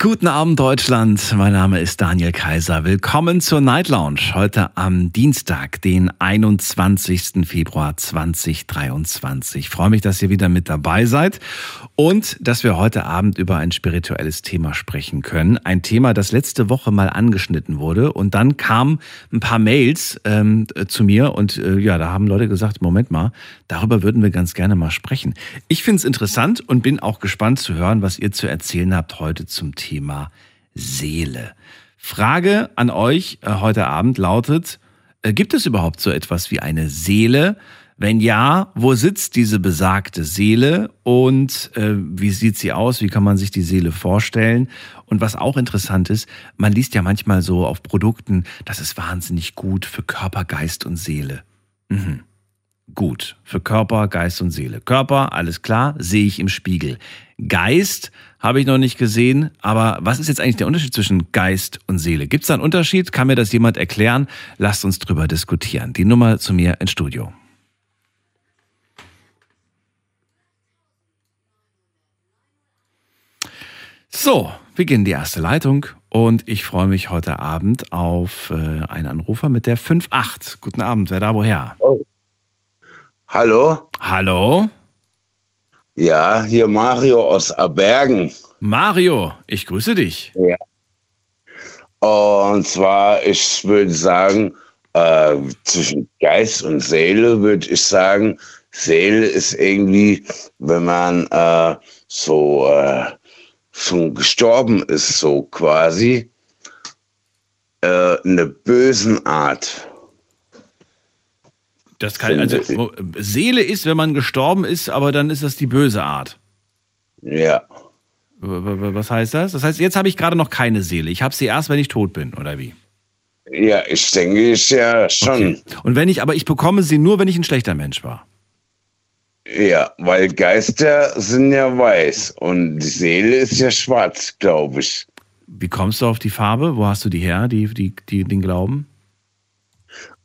Guten Abend Deutschland, mein Name ist Daniel Kaiser. Willkommen zur Night Lounge. Heute am Dienstag, den 21. Februar 2023. Ich freue mich, dass ihr wieder mit dabei seid und dass wir heute Abend über ein spirituelles Thema sprechen können. Ein Thema, das letzte Woche mal angeschnitten wurde und dann kamen ein paar Mails ähm, zu mir und äh, ja, da haben Leute gesagt, Moment mal, darüber würden wir ganz gerne mal sprechen. Ich finde es interessant und bin auch gespannt zu hören, was ihr zu erzählen habt heute zum Thema Seele. Frage an euch äh, heute Abend lautet, äh, gibt es überhaupt so etwas wie eine Seele? Wenn ja, wo sitzt diese besagte Seele und äh, wie sieht sie aus? Wie kann man sich die Seele vorstellen? Und was auch interessant ist, man liest ja manchmal so auf Produkten, das ist wahnsinnig gut für Körper, Geist und Seele. Mhm. Gut, für Körper, Geist und Seele. Körper, alles klar, sehe ich im Spiegel. Geist habe ich noch nicht gesehen, aber was ist jetzt eigentlich der Unterschied zwischen Geist und Seele? Gibt es da einen Unterschied? Kann mir das jemand erklären? Lasst uns drüber diskutieren. Die Nummer zu mir ins Studio. So, wir gehen die erste Leitung und ich freue mich heute Abend auf äh, einen Anrufer mit der 5.8. Guten Abend, wer da woher? Oh. Hallo? Hallo? Ja, hier Mario aus Abergen. Mario, ich grüße dich. Ja. Und zwar, ich würde sagen, äh, zwischen Geist und Seele würde ich sagen, Seele ist irgendwie, wenn man äh, so äh, schon gestorben ist, so quasi, äh, eine bösen Art. Das kann, also Seele ist, wenn man gestorben ist, aber dann ist das die böse Art. Ja. Was heißt das? Das heißt, jetzt habe ich gerade noch keine Seele. Ich habe sie erst, wenn ich tot bin, oder wie? Ja, ich denke ich ja schon. Okay. Und wenn ich, aber ich bekomme sie nur, wenn ich ein schlechter Mensch war. Ja, weil Geister sind ja weiß und die Seele ist ja schwarz, glaube ich. Wie kommst du auf die Farbe? Wo hast du die her, die, die, die den Glauben?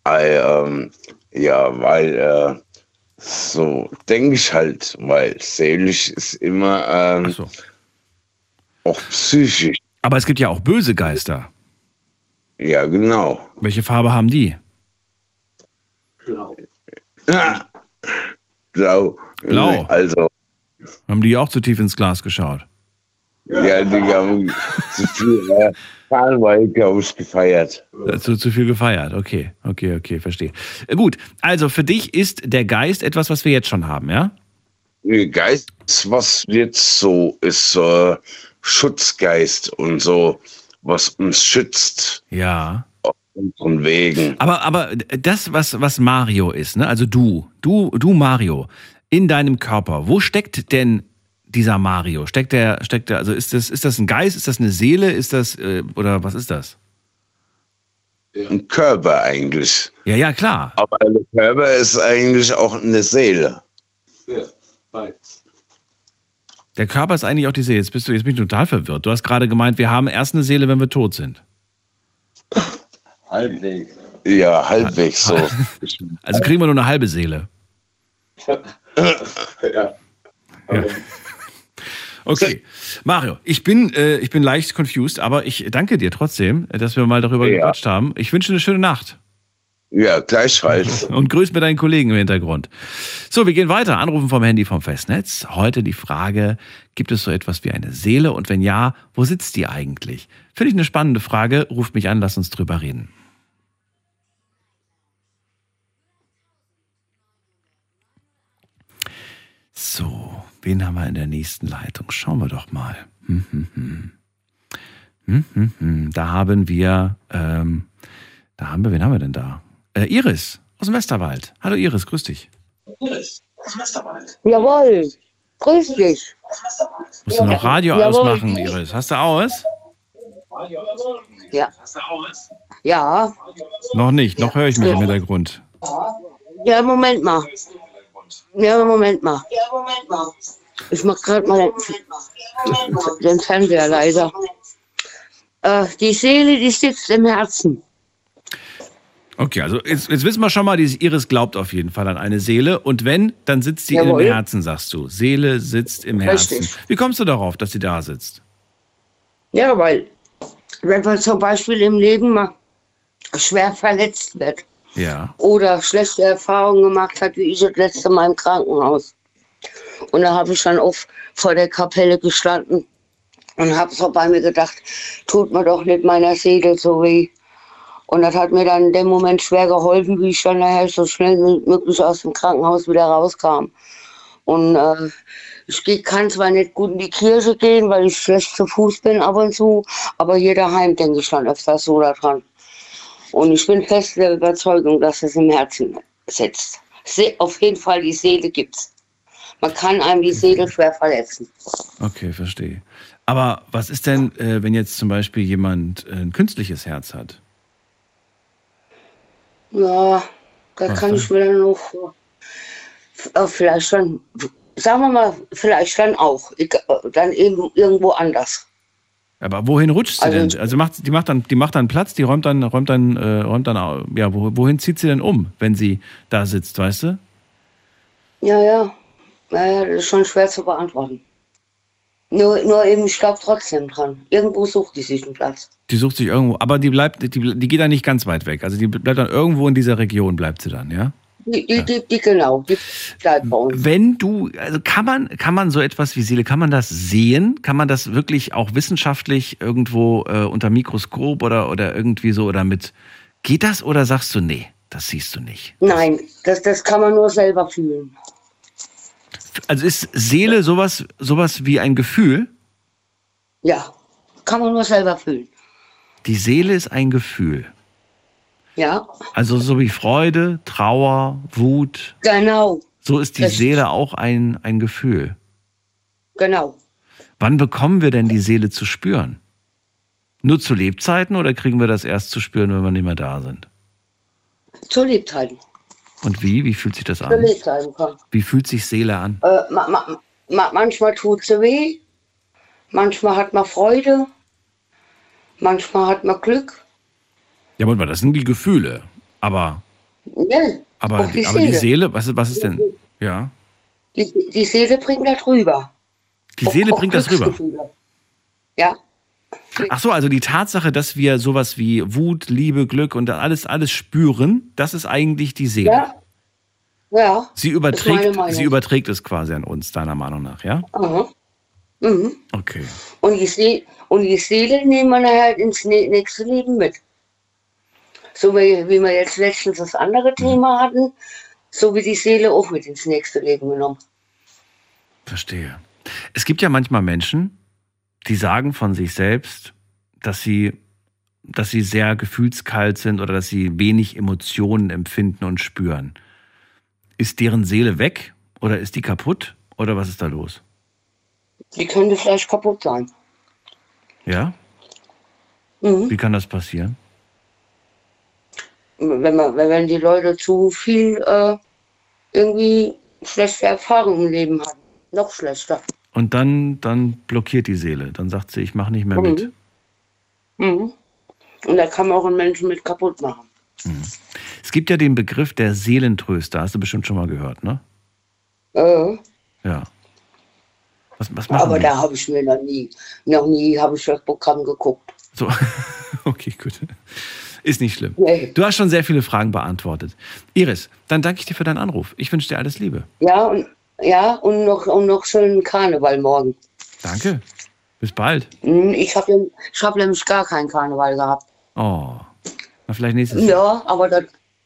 I, ähm, ja, weil äh, so denke ich halt, weil seelisch ist immer ähm, so. auch psychisch. Aber es gibt ja auch böse Geister. Ja, genau. Welche Farbe haben die? Blau. Ah, blau. Blau. Also. Haben die auch zu tief ins Glas geschaut? Ja, die haben zu viel Karneval, glaube ich, gefeiert. Zu, zu viel gefeiert, okay, okay, okay, verstehe. Äh, gut, also für dich ist der Geist etwas, was wir jetzt schon haben, ja? Geist, was jetzt so ist, äh, Schutzgeist und so, was uns schützt. Ja. Auf unseren Wegen. Aber, aber das, was, was Mario ist, ne? also du, du, du Mario, in deinem Körper, wo steckt denn dieser Mario? Steckt der, steckt der, also ist das, ist das ein Geist, ist das eine Seele, ist das, äh, oder was ist das? Ein Körper eigentlich. Ja, ja, klar. Aber der Körper ist eigentlich auch eine Seele. Ja, beides. Der Körper ist eigentlich auch die Seele. Jetzt bist du, jetzt bin ich total verwirrt. Du hast gerade gemeint, wir haben erst eine Seele, wenn wir tot sind. Halbwegs. Ja, halbwegs so. Also kriegen wir nur eine halbe Seele. ja. ja. Okay. Mario, ich bin, äh, ich bin leicht confused, aber ich danke dir trotzdem, dass wir mal darüber ja. gequatscht haben. Ich wünsche eine schöne Nacht. Ja, gleichfalls. Und grüß mir deinen Kollegen im Hintergrund. So, wir gehen weiter. Anrufen vom Handy vom Festnetz. Heute die Frage, gibt es so etwas wie eine Seele? Und wenn ja, wo sitzt die eigentlich? Finde ich eine spannende Frage. Ruft mich an, lass uns drüber reden. So, wen haben wir in der nächsten Leitung? Schauen wir doch mal. Hm, hm, hm. Hm, hm, hm. Da haben wir, ähm, da haben wir, wen haben wir denn da? Äh, Iris aus dem Westerwald. Hallo Iris, grüß dich. Iris aus dem Westerwald. Jawohl, grüß dich. Musst du noch Radio Jawohl. ausmachen, Iris? Hast du aus? Ja. Ja. Noch nicht, noch höre ich mich ja. im Hintergrund. Ja, Moment mal. Ja, Moment mal. Ja, Moment mal. Ich mach gerade mal den, den Fernseher leiser. Äh, die Seele, die sitzt im Herzen. Okay, also jetzt, jetzt wissen wir schon mal, die Iris glaubt auf jeden Fall an eine Seele. Und wenn, dann sitzt sie Jawohl. im Herzen, sagst du. Seele sitzt im Herzen. Richtig. Wie kommst du darauf, dass sie da sitzt? Ja, weil wenn man zum Beispiel im Leben mal schwer verletzt wird Ja. oder schlechte Erfahrungen gemacht hat, wie ich das letzte Mal im Krankenhaus. Und da habe ich dann oft vor der Kapelle gestanden und habe so bei mir gedacht, tut mir doch nicht meiner Seele so weh. Und das hat mir dann in dem Moment schwer geholfen, wie ich dann nachher so schnell wie möglich aus dem Krankenhaus wieder rauskam. Und äh, ich kann zwar nicht gut in die Kirche gehen, weil ich schlecht zu Fuß bin ab und zu, aber hier daheim denke ich dann öfters so daran. Und ich bin fest der Überzeugung, dass es im Herzen sitzt. Auf jeden Fall, die Seele gibt's. Man kann einem die Seele schwer verletzen. Okay, verstehe. Aber was ist denn, äh, wenn jetzt zum Beispiel jemand äh, ein künstliches Herz hat? Ja, da Was kann denn? ich mir dann noch äh, vielleicht dann, sagen wir mal, vielleicht dann auch, dann eben irgendwo anders. Aber wohin rutscht sie Also- denn? Also macht, die, macht dann, die macht dann Platz, die räumt dann, räumt dann, äh, räumt dann, ja, wo, wohin zieht sie denn um, wenn sie da sitzt, weißt du? Ja, ja, ja, ja, das ist schon schwer zu beantworten. Nur, nur eben, ich glaube trotzdem dran. Irgendwo sucht die sich einen Platz. Die sucht sich irgendwo, aber die bleibt, die, die geht dann nicht ganz weit weg. Also die bleibt dann irgendwo in dieser Region, bleibt sie dann, ja? Die, die, die, die genau, die bleibt bei uns. Wenn du, also kann man, kann man so etwas wie Seele, kann man das sehen? Kann man das wirklich auch wissenschaftlich irgendwo äh, unter Mikroskop oder, oder irgendwie so oder mit, geht das oder sagst du, nee, das siehst du nicht? Nein, das, das kann man nur selber fühlen. Also ist Seele sowas, sowas wie ein Gefühl? Ja, kann man nur selber fühlen. Die Seele ist ein Gefühl. Ja, Also so wie Freude, Trauer, Wut, genau, so ist die Richtig. Seele auch ein, ein Gefühl. genau. Wann bekommen wir denn die Seele zu spüren? Nur zu Lebzeiten oder kriegen wir das erst zu spüren, wenn wir nicht mehr da sind? Zu Lebzeiten. Und wie? Wie fühlt sich das Zu an? Lebzeiten kann. Wie fühlt sich Seele an? Äh, ma, ma, ma, manchmal tut sie weh, manchmal hat man Freude, manchmal hat man Glück. Ja, aber das sind die Gefühle. Aber, Ja, aber, auch die aber die Seele. Seele, was, ist- was ist denn? Ja. Die, die Seele bringt das rüber. Die Auch- Seele auch bringt das rüber. Ja, Ach so, also die Tatsache, dass wir sowas wie Wut, Liebe, Glück und alles, alles spüren, das ist eigentlich die Seele. ja, ja. Sie überträgt, sie überträgt es quasi an uns, deiner Meinung nach, ja? Aha. Mhm. Okay. Und, die See und die Seele nehmen wir halt ins nä- nächste Leben mit. So wie, wie wir jetzt letztens das andere Thema hatten, so wie die Seele auch mit ins nächste Leben genommen. Verstehe. Es gibt ja manchmal Menschen, die sagen von sich selbst, dass sie, dass sie sehr gefühlskalt sind oder dass sie wenig Emotionen empfinden und spüren. Ist deren Seele weg oder ist die kaputt oder was ist da los? Die könnte vielleicht kaputt sein. Ja? Mhm. Wie kann das passieren? Wenn, man, wenn wenn die Leute zu viel äh, irgendwie schlechte Erfahrungen im Leben hatten. Noch schlechter. Und dann, dann blockiert die Seele. Dann sagt sie, ich mache nicht mehr mit. Mhm. Und da kann man auch einen Menschen mit kaputt machen. Es gibt ja den Begriff der Seelentröster. Hast du bestimmt schon mal gehört, ne? Äh, Ja. Was, was machen aber die? da habe ich mir noch nie, noch nie habe ich das Programm geguckt. So. Okay, gut. Ist nicht schlimm. Nee. Du hast schon sehr viele Fragen beantwortet. Iris, dann danke ich dir für deinen Anruf. Ich wünsche dir alles Liebe. Ja, und, ja, und noch, und noch schönen Karneval morgen. Danke. Bis bald. Hm, Ich habe ich hab nämlich gar keinen Karneval gehabt. Oh. Na, vielleicht nächstes Jahr. Ja, aber das,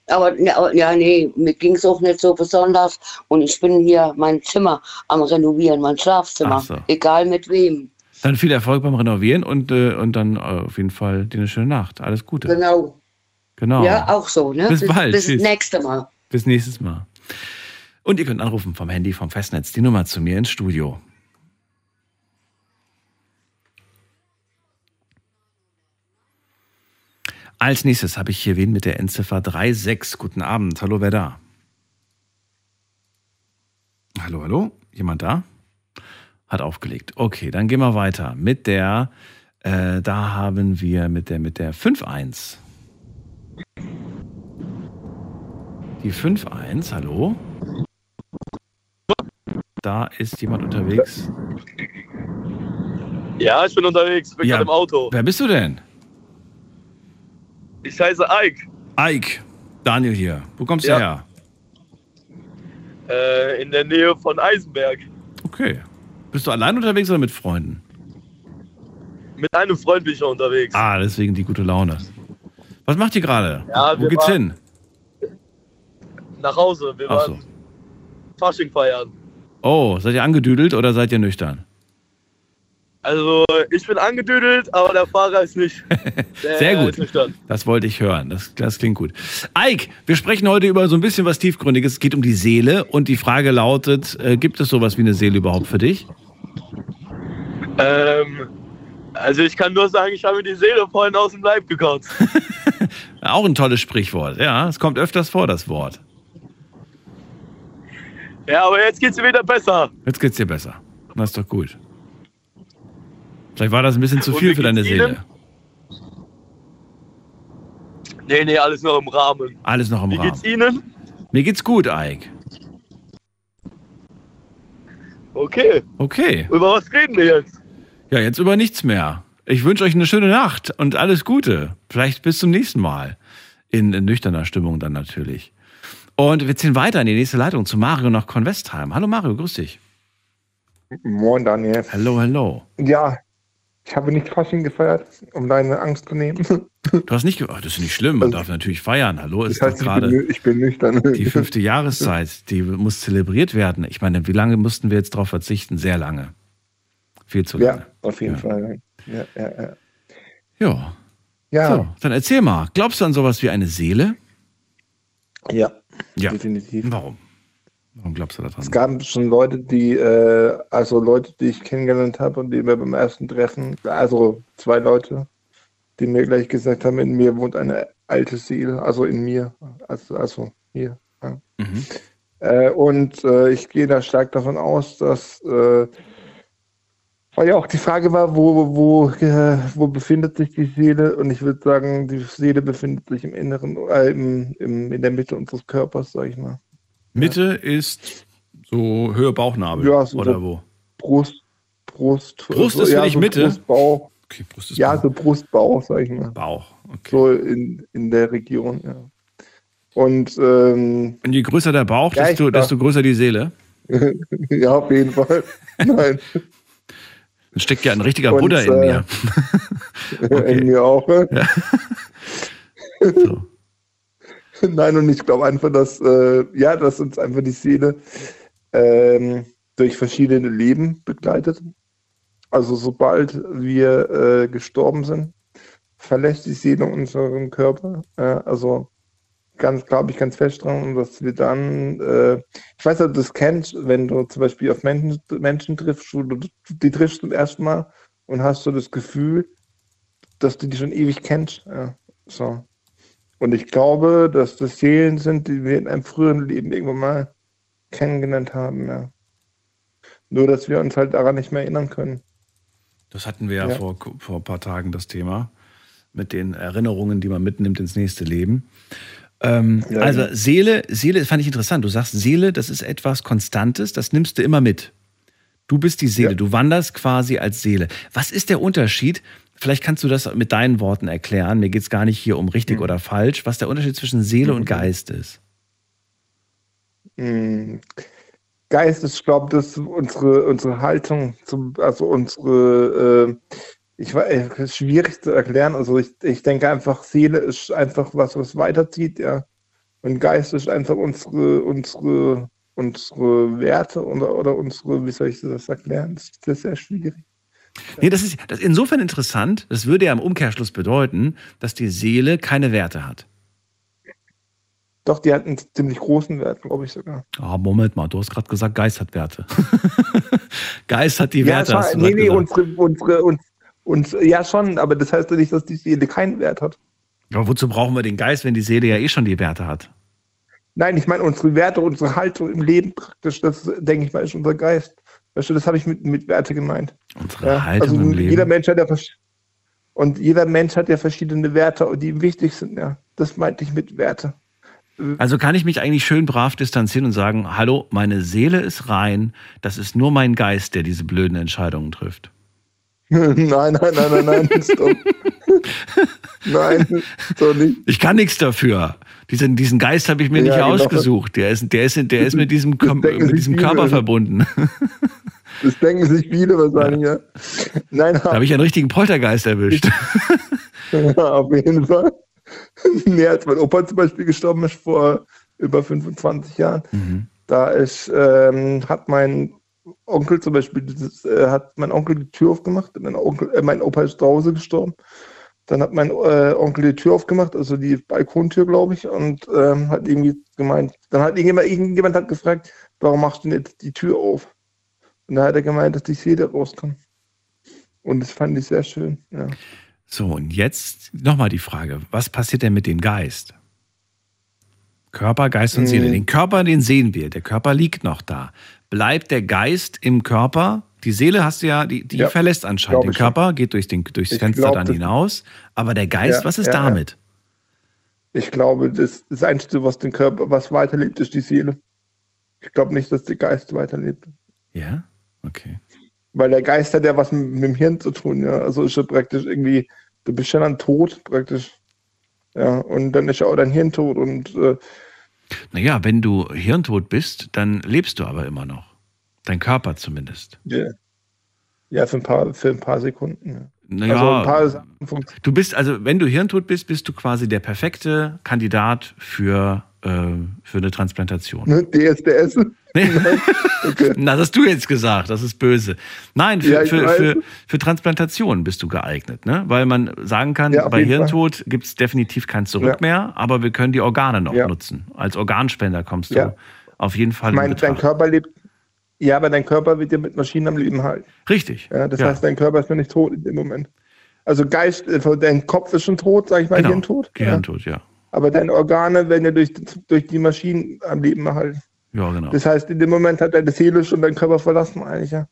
aber ja, ja, nee, mir ging es auch nicht so besonders. Und ich bin hier mein Zimmer am Renovieren, mein Schlafzimmer. So. Egal mit wem. Dann viel Erfolg beim Renovieren und, äh, und dann äh, auf jeden Fall dir eine schöne Nacht. Alles Gute. Genau. Genau. Ja, auch so, ne? Bis bald. Bis Tschüss. nächste Mal. Bis nächstes Mal. Und ihr könnt anrufen vom Handy, vom Festnetz, die Nummer zu mir ins Studio. Als nächstes habe ich hier wen mit der Endziffer 36. Guten Abend. Hallo, wer da? Hallo, hallo? Jemand da? Hat aufgelegt. Okay, dann gehen wir weiter mit der Äh, da haben wir mit der, mit der 5-1. Die 5-1, hallo? Da ist jemand unterwegs. Ja, ich bin unterwegs, bin Ja. gerade im Auto. Wer bist du denn? Ich heiße Ike, Ike. Daniel hier. Wo kommst du Ja. her? äh, in der Nähe von Eisenberg. Okay. Bist du allein unterwegs oder mit Freunden? Mit einem Freund bin ich noch unterwegs. Ah, deswegen die gute Laune. Was macht ihr gerade? Ja, Wo geht's hin? Nach Hause, wir Ach waren so. Fasching feiern. Oh, seid ihr angedüdelt oder seid ihr nüchtern? Also, ich bin angedüdelt, aber der Fahrer ist nicht. Der Sehr gut. Ist nüchtern. Das wollte ich hören. Das, das klingt gut. Ike, wir sprechen heute über so ein bisschen was Tiefgründiges. Es geht um die Seele und die Frage lautet, äh, gibt es sowas wie eine Seele überhaupt für dich? Ähm, also, ich kann nur sagen, ich habe mir die Seele vorhin aus dem Leib gekotzt. Auch ein tolles Sprichwort. Ja, es kommt öfters vor, das Wort. Ja, aber jetzt geht's mir wieder besser. Jetzt geht's dir besser. Das ist doch gut. Vielleicht war das ein bisschen zu viel wie für deine? Seele. Nee, nee, alles noch im Rahmen. Alles noch im Wie Rahmen. geht's Ihnen? Mir geht's gut, Ike. Okay, Okay. über was reden wir jetzt? Ja, jetzt über nichts mehr. Ich wünsche euch eine schöne Nacht und alles Gute. Vielleicht bis zum nächsten Mal. In, in nüchterner Stimmung dann natürlich. Und wir ziehen weiter in die nächste Leitung zu Mario nach Convestheim. Hallo Mario, grüß dich. Moin, Daniel. Hallo, hallo. Ja, ich habe nicht Fasching gefeiert, um deine Angst zu nehmen. Du hast nicht, ge- oh, das ist nicht schlimm, man darf natürlich feiern. Hallo, Das ist doch heißt, ich bin, gerade ich bin nüchtern. die fünfte Jahreszeit, die muss zelebriert werden. Ich meine, wie lange mussten wir jetzt darauf verzichten? Sehr lange. Viel zu lange. Ja, auf jeden Ja. Fall. Ja, ja, ja. Ja. Ja, So, dann erzähl mal, glaubst du an sowas wie eine Seele? ja, Ja. definitiv. Warum? Warum glaubst du daran? Es gab schon Leute, die, äh, also Leute, die ich kennengelernt habe und die mir beim ersten Treffen, also zwei Leute, die mir gleich gesagt haben, in mir wohnt eine alte Seele, also in mir, also, also hier. Ja. Mhm. Äh, und äh, ich gehe da stark davon aus, dass, äh, weil ja auch die Frage war, wo, wo, äh, wo befindet sich die Seele? Und ich würde sagen, die Seele befindet sich im Inneren, äh, im, im, in der Mitte unseres Körpers, sag ich mal. Mitte ist so Höhe Bauchnabel. Ja, so- oder wo? Brust, Brust. Brust so, ist für ja, dich so Mitte? Brust, Bauch. Okay, Brust ist Ja, Bauch. so Brust, Bauch, sag ich mal. Bauch. Okay. So in, in der Region, ja. Und ähm, Und je größer der Bauch, Ja, desto, desto größer die Seele. ja, auf jeden Fall. Nein, Dann steckt ja ein richtiger Und, Buddha in äh, mir. Okay. in mir auch. ne? So. Nein, und ich glaube einfach, dass, äh, ja, dass uns einfach die Seele ähm, durch verschiedene Leben begleitet. Also sobald wir äh, gestorben sind, verlässt die Seele unseren Körper. Äh, also ganz, glaube ich, ganz fest dran, dass wir dann, äh, ich weiß nicht, ob du das kennst, wenn du zum Beispiel auf Menschen, Menschen triffst, du die triffst zum ersten Mal und hast so das Gefühl, dass du die schon ewig kennst. Ja, so. Und ich glaube, dass das Seelen sind, die wir in einem früheren Leben irgendwann mal kennengelernt haben. Ja. Nur, dass wir uns halt daran nicht mehr erinnern können. Das hatten wir ja, Ja. Vor, vor ein paar Tagen das Thema mit den Erinnerungen, die man mitnimmt ins nächste Leben. Ähm, Ja, also. Seele, Seele fand ich interessant. Du sagst, Seele, das ist etwas Konstantes, das nimmst du immer mit. Du bist die Seele, Ja. du wanderst quasi als Seele. Was ist der Unterschied? Vielleicht kannst du das mit deinen Worten erklären. Mir geht es gar nicht hier um Mhm. richtig oder falsch, was der Unterschied zwischen Seele und Geist ist. Mm, Geist ist, ich glaube, das ist unsere, unsere Haltung, zum, also unsere, äh, ich weiß, es ist schwierig zu erklären. Also ich, ich denke einfach, Seele ist einfach was, was weiterzieht, ja. Und Geist ist einfach unsere, unsere, unsere Werte oder, oder unsere, wie soll ich das erklären? Das ist sehr schwierig. Nee, das ist, das ist insofern interessant. Das würde ja im Umkehrschluss bedeuten, dass die Seele keine Werte hat. Doch, die hat einen ziemlich großen Wert, glaube ich sogar. Ah, Moment mal, du hast gerade gesagt, Geist hat Werte. Geist hat die Werte, ja, hast schon, du nee, nee, unsere, unsere, uns, uns, ja schon, aber das heißt ja nicht, dass die Seele keinen Wert hat. Aber wozu brauchen wir den Geist, wenn die Seele ja eh schon die Werte hat? Nein, ich meine unsere Werte, unsere Haltung im Leben praktisch, das denke ich mal, ist unser Geist. Weißt du, das habe ich mit, mit Werte gemeint. Unsere Ja, Haltung also im Leben. jeder Mensch hat ja, Und jeder Mensch hat ja verschiedene Werte, die ihm wichtig sind, ja. Das meinte ich mit Werte. Also kann ich mich eigentlich schön brav distanzieren und sagen, hallo, meine Seele ist rein, das ist nur mein Geist, der diese blöden Entscheidungen trifft. nein, nein, nein, nein, nein, stopp. Nein, so nicht. Ich kann nichts dafür. Diesen, diesen Geist habe ich mir Ja, nicht ausgesucht. Der ist, der ist, der ist mit diesem, Das Kom mit diesem viele. Körper verbunden. Das denken sich viele wahrscheinlich, ja. Nein, Da habe ich einen richtigen Poltergeist erwischt. Ja, auf jeden Fall. Nee, als mein Opa zum Beispiel gestorben ist vor über 25 Jahren, Mhm. da ist, ähm, hat mein Onkel zum Beispiel, dieses, äh, hat mein Onkel die Tür aufgemacht. Mein, Onkel, äh, mein Opa ist zu Hause gestorben. Dann hat mein äh, Onkel die Tür aufgemacht, also die Balkontür, glaube ich, und ähm, hat irgendwie gemeint, dann hat irgendjemand, irgendjemand hat gefragt, warum machst du jetzt die Tür auf? Und da hat er gemeint, dass die Seele rauskommt. Und das fand ich sehr schön, ja. So, und jetzt nochmal die Frage, was passiert denn mit dem Geist? Körper, Geist und Seele. Mhm. Den Körper, den sehen wir. Der Körper liegt noch da. Bleibt der Geist im Körper? Die Seele hast du ja, die, die Ja, verlässt anscheinend den. Körper, geht durch den, durchs Ich Fenster glaub, dann hinaus. Aber der Geist, Ja, was ist ja. damit? Ich glaube, das, das Einzige, was den Körper, was weiterlebt, ist die Seele. Ich glaube nicht, dass der Geist weiterlebt. Ja? Okay. Weil der Geist hat ja was mit, mit dem Hirn zu tun, ja. Also ist ja praktisch irgendwie, du bist ja dann tot, praktisch. Ja, und dann ist ja auch dein Hirn tot und äh, Naja, wenn du hirntot bist, dann lebst du aber immer noch. Dein Körper zumindest. ja, ja, für ein paar, für ein paar Sekunden. Ja. Naja, Also. Du bist, also wenn du hirntot bist, bist du quasi der perfekte Kandidat für, äh, für eine Transplantation. Ne? DSDS. Nee. Okay. Na, das hast du jetzt gesagt, das ist böse. Nein, für, Ja, für, für, für Transplantation bist du geeignet, ne? Weil man sagen kann, Ja, bei. Hirntod gibt es definitiv kein Zurück Ja. mehr, aber wir können die Organe noch nutzen. Als Organspender kommst du auf jeden Fall Ich meine, in dein. Körper lebt, ja, aber dein Körper wird ja mit Maschinen am Leben halten. Richtig. Ja, das Ja. heißt, dein Körper ist noch nicht tot in dem Moment. Also Geist, äh, dein Kopf ist schon tot, sag ich mal, genau. Hirntod. Ja. Gehirntod, ja. Aber deine Organe werden ja durch, durch die Maschinen am Leben erhalten. Ja, genau. Das heißt, in dem Moment hat deine Seele schon deinen Körper verlassen, eigentlich, ja.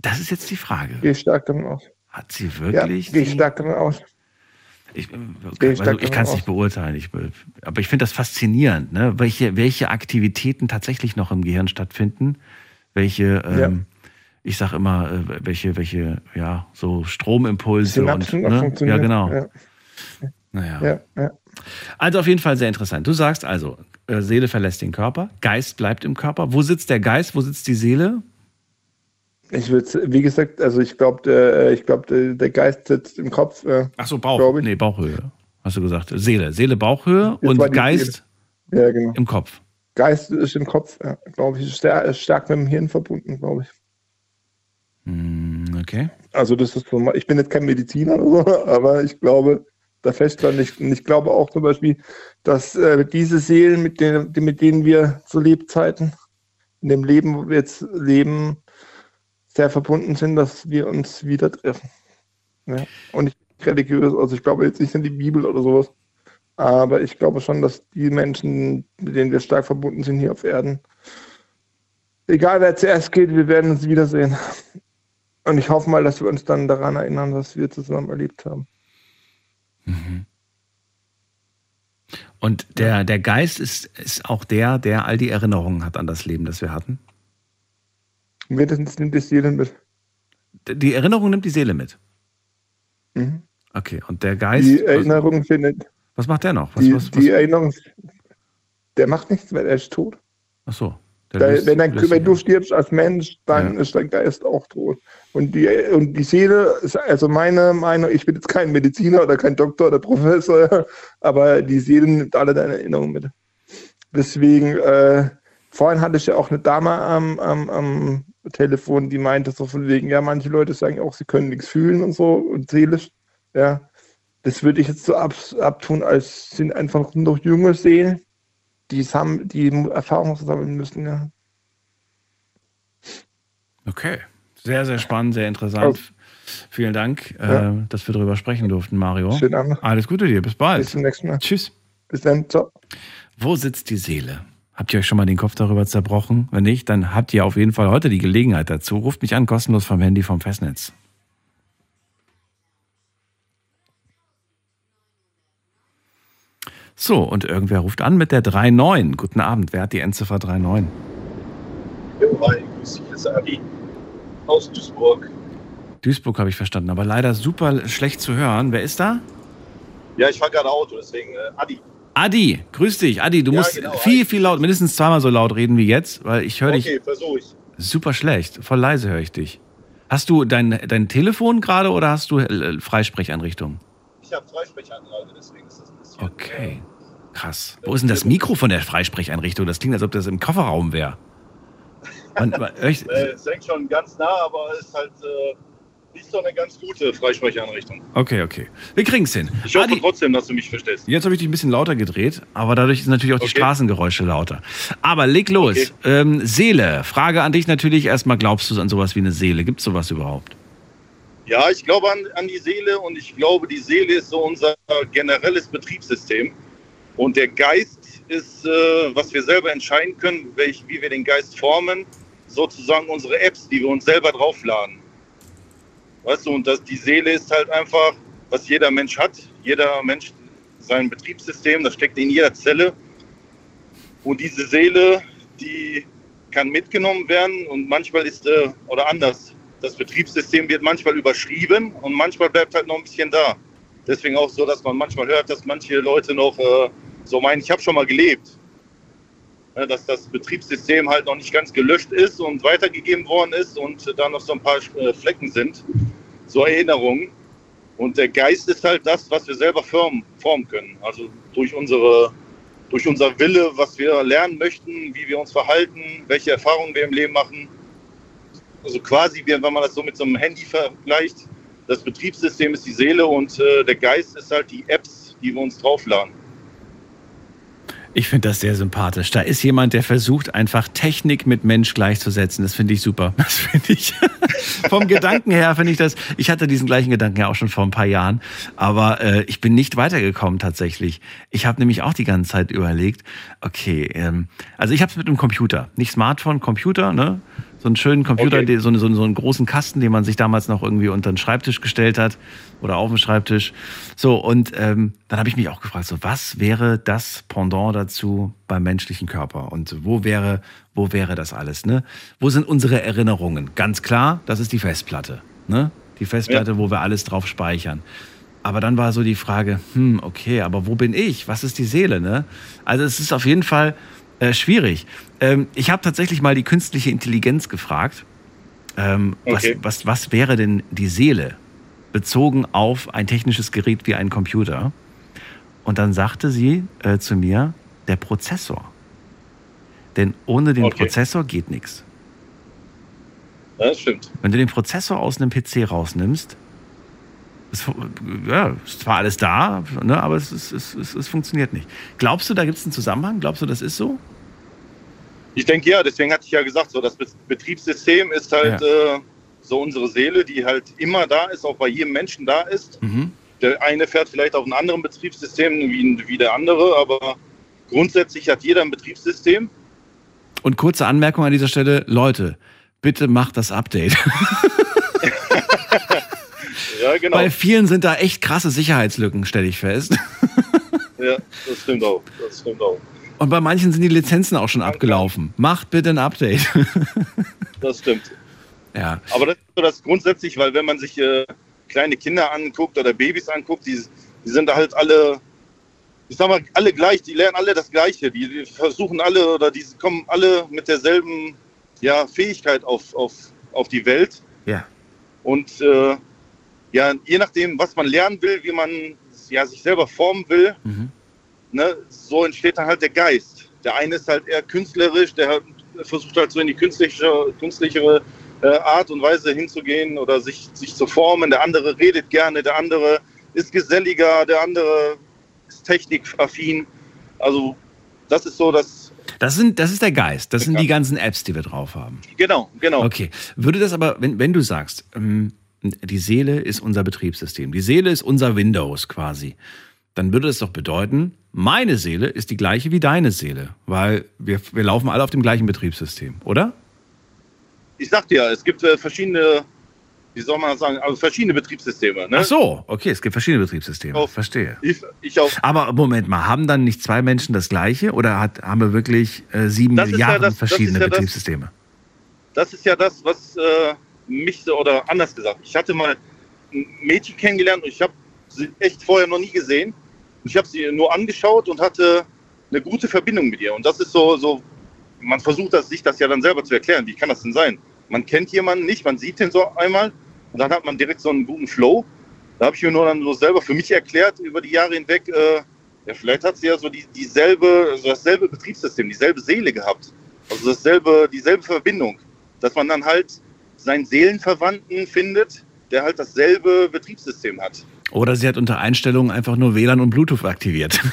Das ist jetzt die Frage. Gehe ich stark davon aus. Hat sie Ja, wirklich? gehe ich die- stark davon aus. Ich, äh, Gehe also ich kann es nicht beurteilen. Ich, aber ich finde das faszinierend, ne? welche, welche Aktivitäten tatsächlich noch im Gehirn stattfinden. Welche, ähm, ich sag immer, äh, welche, welche, ja, so Stromimpulse Synapsen und ne? ja, genau. Ja, Naja. ja, ja. Also auf jeden Fall sehr interessant. Du sagst also, äh, Seele verlässt den Körper, Geist bleibt im Körper. Wo sitzt der Geist? Wo sitzt die Seele? Ich würde, wie gesagt, also ich glaube, der, ich glaub, der, Geist sitzt im Kopf. Äh, Ach so, Bauch. Nee, Bauchhöhe. Hast du gesagt. Seele. Seele, Bauchhöhe Das und Geist ja, genau. im Kopf. Geist ist im Kopf, ja, glaube ich, ist stark mit dem Hirn verbunden, glaube ich. Hm, okay. Also das ist so, mal- ich bin jetzt kein Mediziner oder so, aber ich glaube da fest dran. Ich, und ich glaube auch zum Beispiel, dass äh, diese Seelen, mit denen, mit denen wir zu Lebzeiten in dem Leben, wo wir jetzt leben, sehr verbunden sind, dass wir uns wieder treffen. Ja. Und nicht religiös, also ich glaube jetzt nicht an die Bibel oder sowas, aber ich glaube schon, dass die Menschen, mit denen wir stark verbunden sind hier auf Erden, egal wer zuerst geht, wir werden uns wiedersehen. Und ich hoffe mal, dass wir uns dann daran erinnern, was wir zusammen erlebt haben. Und der, der Geist ist, ist auch der, der all die Erinnerungen hat an das Leben, das wir hatten. Wenigstens nimmt die Seele mit. Die Erinnerung nimmt die Seele mit. Mhm. Okay, und der Geist. Die Erinnerung findet. Was macht der noch? Was, Die, was, was, die Erinnerung. Der macht nichts, weil er ist tot. ach so. Der Da, löst- wenn, löst wenn du stirbst als Mensch, dann Ja. ist dein Geist auch tot. Und die, und die Seele ist also meine Meinung, ich bin jetzt kein Mediziner oder kein Doktor oder Professor, aber die Seele nimmt alle deine Erinnerungen mit. Deswegen, äh, vorhin hatte ich ja auch eine Dame am, am, am Telefon, die meinte so von wegen, ja, manche Leute sagen auch, sie können nichts fühlen und so und seelisch. Ja, das würde ich jetzt so ab, abtun, als sind einfach noch junge Seelen, die haben, die Erfahrungen sammeln müssen, ja. Okay. Sehr, sehr spannend, sehr interessant. Vielen Dank, Ja. äh, dass wir darüber sprechen durften, Mario. Schönen Abend. Alles Gute dir, bis bald. Bis zum nächsten Mal. Tschüss. Bis dann. Ciao. Wo sitzt die Seele? Habt ihr euch schon mal den Kopf darüber zerbrochen? Wenn nicht, dann habt ihr auf jeden Fall heute die Gelegenheit dazu. Ruft mich an, kostenlos vom Handy vom Festnetz. So, und irgendwer ruft an mit der 39. Guten Abend, wer hat die Endziffer 39? Jo, hi, grüß dich, das ist Adi aus Duisburg. Duisburg habe ich verstanden, aber leider super schlecht zu hören. Wer ist da? Ja, ich fahre gerade Auto, deswegen äh, Adi. Adi, grüß dich. Adi, du Ja, musst genau, viel, viel laut, mindestens zweimal so laut reden wie jetzt, weil ich höre dich Okay, versuche ich. super schlecht. Voll leise höre ich dich. Hast du dein, dein Telefon gerade oder hast du äh, Freisprecheinrichtung? Ich habe Freisprechanlage, das. Okay. Krass. Wo ist denn das Mikro von der Freisprecheinrichtung? Das klingt, als ob das im Kofferraum wäre. Man- man- echt- Äh, es hängt schon ganz nah, aber es ist halt äh, nicht so eine ganz gute Freisprechanrichtung. Okay, okay. Wir kriegen's hin. Ich hoffe Adi, trotzdem, dass du mich verstehst. jetzt habe ich dich ein bisschen lauter gedreht, aber dadurch sind natürlich auch die Okay. Straßengeräusche lauter. Aber leg los. Okay. Ähm, Seele. Frage an dich natürlich erstmal, glaubst du an sowas wie eine Seele? Gibt es sowas überhaupt? Ja, ich glaube an, an die Seele und ich glaube, die Seele ist so unser generelles Betriebssystem. Und der Geist ist, äh, was wir selber entscheiden können, welch, wie wir den Geist formen, sozusagen unsere Apps, die wir uns selber draufladen. Weißt du, und das, die Seele ist halt einfach, was jeder Mensch hat. Jeder Mensch sein Betriebssystem, das steckt in jeder Zelle. Und diese Seele, die kann mitgenommen werden und manchmal ist, äh, oder anders, das Betriebssystem wird manchmal überschrieben und manchmal bleibt halt noch ein bisschen da. Deswegen auch so, dass man manchmal hört, dass manche Leute noch äh, so meinen, ich habe schon mal gelebt. Ja, dass das Betriebssystem halt noch nicht ganz gelöscht ist und weitergegeben worden ist und da noch so ein paar äh, Flecken sind, so Erinnerungen. Und der Geist ist halt das, was wir selber formen, formen können. Also durch unsere durch unser Wille, was wir lernen möchten, wie wir uns verhalten, welche Erfahrungen wir im Leben machen. Also quasi, wenn man das so mit so einem Handy vergleicht, das Betriebssystem ist die Seele und äh, der Geist ist halt die Apps, die wir uns draufladen. Ich finde das sehr sympathisch. Da ist jemand, der versucht, einfach Technik mit Mensch gleichzusetzen. Das finde ich super. Das finde ich. Vom Gedanken her finde ich das. Ich hatte diesen gleichen Gedanken ja auch schon vor ein paar Jahren. Aber äh, ich bin nicht weitergekommen tatsächlich. Ich habe nämlich auch die ganze Zeit überlegt, okay, ähm, also ich habe es mit einem Computer. Nicht Smartphone, Computer, ne? So einen schönen Computer, Okay. so, einen- so, so einen großen Kasten, den man sich damals noch irgendwie unter den Schreibtisch gestellt hat oder auf den Schreibtisch. So, und ähm, dann habe ich mich auch gefragt, so, was wäre das Pendant dazu beim menschlichen Körper? Und wo wäre, wo wäre das alles? Ne? Wo sind unsere Erinnerungen? Ganz klar, das ist die Festplatte. Ne? Die Festplatte, wo wir alles drauf speichern. Aber dann war so die Frage, hm, okay, aber wo bin ich? Was ist die Seele? Ne? Also es ist auf jeden Fall äh, schwierig. Ähm, ich habe tatsächlich mal die künstliche Intelligenz gefragt, ähm, Okay. was, was, was wäre denn die Seele bezogen auf ein technisches Gerät wie ein Computer? Und dann sagte sie äh, zu mir, der Prozessor. Denn ohne den Okay. Prozessor geht nichts. Ja, das stimmt. Wenn du den Prozessor aus einem PC rausnimmst, es, ja, ist zwar alles da, ne, aber es, ist, es, es, es funktioniert nicht. Glaubst du, da gibt es einen Zusammenhang? Glaubst du, das ist so? Ich denke ja, deswegen hatte ich ja gesagt, so das Be- Betriebssystem ist halt äh, so unsere Seele, die halt immer da ist, auch bei jedem Menschen da ist. Mhm. Der eine fährt vielleicht auf einem anderen Betriebssystem wie, wie der andere, aber grundsätzlich hat jeder ein Betriebssystem. Und kurze Anmerkung an dieser Stelle, Leute, bitte macht das Update. Ja, genau. Bei vielen sind da echt krasse Sicherheitslücken, stelle ich fest. Ja, das stimmt auch. Das stimmt auch. Und bei manchen sind die Lizenzen auch schon abgelaufen. Macht bitte ein Update. Das stimmt. ja. Aber das ist so das grundsätzlich, weil wenn man sich äh, kleine Kinder anguckt oder Babys anguckt, die, die sind da halt alle, ich sag mal, alle gleich, die lernen alle das Gleiche. Die, die versuchen alle oder die kommen alle mit derselben ja, Fähigkeit auf, auf, auf die Welt. Ja. Und äh, ja, je nachdem, was man lernen will, wie man ja, sich selber formen will, Mhm. ne, so entsteht dann halt der Geist. Der eine ist halt eher künstlerisch, der versucht halt so in die künstliche, künstlichere äh, Art und Weise hinzugehen oder sich, sich zu formen. Der andere redet gerne, der andere ist geselliger, der andere ist technikaffin. Also das ist so das, Das, sind, das ist der Geist. Das sind die ganzen Apps, die wir drauf haben. genau, genau. Okay. Würde das aber, wenn, wenn du sagst, ähm, die Seele ist unser Betriebssystem, die Seele ist unser Windows quasi, dann würde das doch bedeuten, meine Seele ist die gleiche wie deine Seele, weil wir, wir laufen alle auf dem gleichen Betriebssystem, oder? Ich sagte ja, es gibt äh, verschiedene wie soll man das sagen, also verschiedene Betriebssysteme. Ne? Ach so, okay, es gibt verschiedene Betriebssysteme. Auf- Verstehe. Ich, ich auch. Aber Moment mal, haben dann nicht zwei Menschen das gleiche oder hat, haben wir wirklich äh, sieben Das ist ja Milliarden das- das verschiedene ist ja das- Betriebssysteme? Das ist ja das, was äh, mich oder anders gesagt, ich hatte mal ein Mädchen kennengelernt und ich habe sie echt vorher noch nie gesehen. Ich habe sie nur angeschaut und hatte eine gute Verbindung mit ihr. Und das ist so, so man versucht das, sich das ja dann selber zu erklären. Wie kann das denn sein? Man kennt jemanden nicht, man sieht den so einmal und dann hat man direkt so einen guten Flow. Da habe ich mir nur dann so selber für mich erklärt über die Jahre hinweg, äh, ja, vielleicht hat sie ja so die, dieselbe, also dasselbe Betriebssystem, dieselbe Seele gehabt. Also dasselbe, dieselbe Verbindung. Dass man dann halt seinen Seelenverwandten findet, der halt dasselbe Betriebssystem hat. Oder sie hat unter Einstellungen einfach nur WLAN und Bluetooth aktiviert.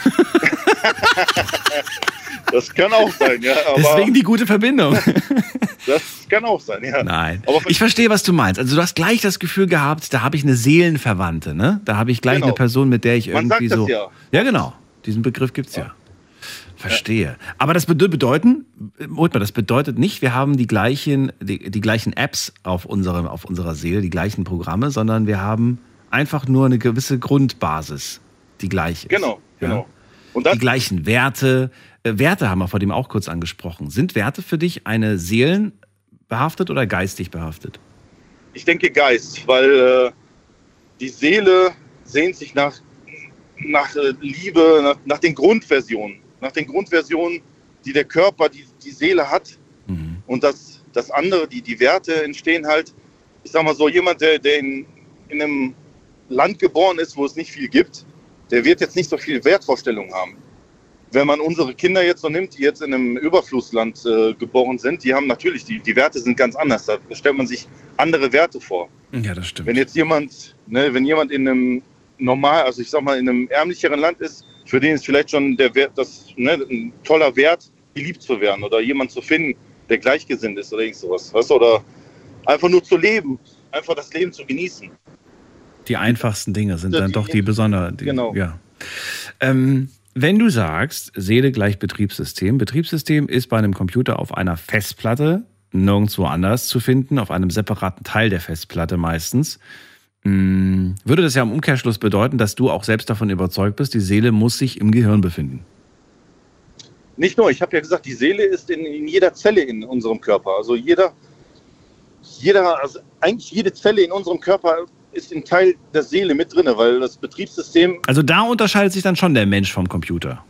Das kann auch sein, ja. Deswegen die gute Verbindung. das kann auch sein, ja. Nein. Aber Ich verstehe, was du meinst. Also du hast gleich das Gefühl gehabt, da habe ich eine Seelenverwandte, ne? Da habe ich gleich Genau. eine Person, mit der ich Man sagt irgendwie das so. ja. Ja, genau. Diesen Begriff gibt's ja. Verstehe. Aber das bede- bedeuten, äh, mal, das bedeutet nicht, wir haben die gleichen, die, die gleichen Apps auf, unserem, auf unserer Seele, die gleichen Programme, sondern wir haben einfach nur eine gewisse Grundbasis, die gleich ist. Genau, Ja? genau. Und Die gleichen Werte. Äh, Werte haben wir vor dem auch kurz angesprochen. Sind Werte für dich eine seelenbehaftet oder geistig behaftet? ich denke Geist, weil äh, die Seele sehnt sich nach, nach äh, Liebe, nach, nach den Grundversionen, nach den Grundversionen, die der Körper, die die Seele hat. Mhm. Und das, das andere, die, die Werte entstehen halt, ich sag mal so, jemand, der, der in, in einem Land geboren ist, wo es nicht viel gibt, der wird jetzt nicht so viel Wertvorstellungen haben. Wenn man unsere Kinder jetzt so nimmt, die jetzt in einem Überflussland äh, geboren sind, die haben natürlich, die, die Werte sind ganz anders. Da stellt man sich andere Werte vor. Ja, das stimmt. Wenn jetzt jemand, ne, wenn jemand in einem normal, also ich sag mal, in einem ärmlicheren Land ist, für den ist vielleicht schon der Wert, das, ne, ein toller Wert, geliebt zu werden oder jemand zu finden, der gleichgesinnt ist oder irgend sowas. Weißt du? Oder einfach nur zu leben, einfach das Leben zu genießen. Die einfachsten Dinge sind Ja, dann die- doch die besonderen. Genau. Ja. Ähm, wenn du sagst, Seele gleich Betriebssystem, Betriebssystem ist bei einem Computer auf einer Festplatte nirgendwo anders zu finden, auf einem separaten Teil der Festplatte meistens. Hm, Würde das ja im Umkehrschluss bedeuten, dass du auch selbst davon überzeugt bist, die Seele muss sich im Gehirn befinden. Nicht nur, ich habe ja gesagt, die Seele ist in, in jeder Zelle in unserem Körper. Also jeder, jeder, also eigentlich jede Zelle in unserem Körper ist ein Teil der Seele mit drin, weil das Betriebssystem, Also da unterscheidet sich dann schon der Mensch vom Computer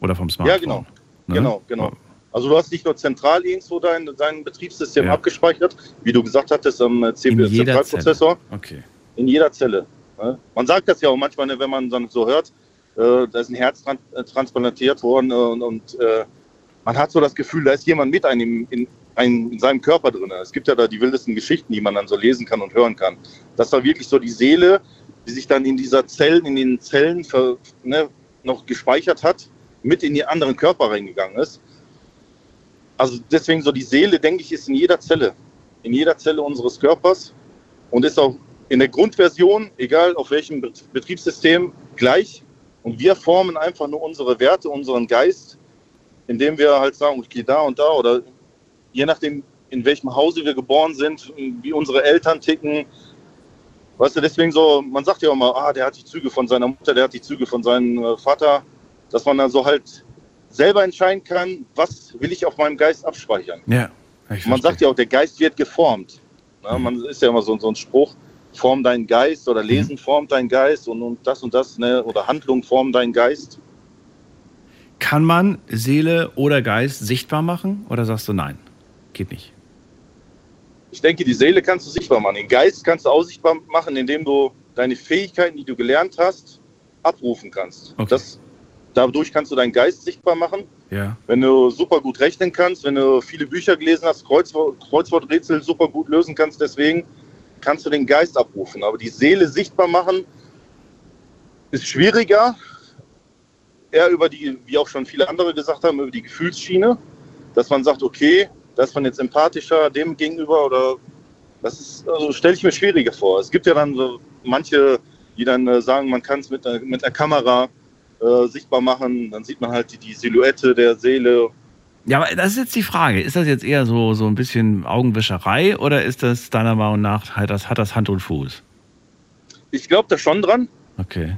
oder vom Smartphone. ja genau, ne? genau, genau. Also du hast nicht nur zentral irgendwo dein, dein Betriebssystem Ja. abgespeichert, wie du gesagt hattest, am äh, In CPU jeder Zentralprozessor, Okay. In jeder Zelle. ne? Man sagt das ja auch manchmal, ne, wenn man dann so hört, äh, da ist ein Herz äh, transplantiert worden äh, und, man hat so das Gefühl, da ist jemand mit einem in, einem, in seinem Körper drin. Es gibt ja da die wildesten Geschichten, die man dann so lesen kann und hören kann. Das war wirklich so die Seele, die sich dann in dieser Zellen, in den Zellen ver, ne, noch gespeichert hat, mit in die anderen Körper reingegangen ist. Also deswegen so die Seele, denke ich, ist in jeder Zelle, in jeder Zelle unseres Körpers und ist auch in der Grundversion, egal auf welchem Bet- Betriebssystem, gleich. Und wir formen einfach nur unsere Werte, unseren Geist, indem wir halt sagen, ich gehe da und da oder je nachdem, in welchem Hause wir geboren sind, wie unsere Eltern ticken. Weißt du, deswegen so, man sagt ja auch mal, ah, der hat die Züge von seiner Mutter, der hat die Züge von seinem äh, Vater, dass man dann so halt selber entscheiden kann, was will ich auf meinem Geist abspeichern. Ja. Man sagt ja auch, der Geist wird geformt. Na, man ist ja immer so, so ein Spruch, form deinen Geist oder Lesen formt deinen Geist und, und das und das, ne? oder Handlung formt deinen Geist. Kann man Seele oder Geist sichtbar machen oder sagst du nein? Geht nicht. Ich denke, die Seele kannst du sichtbar machen. Den Geist kannst du auch sichtbar machen, indem du deine Fähigkeiten, die du gelernt hast, abrufen kannst. Okay. Das, dadurch kannst du deinen Geist sichtbar machen. Ja. Wenn du super gut rechnen kannst, wenn du viele Bücher gelesen hast, Kreuzwort, Kreuzworträtsel super gut lösen kannst, deswegen kannst du den Geist abrufen. Aber die Seele sichtbar machen ist schwieriger. Eher über die, wie auch schon viele andere gesagt haben, über die Gefühlsschiene, dass man sagt, okay, da ist man jetzt empathischer dem gegenüber oder das ist, also stelle ich mir schwieriger vor. Es gibt ja dann so manche, die dann äh, sagen, man kann es mit, mit einer Kamera äh, sichtbar machen, dann sieht man halt die, die Silhouette der Seele Ja, aber das ist jetzt die Frage. Ist das jetzt eher so, so ein bisschen Augenwischerei oder ist das deiner Meinung nach, hat das, hat das Hand und Fuß? Ich glaube da schon dran, Okay.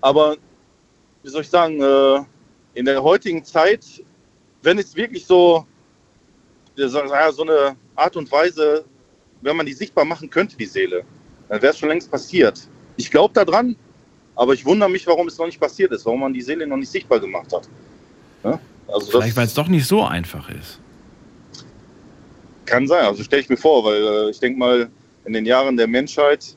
aber wie soll ich sagen, äh, in der heutigen Zeit, wenn es wirklich so, so eine Art und Weise, wenn man die sichtbar machen könnte, die Seele, dann wäre es schon längst passiert. Ich glaube da dran, aber ich wundere mich, warum es noch nicht passiert ist, warum man die Seele noch nicht sichtbar gemacht hat. Ja? Also Vielleicht, weil es doch nicht so einfach ist. Kann sein, also stelle ich mir vor, weil äh, ich denke mal, in den Jahren der Menschheit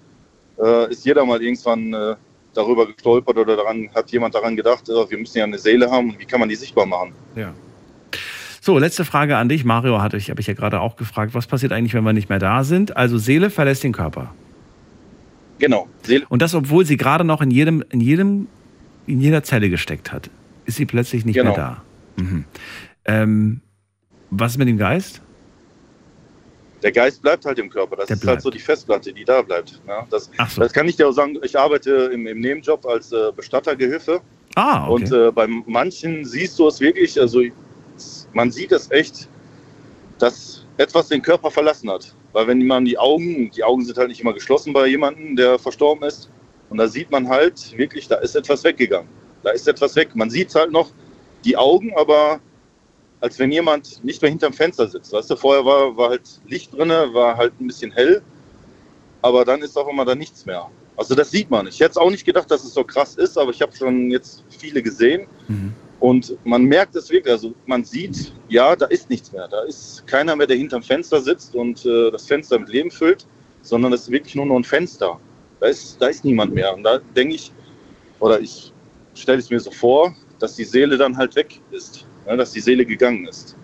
äh, ist jeder mal irgendwann äh, darüber gestolpert oder daran, hat jemand daran gedacht, äh, wir müssen ja eine Seele haben und wie kann man die sichtbar machen? Ja. So, letzte Frage an dich. Mario hatte ich, habe ich ja gerade auch gefragt, was passiert eigentlich, wenn wir nicht mehr da sind? Also Seele verlässt den Körper. Genau. Seele, Und das, obwohl sie gerade noch in jedem, in jedem, in jeder Zelle gesteckt hat, ist sie plötzlich nicht Genau. mehr da. Mhm. Ähm, was ist mit dem Geist? der Geist bleibt halt im Körper. Das Der ist halt bleibt. so die Festplatte, die da bleibt. Ja, das, Ach so. das kann ich dir auch sagen. Ich arbeite im, im Nebenjob als äh, Bestattergehilfe. Ah, okay. Und äh, bei manchen siehst du es wirklich, also man sieht es echt, dass etwas den Körper verlassen hat. Weil wenn man die Augen, die Augen sind halt nicht immer geschlossen bei jemandem, der verstorben ist. Und da sieht man halt wirklich, da ist etwas weggegangen. Da ist etwas weg. Man sieht halt noch die Augen, aber als wenn jemand nicht mehr hinterm Fenster sitzt. Weißt du, vorher war, war halt Licht drinne, war halt ein bisschen hell, aber dann ist auf einmal da nichts mehr. Also das sieht man. Ich hätte es auch nicht gedacht, dass es so krass ist, aber ich habe schon jetzt viele gesehen Mhm. und man merkt es wirklich. Also man sieht, ja, da ist nichts mehr. Da ist keiner mehr, der hinterm Fenster sitzt und äh, das Fenster mit Leben füllt, sondern es ist wirklich nur noch ein Fenster. Da ist, da ist niemand mehr. Und da denke ich, oder ich stelle es mir so vor, dass die Seele dann halt weg ist, ja, dass die Seele gegangen ist.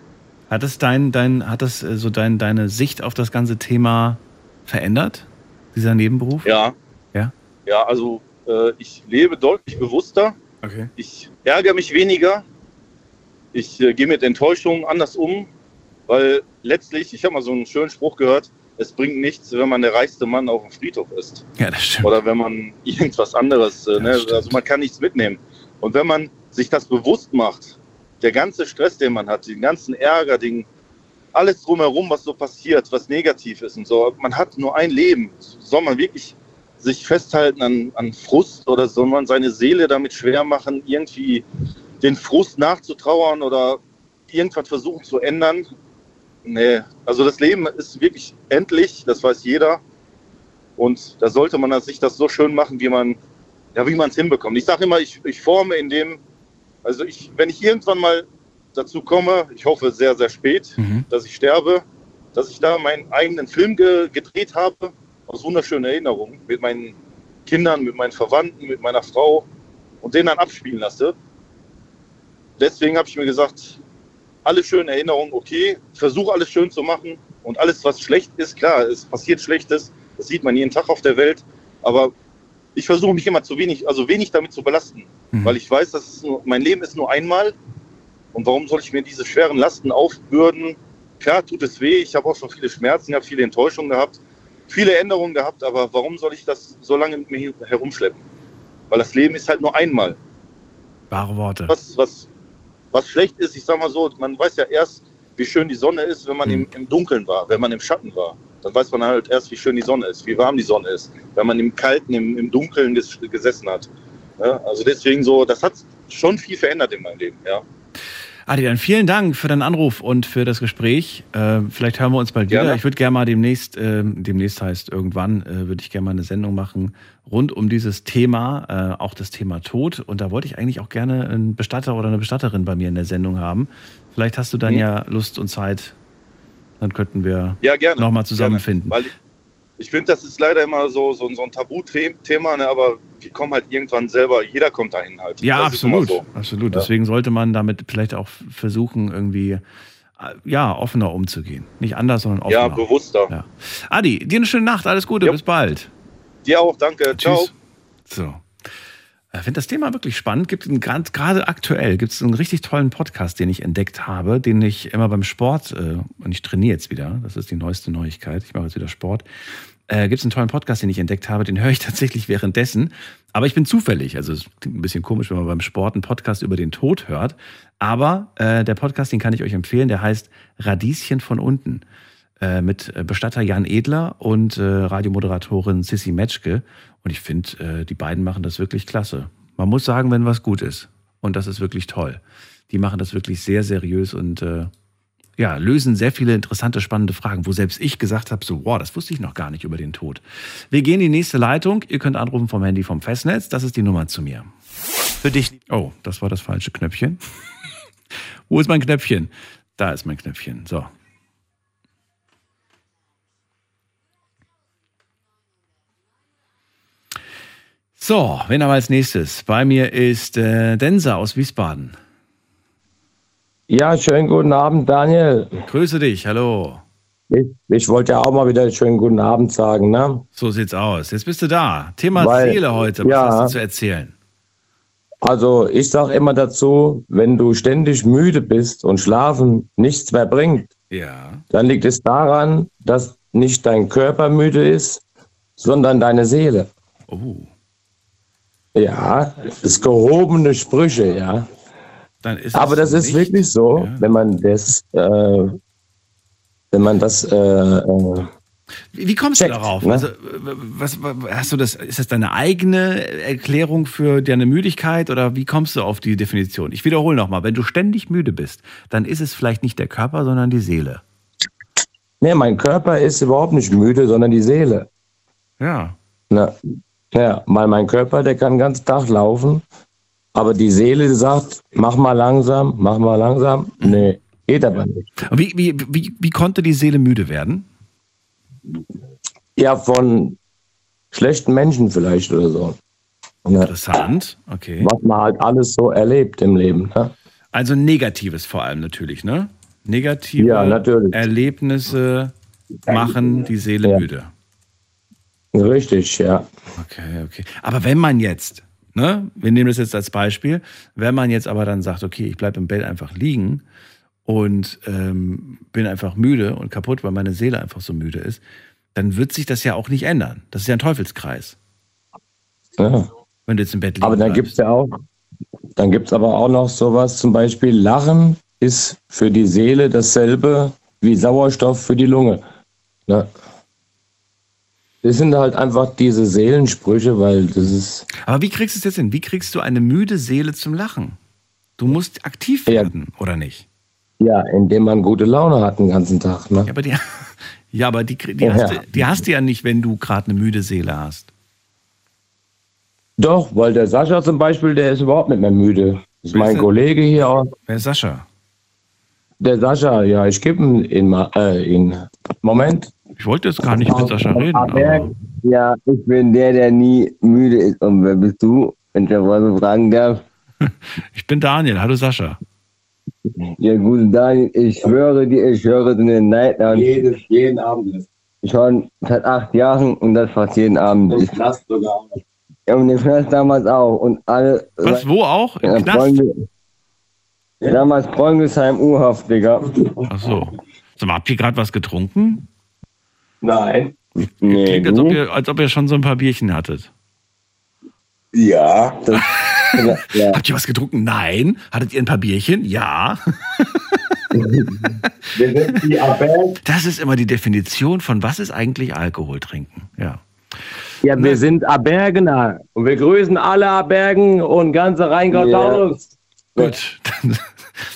Hat es dein, dein, hat das äh, so dein, deine Sicht auf das ganze Thema verändert? Dieser Nebenberuf? Ja. Ja? Ja, also äh, ich lebe deutlich bewusster. Okay. Ich ärgere mich weniger. Ich äh, gehe mit Enttäuschungen anders um, weil letztlich, ich habe mal so einen schönen Spruch gehört, es bringt nichts, wenn man der reichste Mann auf dem Friedhof ist. Ja, das stimmt. Oder wenn man irgendwas anderes, äh, ne? Das also man kann nichts mitnehmen. Und wenn man sich das bewusst macht, der ganze Stress, den man hat, den ganzen Ärger, den, alles drumherum, was so passiert, was negativ ist und so, man hat nur ein Leben. Soll man wirklich sich festhalten an, an Frust oder soll man seine Seele damit schwer machen, irgendwie den Frust nachzutrauern oder irgendwas versuchen zu ändern? Nee, also das Leben ist wirklich endlich, das weiß jeder. Und da sollte man sich das so schön machen, wie man ja, es hinbekommt. Ich sage immer, ich, ich forme in dem, also ich, wenn ich irgendwann mal dazu komme, ich hoffe sehr, sehr spät, Mhm. dass ich sterbe, dass ich da meinen eigenen Film ge gedreht habe, aus wunderschönen Erinnerungen, mit meinen Kindern, mit meinen Verwandten, mit meiner Frau und den dann abspielen lasse. Deswegen habe ich mir gesagt, alle schönen Erinnerungen, okay, versuche alles schön zu machen und alles, was schlecht ist, klar, es passiert Schlechtes, das sieht man jeden Tag auf der Welt, aber ich versuche mich immer zu wenig, also wenig damit zu belasten, Mhm. weil ich weiß, dass nur, mein Leben ist nur einmal und warum soll ich mir diese schweren Lasten aufbürden? Klar tut es weh, ich habe auch schon viele Schmerzen, ich habe viele Enttäuschungen gehabt, viele Änderungen gehabt, aber warum soll ich das so lange mit mir herumschleppen? Weil das Leben ist halt nur einmal. Wahre Worte. Was, was, was schlecht ist, ich sag mal so, man weiß ja erst, wie schön die Sonne ist, wenn man Mhm. im, im Dunkeln war, wenn man im Schatten war. Dann weiß man halt erst, wie schön die Sonne ist, wie warm die Sonne ist, wenn man im Kalten, im, im Dunkeln ges gesessen hat. Ja, also deswegen so, das hat schon viel verändert in meinem Leben, ja. Adi, dann vielen Dank für deinen Anruf und für das Gespräch. Äh, vielleicht hören wir uns bald wieder. Gerne. Ich würde gerne mal demnächst, äh, demnächst heißt irgendwann, äh, würde ich gerne mal eine Sendung machen rund um dieses Thema, äh, auch das Thema Tod. Und da wollte ich eigentlich auch gerne einen Bestatter oder eine Bestatterin bei mir in der Sendung haben. Vielleicht hast du dann Mhm. ja Lust und Zeit. Dann könnten wir Ja, nochmal zusammenfinden. Gerne. Ich, ich finde, das ist leider immer so, so, so ein Tabuthema, ne? aber wir kommen halt irgendwann selber, jeder kommt dahin halt. Ja, Das absolut. So. Absolut. Ja. Deswegen sollte man damit vielleicht auch versuchen, irgendwie äh, ja, offener umzugehen. Nicht anders, sondern offener. Ja, bewusster. Ja. Adi, dir eine schöne Nacht, alles Gute, Ja. bis bald. Dir auch, danke. Ciao. Tschüss. So. Ich finde das Thema wirklich spannend. Gibt gerade aktuell gibt es einen richtig tollen Podcast, den ich entdeckt habe, den ich immer beim Sport, äh, und ich trainiere jetzt wieder, das ist die neueste Neuigkeit, ich mache jetzt wieder Sport. äh, gibt es einen tollen Podcast, den ich entdeckt habe, den höre ich tatsächlich währenddessen. Aber ich bin zufällig, also es klingt ein bisschen komisch, wenn man beim Sport einen Podcast über den Tod hört. Aber äh, der Podcast, den kann ich euch empfehlen, der heißt Radieschen von unten. Äh, mit äh, Bestatter Jan Edler und äh, Radiomoderatorin Sissy Metschke. Und ich finde, äh, die beiden machen das wirklich klasse. Man muss sagen, wenn was gut ist. Und das ist wirklich toll. Die machen das wirklich sehr seriös und äh, ja, lösen sehr viele interessante, spannende Fragen, wo selbst ich gesagt habe, so, wow, das wusste ich noch gar nicht über den Tod. Wir gehen in die nächste Leitung. Ihr könnt anrufen vom Handy vom Festnetz. Das ist die Nummer zu mir. Für dich. Oh, das war das falsche Knöpfchen. wo ist mein Knöpfchen? Da ist mein Knöpfchen. So. So, wen haben wir als nächstes? Bei mir ist äh, Denser aus Wiesbaden. Ja, schönen guten Abend, Daniel. Grüße dich, hallo. Ich, ich wollte ja auch mal wieder schönen guten Abend sagen, ne? So sieht's aus. Jetzt bist du da. Thema Weil- Seele heute. Was ja. hast du zu erzählen? Also ich sage immer dazu, wenn du ständig müde bist und Schlafen nichts mehr bringt, Ja. dann liegt es daran, dass nicht dein Körper müde ist, sondern deine Seele. Oh. Ja, das ist gehobene Sprüche, ja. Ist Aber das ist nicht- wirklich so, wenn man das, äh, wenn man das, äh, äh, Wie wie kommst Checkt, du darauf? ne? Also, was, was, hast du das, ist das deine eigene Erklärung für deine Müdigkeit oder wie kommst du auf die Definition? Ich wiederhole nochmal, wenn du ständig müde bist, dann ist es vielleicht nicht der Körper, sondern die Seele. nee, mein Körper ist überhaupt nicht müde, sondern die Seele. Ja. Na, ja, weil mein Körper, der kann den ganzen Tag laufen, aber die Seele sagt, mach mal langsam, mach mal langsam. Nee, geht aber nicht. Wie, wie, wie, wie konnte die Seele müde werden? Ja, von schlechten Menschen vielleicht oder so. Interessant. Okay. was man halt alles so erlebt im Leben. Ne? Also Negatives vor allem natürlich, ne? Negative Ja, natürlich. Erlebnisse machen die Seele Ja. müde. Richtig, ja. Okay, okay. Aber wenn man jetzt, ne, wir nehmen das jetzt als Beispiel, wenn man jetzt aber dann sagt, okay, ich bleibe im Bett einfach liegen und ähm, bin einfach müde und kaputt, weil meine Seele einfach so müde ist, dann wird sich das ja auch nicht ändern. Das ist ja ein Teufelskreis, ja. wenn du jetzt im Bett liegen Aber dann bleibst. gibt's ja auch, dann gibt's aber auch noch sowas, zum Beispiel Lachen ist für die Seele dasselbe wie Sauerstoff für die Lunge. Ne? Das sind halt einfach diese Seelensprüche, weil das ist, Aber wie kriegst du es jetzt hin? Wie kriegst du eine müde Seele zum Lachen? Du musst aktiv Ja. werden, oder nicht? ja, indem man gute Laune hat den ganzen Tag. Ne? Ja, aber die, ja, aber die, die, Ja. hast, du, die hast du ja nicht, wenn du gerade eine müde Seele hast. Doch, weil der Sascha zum Beispiel, der ist überhaupt nicht mehr müde. Das ist mein Kollege hier auch. Wer ist Sascha? Der Sascha, ja, ich gebe ihn, äh, ihn. Moment. Ich wollte jetzt gar nicht mit Sascha reden. Aber Ja, ich bin der, der nie müde ist. Und wer bist du, wenn ich mal so fragen darf? ich bin Daniel. Hallo Sascha. Ja, gut, Daniel, ich schwöre dir, ich höre so eine Night Lounge Jeden, jeden Abend. schon seit acht Jahren und das fast jeden Abend. Ich, Knast sogar. ja, und den Knast damals auch. Und alle. Was, wo auch? Im Ja, Knast? Freunde, damals Freundesheim U-Haft, Digga. Ach so. Sag mal, habt ihr gerade was getrunken? Nein. Nee, Klingt, als ob, ihr, als ob ihr schon so ein paar Bierchen hattet. Ja. Das, ja. Habt ihr was getrunken? Nein. Hattet ihr ein paar Bierchen? Ja. Wir sind die Abel. Das ist immer die Definition von was ist eigentlich Alkohol trinken. Ja. Ja, wir sind Abergener. Und wir grüßen alle Abergen und ganze Rheingau-Taunus. Gut. Dann,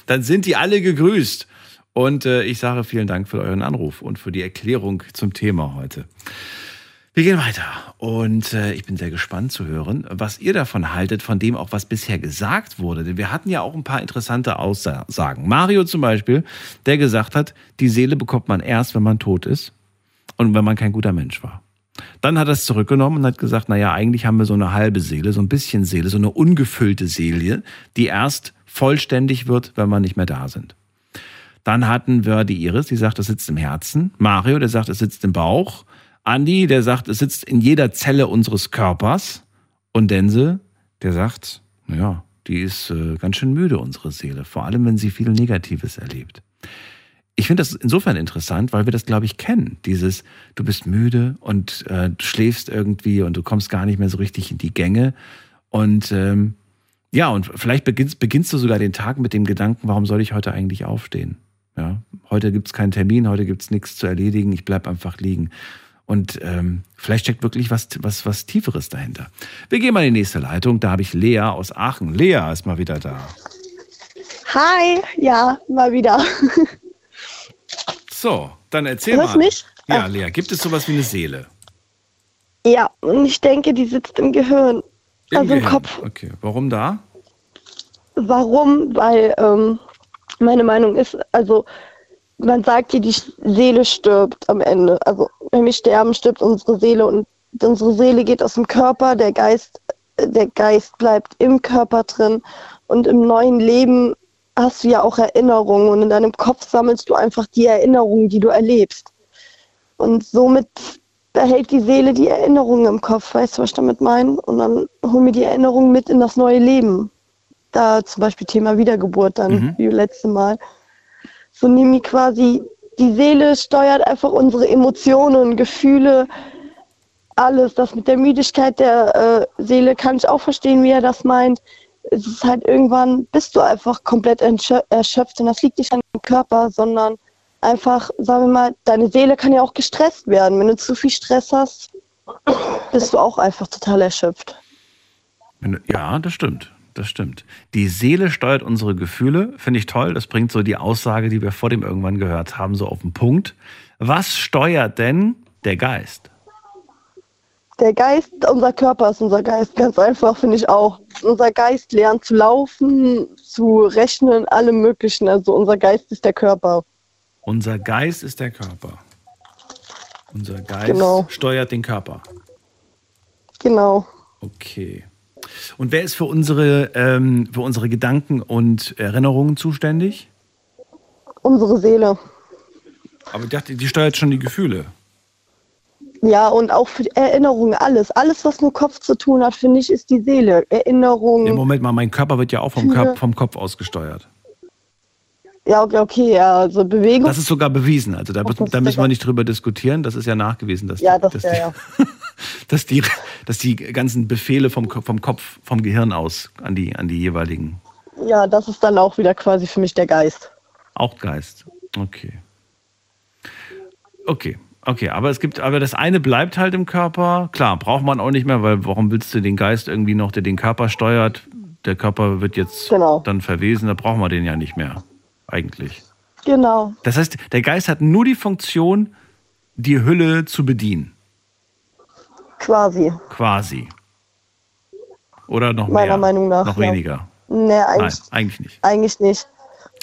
dann sind die alle gegrüßt. Und äh, ich sage vielen Dank für euren Anruf und für die Erklärung zum Thema heute. Wir gehen weiter und äh, ich bin sehr gespannt zu hören, was ihr davon haltet, von dem auch, was bisher gesagt wurde. Denn wir hatten ja auch ein paar interessante Aussagen. Mario zum Beispiel, der gesagt hat, die Seele bekommt man erst, wenn man tot ist und wenn man kein guter Mensch war. Dann hat er es zurückgenommen und hat gesagt, naja, eigentlich haben wir so eine halbe Seele, so ein bisschen Seele, so eine ungefüllte Seele, die erst vollständig wird, wenn wir nicht mehr da sind. Dann hatten wir die Iris, die sagt, es sitzt im Herzen. Mario, der sagt, es sitzt im Bauch. Andi, der sagt, es sitzt in jeder Zelle unseres Körpers. Und Dense, der sagt, naja, die ist äh, ganz schön müde, unsere Seele. Vor allem, wenn sie viel Negatives erlebt. ich finde das insofern interessant, weil wir das, glaube ich, kennen. Dieses, du bist müde und äh, du schläfst irgendwie und du kommst gar nicht mehr so richtig in die Gänge. Und ähm, ja, und vielleicht beginnst, beginnst du sogar den Tag mit dem Gedanken, warum soll ich heute eigentlich aufstehen? Ja, heute gibt's keinen Termin, heute gibt's nichts zu erledigen, ich bleib einfach liegen. Und ähm, vielleicht steckt wirklich was, was, was Tieferes dahinter. Wir gehen mal in die nächste Leitung. Da habe ich Lea aus Aachen. Lea ist mal wieder da. Hi, ja, mal wieder. So, dann erzähl Hörst mal. mich? Ja, Lea, gibt es sowas wie eine Seele? Ja, und ich denke, die sitzt im Gehirn, Im also im Gehirn. Kopf. Okay, warum da? Warum? Weil ähm, meine Meinung ist, also man sagt ja, die Seele stirbt am Ende. Also wenn wir sterben, stirbt unsere Seele und unsere Seele geht aus dem Körper, der Geist, der Geist bleibt im Körper drin und im neuen Leben hast du ja auch Erinnerungen und in deinem Kopf sammelst du einfach die Erinnerungen, die du erlebst. Und somit behält die Seele die Erinnerungen im Kopf, weißt du, was ich damit meine? Und dann holen wir die Erinnerungen mit in das neue Leben. Da zum Beispiel Thema Wiedergeburt dann, Mhm. wie letzte Mal. So nehmen wir quasi, die Seele steuert einfach unsere Emotionen, Gefühle, alles. Das mit der Müdigkeit der äh, Seele kann ich auch verstehen, wie er das meint. Es ist halt irgendwann, bist du einfach komplett erschöpft und das liegt nicht an dem Körper, sondern einfach, sagen wir mal, deine Seele kann ja auch gestresst werden. Wenn du zu viel Stress hast, bist du auch einfach total erschöpft. Ja, das stimmt. Das stimmt. Die Seele steuert unsere Gefühle, finde ich toll. Das bringt so die Aussage, die wir vor dem irgendwann gehört haben, so auf den Punkt. Was steuert denn der Geist? Der Geist, unser Körper ist unser Geist, ganz einfach, finde ich auch. Unser Geist lernt zu laufen, zu rechnen, allem Möglichen. Also unser Geist ist der Körper. Unser Geist ist der Körper. Unser Geist Genau. steuert den Körper. Genau. Okay. Und wer ist für unsere, ähm, für unsere Gedanken und Erinnerungen zuständig? Unsere Seele. Aber ich dachte, die steuert schon die Gefühle. Ja, und auch für die Erinnerungen, alles. Alles, was mit Kopf zu tun hat, finde ich, ist die Seele. Erinnerungen. Im Moment mal, mein Körper wird ja auch vom. Körper, vom Kopf aus gesteuert. Ja, okay, okay, ja, also Bewegung. Das ist sogar bewiesen. Also da, da müssen wir nicht drüber diskutieren. Das ist ja nachgewiesen, dass, ja, die, das dass, ja, die, ja. dass, die, dass die ganzen Befehle vom, vom Kopf, vom Gehirn aus an die, an die jeweiligen. Ja, das ist dann auch wieder quasi für mich der Geist. Auch Geist. Okay. Okay. Okay, aber es gibt, aber das eine bleibt halt im Körper. Klar, braucht man auch nicht mehr, weil warum willst du den Geist irgendwie noch, der den Körper steuert? Der Körper wird jetzt Genau. dann verwesen, da brauchen wir den ja nicht mehr. Eigentlich. Genau. Das heißt, der Geist hat nur die Funktion, die Hülle zu bedienen. Quasi. Quasi. Oder noch Meiner mehr? Meinung nach, Noch ja. weniger. Nee, eigentlich, Nein, eigentlich nicht. eigentlich nicht.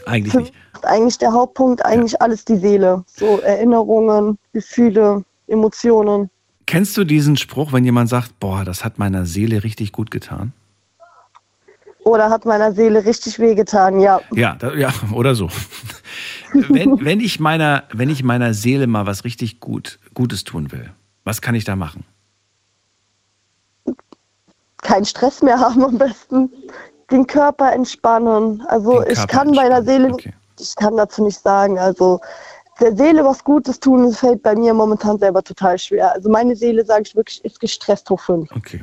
Eigentlich Für nicht. eigentlich der Hauptpunkt, eigentlich alles die Seele. So Erinnerungen, Gefühle, Emotionen. Kennst du diesen Spruch, wenn jemand sagt, boah, das hat meiner Seele richtig gut getan? Oder hat meiner Seele richtig wehgetan, ja. Ja, da, ja, oder so. wenn, wenn, ich meiner, wenn ich meiner Seele mal was richtig gut, Gutes tun will, was kann ich da machen? Keinen Stress mehr haben am besten. Den Körper entspannen. Also Den ich Körper kann meiner Seele, ich kann dazu nicht sagen. Also der Seele was Gutes tun, das fällt bei mir momentan selber total schwer. Also meine Seele, sage ich wirklich, ist gestresst hoch fünf. Okay.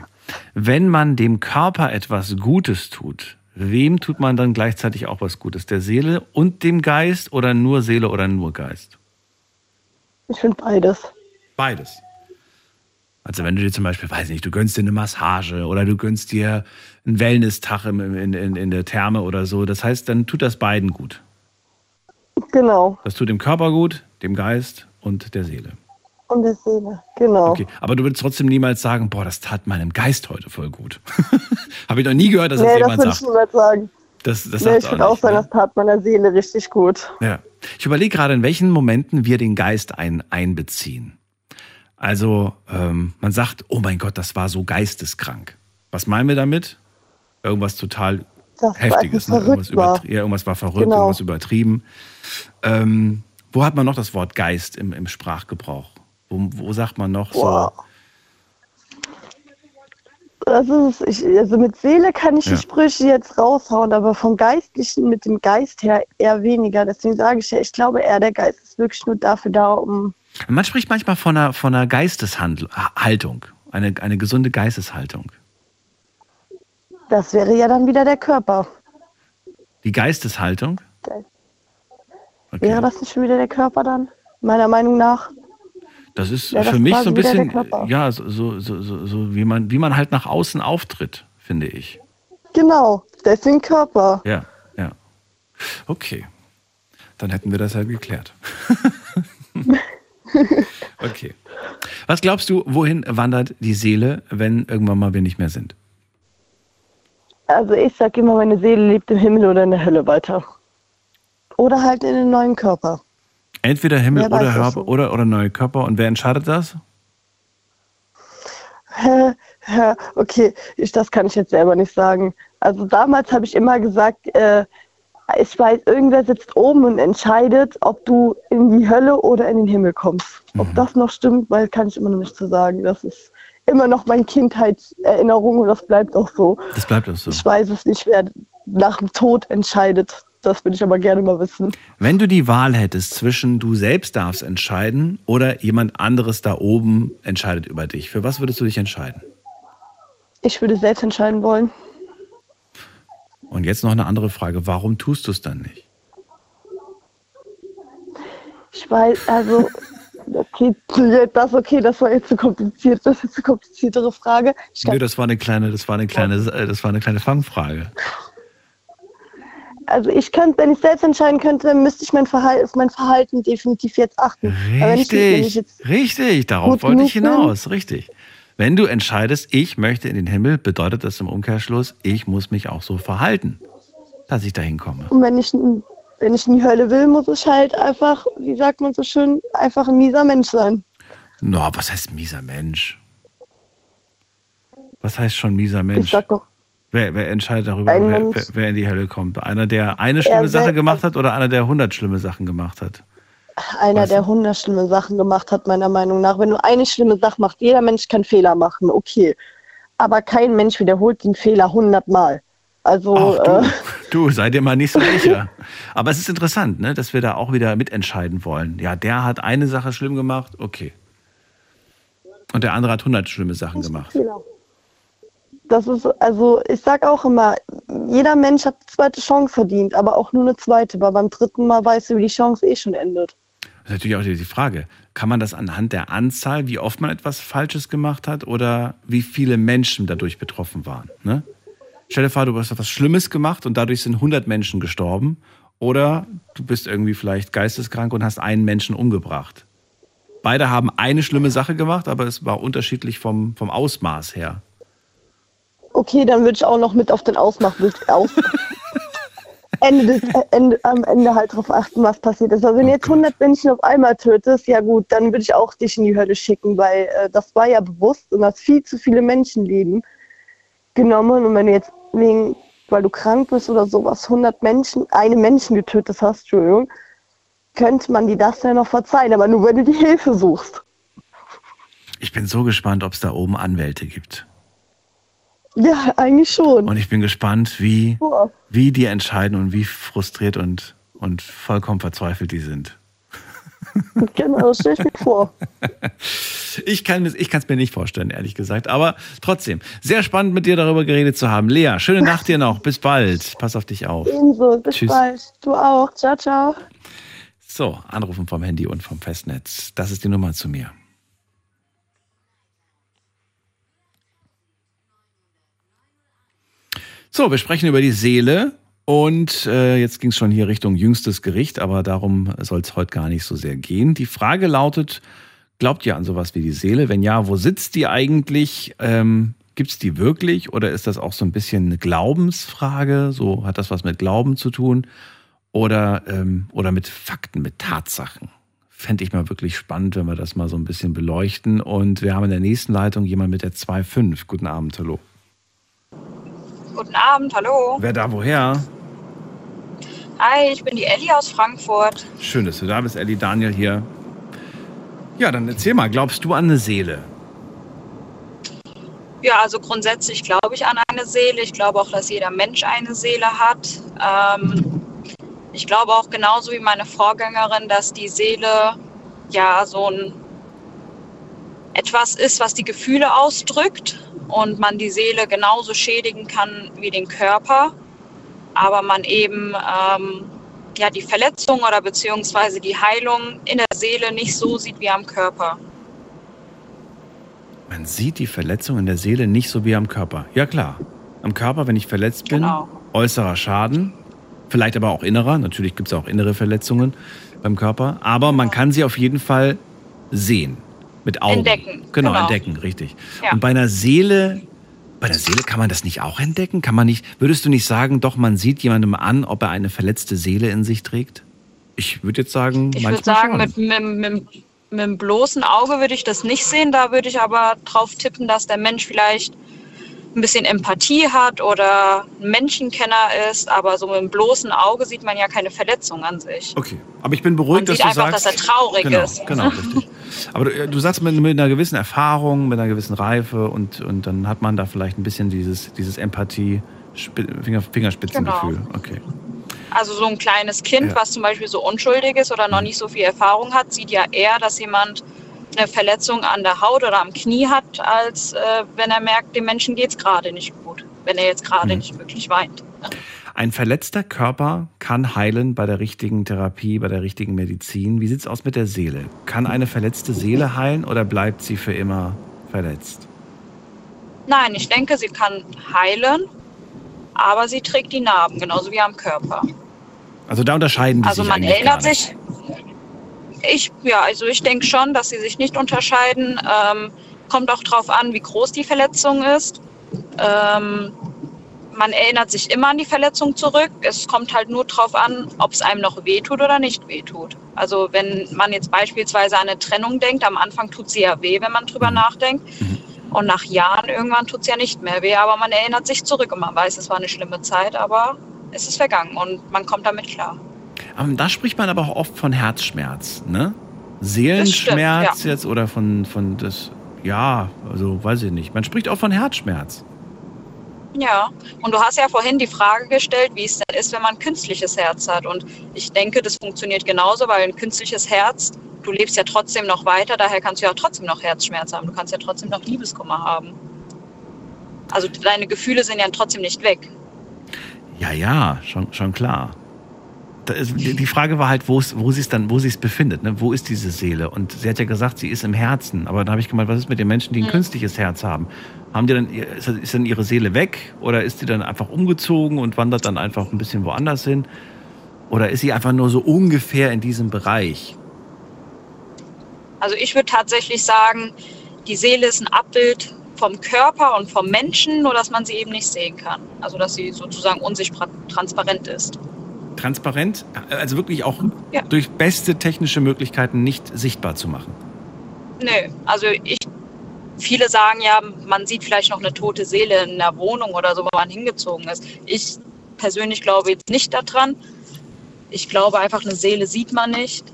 Wenn man dem Körper etwas Gutes tut, wem tut man dann gleichzeitig auch was Gutes? Der Seele und dem Geist oder nur Seele oder nur Geist? Ich finde beides. Beides. Also wenn du dir zum Beispiel, weiß nicht, du gönnst dir eine Massage oder du gönnst dir einen Wellness-Tag im- in, in, in der Therme oder so. Das heißt, dann tut das beiden gut. Genau. Das tut dem Körper gut, dem Geist und der Seele. Und der Seele, genau. Okay. Aber du würdest trotzdem niemals sagen, boah, das tat meinem Geist heute voll gut. Habe ich noch nie gehört, dass das nee, das jemand würde ich sagt. niemals sagen. Das, das nee, sagt ich würde auch sagen, ne? das tat meiner Seele richtig gut. Ja. Ich überlege gerade, in welchen Momenten wir den Geist ein, einbeziehen. Also, ähm, man sagt, oh mein Gott, das war so geisteskrank. Was meinen wir damit? Irgendwas total Das Heftiges, ne? irgendwas, war. ja, irgendwas war verrückt, Genau. irgendwas übertrieben. Ähm, wo hat man noch das Wort Geist im, im Sprachgebrauch? Wo, wo sagt man noch Boah. das ist. Ich, also mit Seele kann ich Ja. die Sprüche jetzt raushauen, aber vom Geistlichen mit dem Geist her eher weniger. Deswegen sage ich ja, ich glaube eher, der Geist ist wirklich nur dafür da, um. Man spricht manchmal von einer, von einer Geisteshaltung, eine, eine gesunde Geisteshaltung. Das wäre ja dann wieder der Körper. Die Geisteshaltung? Wäre das nicht schon wieder der Körper dann? Meiner Meinung nach. Das ist Ja, das für mich so ein bisschen, ja, so, so, so, so, so wie, man, wie man halt nach außen auftritt, finde ich. Genau, deswegen Körper. Ja, ja. Okay. Dann hätten wir das ja geklärt. okay. Was glaubst du, wohin wandert die Seele, wenn irgendwann mal wir nicht mehr sind? Also ich sag immer, meine Seele lebt im Himmel oder in der Hölle weiter. Oder halt in den neuen Körper. Entweder Himmel Wer oder, so. oder, oder neue Körper. Und wer entscheidet das? Okay, ich, das kann ich jetzt selber nicht sagen. Also damals habe ich immer gesagt, äh, ich weiß, irgendwer sitzt oben und entscheidet, ob du in die Hölle oder in den Himmel kommst. Ob das noch stimmt, weil kann ich immer noch nicht zu sagen. Das ist immer noch meine Kindheitserinnerung und das bleibt auch so. Das bleibt auch so. Ich weiß es nicht, wer nach dem Tod entscheidet. Das würde ich aber gerne mal wissen. Wenn du die Wahl hättest zwischen du selbst darfst entscheiden oder jemand anderes da oben entscheidet über dich, für was würdest du dich entscheiden? Ich würde selbst entscheiden wollen. Und jetzt noch eine andere Frage. Warum tust du es dann nicht? Ich weiß, also, okay, das okay, das war jetzt zu kompliziert, das ist jetzt eine kompliziertere Frage. Ich Nö, das war eine kleine, das war eine kleine, äh, das war eine kleine Fangfrage. Also ich könnte, wenn ich selbst entscheiden könnte, müsste ich mein Verhalten, auf mein Verhalten definitiv jetzt achten. Ich, ich Richtig, jetzt, richtig, darauf wollte ich genug bin- hinaus, richtig. Wenn du entscheidest, ich möchte in den Himmel, bedeutet das im Umkehrschluss, ich muss mich auch so verhalten, dass ich dahin komme. und wenn ich, wenn ich in die Hölle will, muss ich halt einfach, wie sagt man so schön, einfach ein mieser Mensch sein. No, was heißt mieser Mensch? Was heißt schon mieser Ich Mensch? sag doch, Wer, wer entscheidet darüber, wer, wer, wer in die Hölle kommt? Einer, der eine schlimme Er Sache gemacht hat oder einer, der hundert schlimme Sachen gemacht hat? einer, der hundert schlimme Sachen gemacht hat, meiner Meinung nach. Wenn du eine schlimme Sache machst, jeder Mensch kann Fehler machen, okay. Aber kein Mensch wiederholt den Fehler hundertmal. Also, Ach, äh, du, du, sei dir mal nicht so sicher. Aber es ist interessant, ne, dass wir da auch wieder mitentscheiden wollen. Ja, der hat eine Sache schlimm gemacht, okay. Und der andere hat hundert schlimme Sachen gemacht. Fehler. Das ist, also ich sag auch immer, jeder Mensch hat eine zweite Chance verdient, aber auch nur eine zweite, weil beim dritten Mal weißt du, wie die Chance eh schon endet. Das ist natürlich auch die Frage, kann man das anhand der Anzahl, wie oft man etwas Falsches gemacht hat oder wie viele Menschen dadurch betroffen waren? Ne? Stell dir vor, du hast etwas Schlimmes gemacht und dadurch sind 100 Menschen gestorben oder du bist irgendwie vielleicht geisteskrank und hast einen Menschen umgebracht. Beide haben eine schlimme Sache gemacht, aber es war unterschiedlich vom, vom Ausmaß her. Okay, dann würde ich auch noch mit auf den Ausmach aus Ende des, äh, Ende, am Ende halt darauf achten, was passiert ist. Also wenn jetzt 100 Menschen auf einmal tötest, ja gut, dann würde ich auch dich in die Hölle schicken, weil äh, das war ja bewusst und hast viel zu viele Menschenleben genommen. Und wenn du jetzt wegen, weil du krank bist oder sowas, 100 Menschen, eine Menschen getötet hast, Entschuldigung, könnte man dir das ja noch verzeihen, aber nur wenn du die Hilfe suchst. Ich bin so gespannt, ob es da oben Anwälte gibt. Ja, eigentlich schon. Und ich bin gespannt, wie, Boah. wie die entscheiden und wie frustriert und, und vollkommen verzweifelt die sind. Genau, stell ich mir vor. Ich kann es ich kann's mir nicht vorstellen, ehrlich gesagt. Aber trotzdem, sehr spannend mit dir darüber geredet zu haben. Lea, schöne Nacht dir noch. Bis bald. Pass auf dich auf. Ebenso, bis Tschüss. bald. Du auch. Ciao, ciao. So, anrufen vom Handy und vom Festnetz. Das ist die Nummer zu mir. So, wir sprechen über die Seele und äh, jetzt ging es schon hier Richtung jüngstes Gericht, aber darum soll es heute gar nicht so sehr gehen. Die Frage lautet, glaubt ihr an sowas wie die Seele? Wenn ja, wo sitzt die eigentlich? Ähm, Gibt es die wirklich oder ist das auch so ein bisschen eine Glaubensfrage? So hat das was mit Glauben zu tun oder, ähm, oder mit Fakten, mit Tatsachen? Fände ich mal wirklich spannend, wenn wir das mal so ein bisschen beleuchten. Und wir haben in der nächsten Leitung jemand mit der 2.5. Guten Abend, hallo. Guten Abend, hallo. Wer da woher? Hi, ich bin die Elli aus Frankfurt. Schön, dass du da bist, Elli Daniel hier. Ja, dann erzähl mal, glaubst du an eine Seele? Ja, also grundsätzlich glaube ich an eine Seele. Ich glaube auch, dass jeder Mensch eine Seele hat. Ähm, ich glaube auch genauso wie meine Vorgängerin, dass die Seele ja so ein etwas ist, was die Gefühle ausdrückt und man die Seele genauso schädigen kann wie den Körper, aber man eben ähm, ja die Verletzung oder beziehungsweise die Heilung in der Seele nicht so sieht wie am Körper. Man sieht die Verletzung in der Seele nicht so wie am Körper. Ja klar. Am Körper, wenn ich verletzt bin, Genau. äußerer Schaden, vielleicht aber auch innerer. Natürlich gibt es auch innere Verletzungen beim Körper. Aber man kann sie auf jeden Fall sehen. Mit Augen. Entdecken, Genau, genau. entdecken, richtig. Ja. Und bei einer Seele, bei der Seele kann man das nicht auch entdecken? Kann man nicht, würdest du nicht sagen, doch, man sieht jemandem an, ob er eine verletzte Seele in sich trägt? Ich würde jetzt sagen, Ich würde sagen, mit, mit, mit, mit dem bloßen Auge würde ich das nicht sehen. Da würde ich aber drauf tippen, dass der Mensch vielleicht ein bisschen Empathie hat oder ein Menschenkenner ist. Aber so mit dem bloßen Auge sieht man ja keine Verletzung an sich. Okay, aber ich bin beruhigt, Man dass sieht du einfach, sagst, dass er traurig genau, ist. Genau, richtig. Aber du, äh, du sagst mit, mit einer gewissen Erfahrung, mit einer gewissen Reife und, und dann hat man da vielleicht ein bisschen dieses, dieses Empathie, Spi- Finger, Fingerspitzengefühl. Okay. Also so ein kleines Kind, Ja. was zum Beispiel so unschuldig ist oder noch nicht so viel Erfahrung hat, sieht ja eher, dass jemand eine Verletzung an der Haut oder am Knie hat, als äh, wenn er merkt, dem Menschen geht's gerade nicht gut. Wenn er jetzt gerade Mhm. nicht wirklich weint. Ein verletzter Körper kann heilen bei der richtigen Therapie, bei der richtigen Medizin. Wie sieht's aus mit der Seele? Kann eine verletzte Seele heilen oder bleibt sie für immer verletzt? Nein, ich denke, sie kann heilen, aber sie trägt die Narben, genauso wie am Körper. Also da unterscheiden die Also sich man eigentlich gar erinnert sich. Ich, ja, also ich denke schon, dass sie sich nicht unterscheiden. Ähm, kommt auch drauf an, wie groß die Verletzung ist. Ähm, man erinnert sich immer an die Verletzung zurück. Es kommt halt nur drauf an, ob es einem noch wehtut oder nicht wehtut. Also wenn man jetzt beispielsweise an eine Trennung denkt, am Anfang tut sie ja weh, wenn man drüber nachdenkt. Und nach Jahren irgendwann tut es ja nicht mehr weh, aber man erinnert sich zurück und man weiß, es war eine schlimme Zeit, aber es ist vergangen und man kommt damit klar. Ähm, Da spricht man aber auch oft von Herzschmerz, ne? Seelenschmerz ja. jetzt oder von, von das, ja, also weiß ich nicht. Man spricht auch von Herzschmerz. Ja, und du hast ja vorhin die Frage gestellt, wie es denn ist, wenn man ein künstliches Herz hat. Und ich denke, das funktioniert genauso, weil ein künstliches Herz, du lebst ja trotzdem noch weiter, daher kannst du ja trotzdem noch Herzschmerz haben. Du kannst ja trotzdem noch Liebeskummer haben. Also deine Gefühle sind ja trotzdem nicht weg. Ja, ja, schon, schon klar. Die Frage war halt, wo sie es dann, wo sie es befindet, ne? Wo ist diese Seele? Und sie hat ja gesagt, sie ist im Herzen. Aber dann habe ich gemeint, was ist mit den Menschen, die ein Mhm. künstliches Herz haben? Haben die dann, ist, ist dann ihre Seele weg? Oder ist die dann einfach umgezogen und wandert dann einfach ein bisschen woanders hin? Oder ist sie einfach nur so ungefähr in diesem Bereich? Also ich würde tatsächlich sagen, die Seele ist ein Abbild vom Körper und vom Menschen, nur dass man sie eben nicht sehen kann. Also dass sie sozusagen unsichtbar transparent ist. Transparent, also wirklich auch Ja. durch beste technische Möglichkeiten nicht sichtbar zu machen. Nö, also ich, viele sagen ja, man sieht vielleicht noch eine tote Seele in der Wohnung oder so, wo man hingezogen ist. Ich persönlich glaube jetzt nicht daran. Ich glaube einfach, eine Seele sieht man nicht.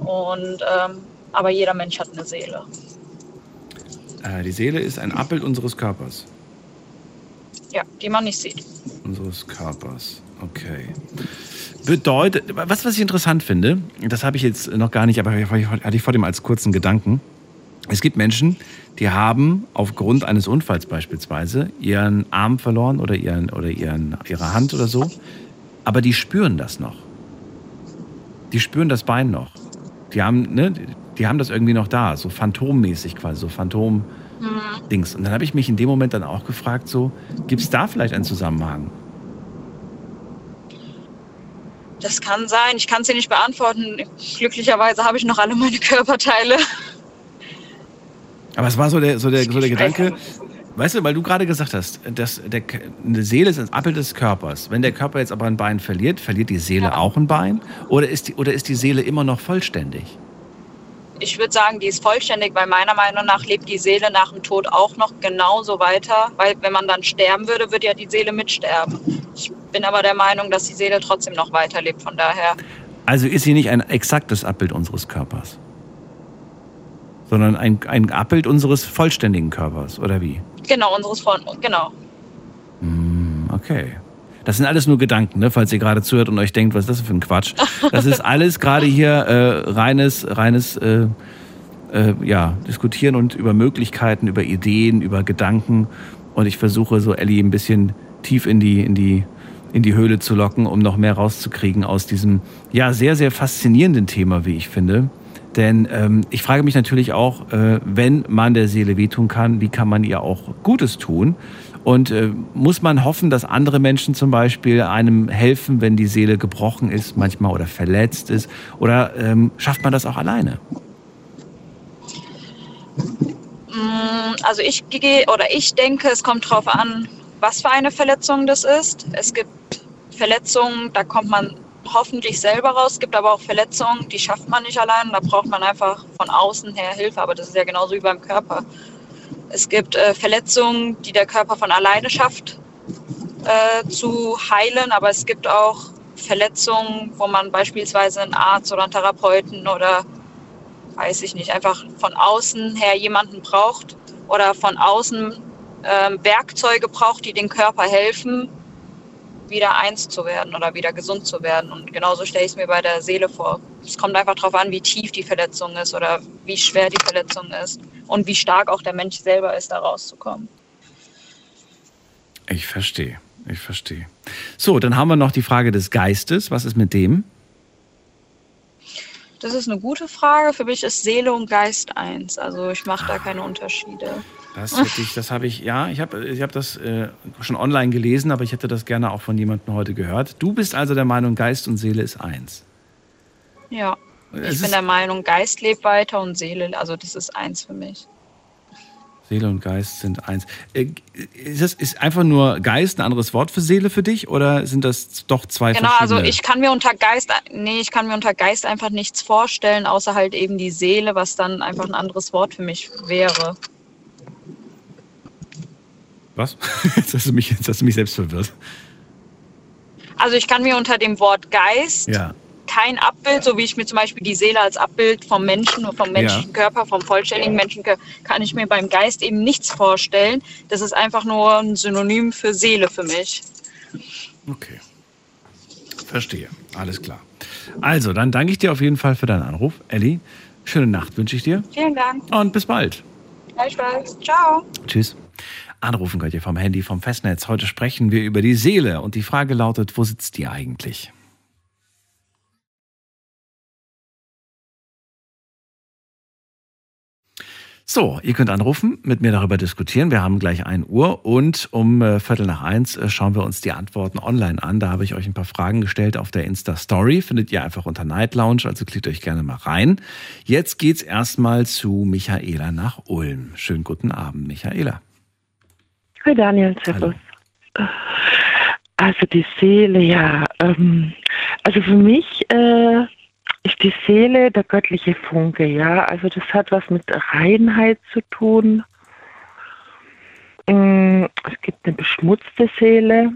Und, ähm, aber jeder Mensch hat eine Seele. Äh, die Seele ist ein Abbild unseres Körpers. Ja, die man nicht sieht. Unseres Körpers. Okay. Bedeutet, was, was ich interessant finde, das habe ich jetzt noch gar nicht, aber hatte ich vor dem als kurzen Gedanken. Es gibt Menschen, die haben aufgrund eines Unfalls beispielsweise ihren Arm verloren oder, ihren, oder ihren, ihre Hand oder so, aber die spüren das noch. Die spüren das Bein noch. Die haben, ne, die haben das irgendwie noch da, so phantommäßig quasi, so Phantom. Dings. Und dann habe ich mich in dem Moment dann auch gefragt, so, gibt es da vielleicht einen Zusammenhang? Das kann sein. Ich kann es dir nicht beantworten. Glücklicherweise habe ich noch alle meine Körperteile. Aber es war so der, so der, so der Gedanke, weißt du, weil du gerade gesagt hast, dass der, eine Seele ist ein Abbild des Körpers. Wenn der Körper jetzt aber ein Bein verliert, verliert die Seele auch ein Bein? Oder ist, die, oder ist die Seele immer noch vollständig? Ich würde sagen, die ist vollständig, weil meiner Meinung nach lebt die Seele nach dem Tod auch noch genauso weiter. Weil wenn man dann sterben würde, würde ja die Seele mitsterben. Ich bin aber der Meinung, dass die Seele trotzdem noch weiterlebt. Von daher, Also ist sie nicht ein exaktes Abbild unseres Körpers, sondern ein, ein Abbild unseres vollständigen Körpers, oder wie? Genau, unseres Freundes, genau. Hm, okay. Das sind alles nur Gedanken, ne? falls ihr gerade zuhört und euch denkt, was ist das für ein Quatsch. Das ist alles gerade hier äh, reines, reines äh, äh, ja, Diskutieren und über Möglichkeiten, über Ideen, über Gedanken. Und ich versuche so Ellie ein bisschen tief in die, in die, in die Höhle zu locken, um noch mehr rauszukriegen aus diesem ja sehr, sehr faszinierenden Thema, wie ich finde. Denn ähm, ich frage mich natürlich auch, äh, wenn man der Seele wehtun kann, wie kann man ihr auch Gutes tun? Und äh, muss man hoffen, dass andere Menschen zum Beispiel einem helfen, wenn die Seele gebrochen ist, manchmal oder verletzt ist? Oder ähm, schafft man das auch alleine? Mm, Also ich gehe oder ich denke, es kommt darauf an, was für eine Verletzung das ist. Es gibt Verletzungen, da kommt man hoffentlich selber raus. Es gibt aber auch Verletzungen, die schafft man nicht allein. Da braucht man einfach von außen her Hilfe. Aber das ist ja genauso wie beim Körper. Es gibt äh, Verletzungen, die der Körper von alleine schafft äh, zu heilen. Aber es gibt auch Verletzungen, wo man beispielsweise einen Arzt oder einen Therapeuten oder weiß ich nicht, einfach von außen her jemanden braucht oder von außen ähm, Werkzeuge braucht, die dem Körper helfen, wieder eins zu werden oder wieder gesund zu werden. Und genauso stelle ich es mir bei der Seele vor. Es kommt einfach darauf an, wie tief die Verletzung ist oder wie schwer die Verletzung ist und wie stark auch der Mensch selber ist, da rauszukommen. Ich verstehe, ich verstehe. So, dann haben wir noch die Frage des Geistes. Was ist mit dem? Das ist eine gute Frage. Für mich ist Seele und Geist eins. Also ich mache da keine Unterschiede. Das, hätte ich, das habe ich, ja, ich habe ich hab das äh, schon online gelesen, aber ich hätte das gerne auch von jemandem heute gehört. Du bist also der Meinung, Geist und Seele ist eins. Ja. Es Ich bin der Meinung, Geist lebt weiter und Seele, also das ist eins für mich. Seele und Geist sind eins. Äh, Ist, das, ist einfach nur Geist ein anderes Wort für Seele für dich oder sind das doch zwei Genau, verschiedene? also ich kann mir unter Geist, nee, ich kann mir unter Geist einfach nichts vorstellen, außer halt eben die Seele, was dann einfach ein anderes Wort für mich wäre. Was? Jetzt hast, du mich, jetzt hast du mich selbst verwirrt. Also ich kann mir unter dem Wort Geist Ja. kein Abbild, so wie ich mir zum Beispiel die Seele als Abbild vom Menschen, vom menschlichen Körper, vom vollständigen Menschenkörper, kann ich mir beim Geist eben nichts vorstellen. Das ist einfach nur ein Synonym für Seele für mich. Okay. Verstehe. Alles klar. Also, dann danke ich dir auf jeden Fall für deinen Anruf. Elli, schöne Nacht wünsche ich dir. Vielen Dank. Und bis bald. Gleichfalls. Ciao. Tschüss. Anrufen könnt ihr vom Handy, vom Festnetz. Heute sprechen wir über die Seele und die Frage lautet, wo sitzt die eigentlich? So, ihr könnt anrufen, mit mir darüber diskutieren. Wir haben gleich 1 Uhr und um äh, Viertel nach eins äh, schauen wir uns die Antworten online an. Da habe ich euch ein paar Fragen gestellt auf der Insta-Story. Findet ihr einfach unter Night Lounge, also klickt euch gerne mal rein. Jetzt geht's erstmal zu Michaela nach Ulm. Schönen guten Abend, Michaela. Hi Daniel, servus. Also die Seele, ja. Ähm, also für mich äh, ist die Seele der göttliche Funke, ja. Also das hat was mit Reinheit zu tun. Mm, Es gibt eine beschmutzte Seele.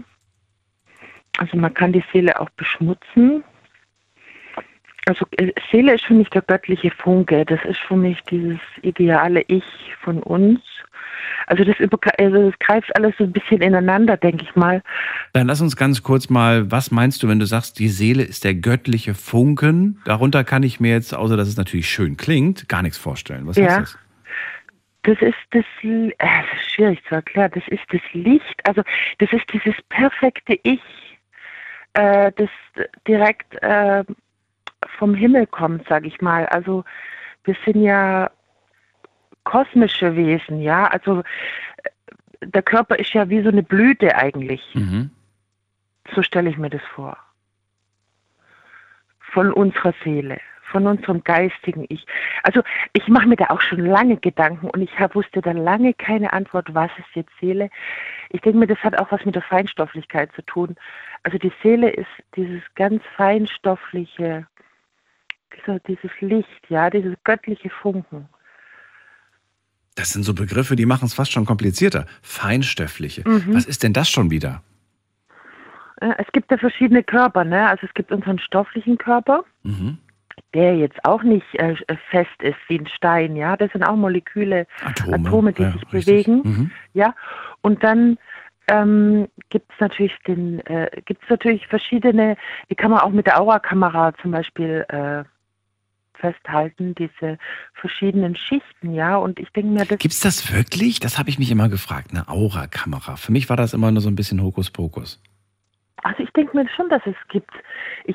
Also man kann die Seele auch beschmutzen. Also äh, Seele ist für mich der göttliche Funke. Das ist für mich dieses ideale Ich von uns. Also das, also das greift alles so ein bisschen ineinander, denke ich mal. Dann lass uns ganz kurz mal, was meinst du, wenn du sagst, die Seele ist der göttliche Funken? Darunter kann ich mir jetzt, außer dass es natürlich schön klingt, gar nichts vorstellen. Was Ja. heißt das? Das ist das, äh, das ist schwierig zu erklären. Das ist das Licht, also das ist dieses perfekte Ich, äh, das direkt äh, vom Himmel kommt, sage ich mal. Also wir sind ja kosmische Wesen, ja. Also äh, der Körper ist ja wie so eine Blüte eigentlich. Mhm. So stelle ich mir das vor. Von unserer Seele, von unserem geistigen Ich. Also ich mache mir da auch schon lange Gedanken und ich hab, wusste da lange keine Antwort, was ist jetzt Seele. Ich denke mir, das hat auch was mit der Feinstofflichkeit zu tun. Also die Seele ist dieses ganz feinstoffliche, dieses Licht, ja, dieses göttliche Funken. Das sind so Begriffe, die machen es fast schon komplizierter. Feinstoffliche. Mhm. Was ist denn das schon wieder? Äh, Es gibt ja verschiedene Körper, ne? Also es gibt unseren stofflichen Körper, Mhm. der jetzt auch nicht äh, fest ist wie ein Stein, ja. Das sind auch Moleküle, Atome, Atome, die ja, sich richtig. bewegen, Mhm. ja. Und dann ähm, gibt es natürlich den, äh, gibt's natürlich verschiedene, die kann man auch mit der Aura-Kamera zum Beispiel äh, festhalten, diese verschiedenen Schichten, ja. Und ich denke mir, das Gibt's das wirklich? Das habe ich mich immer gefragt, eine Aura-Kamera. Für mich war das immer nur so ein bisschen Hokuspokus. also ich denke mir schon, dass es gibt.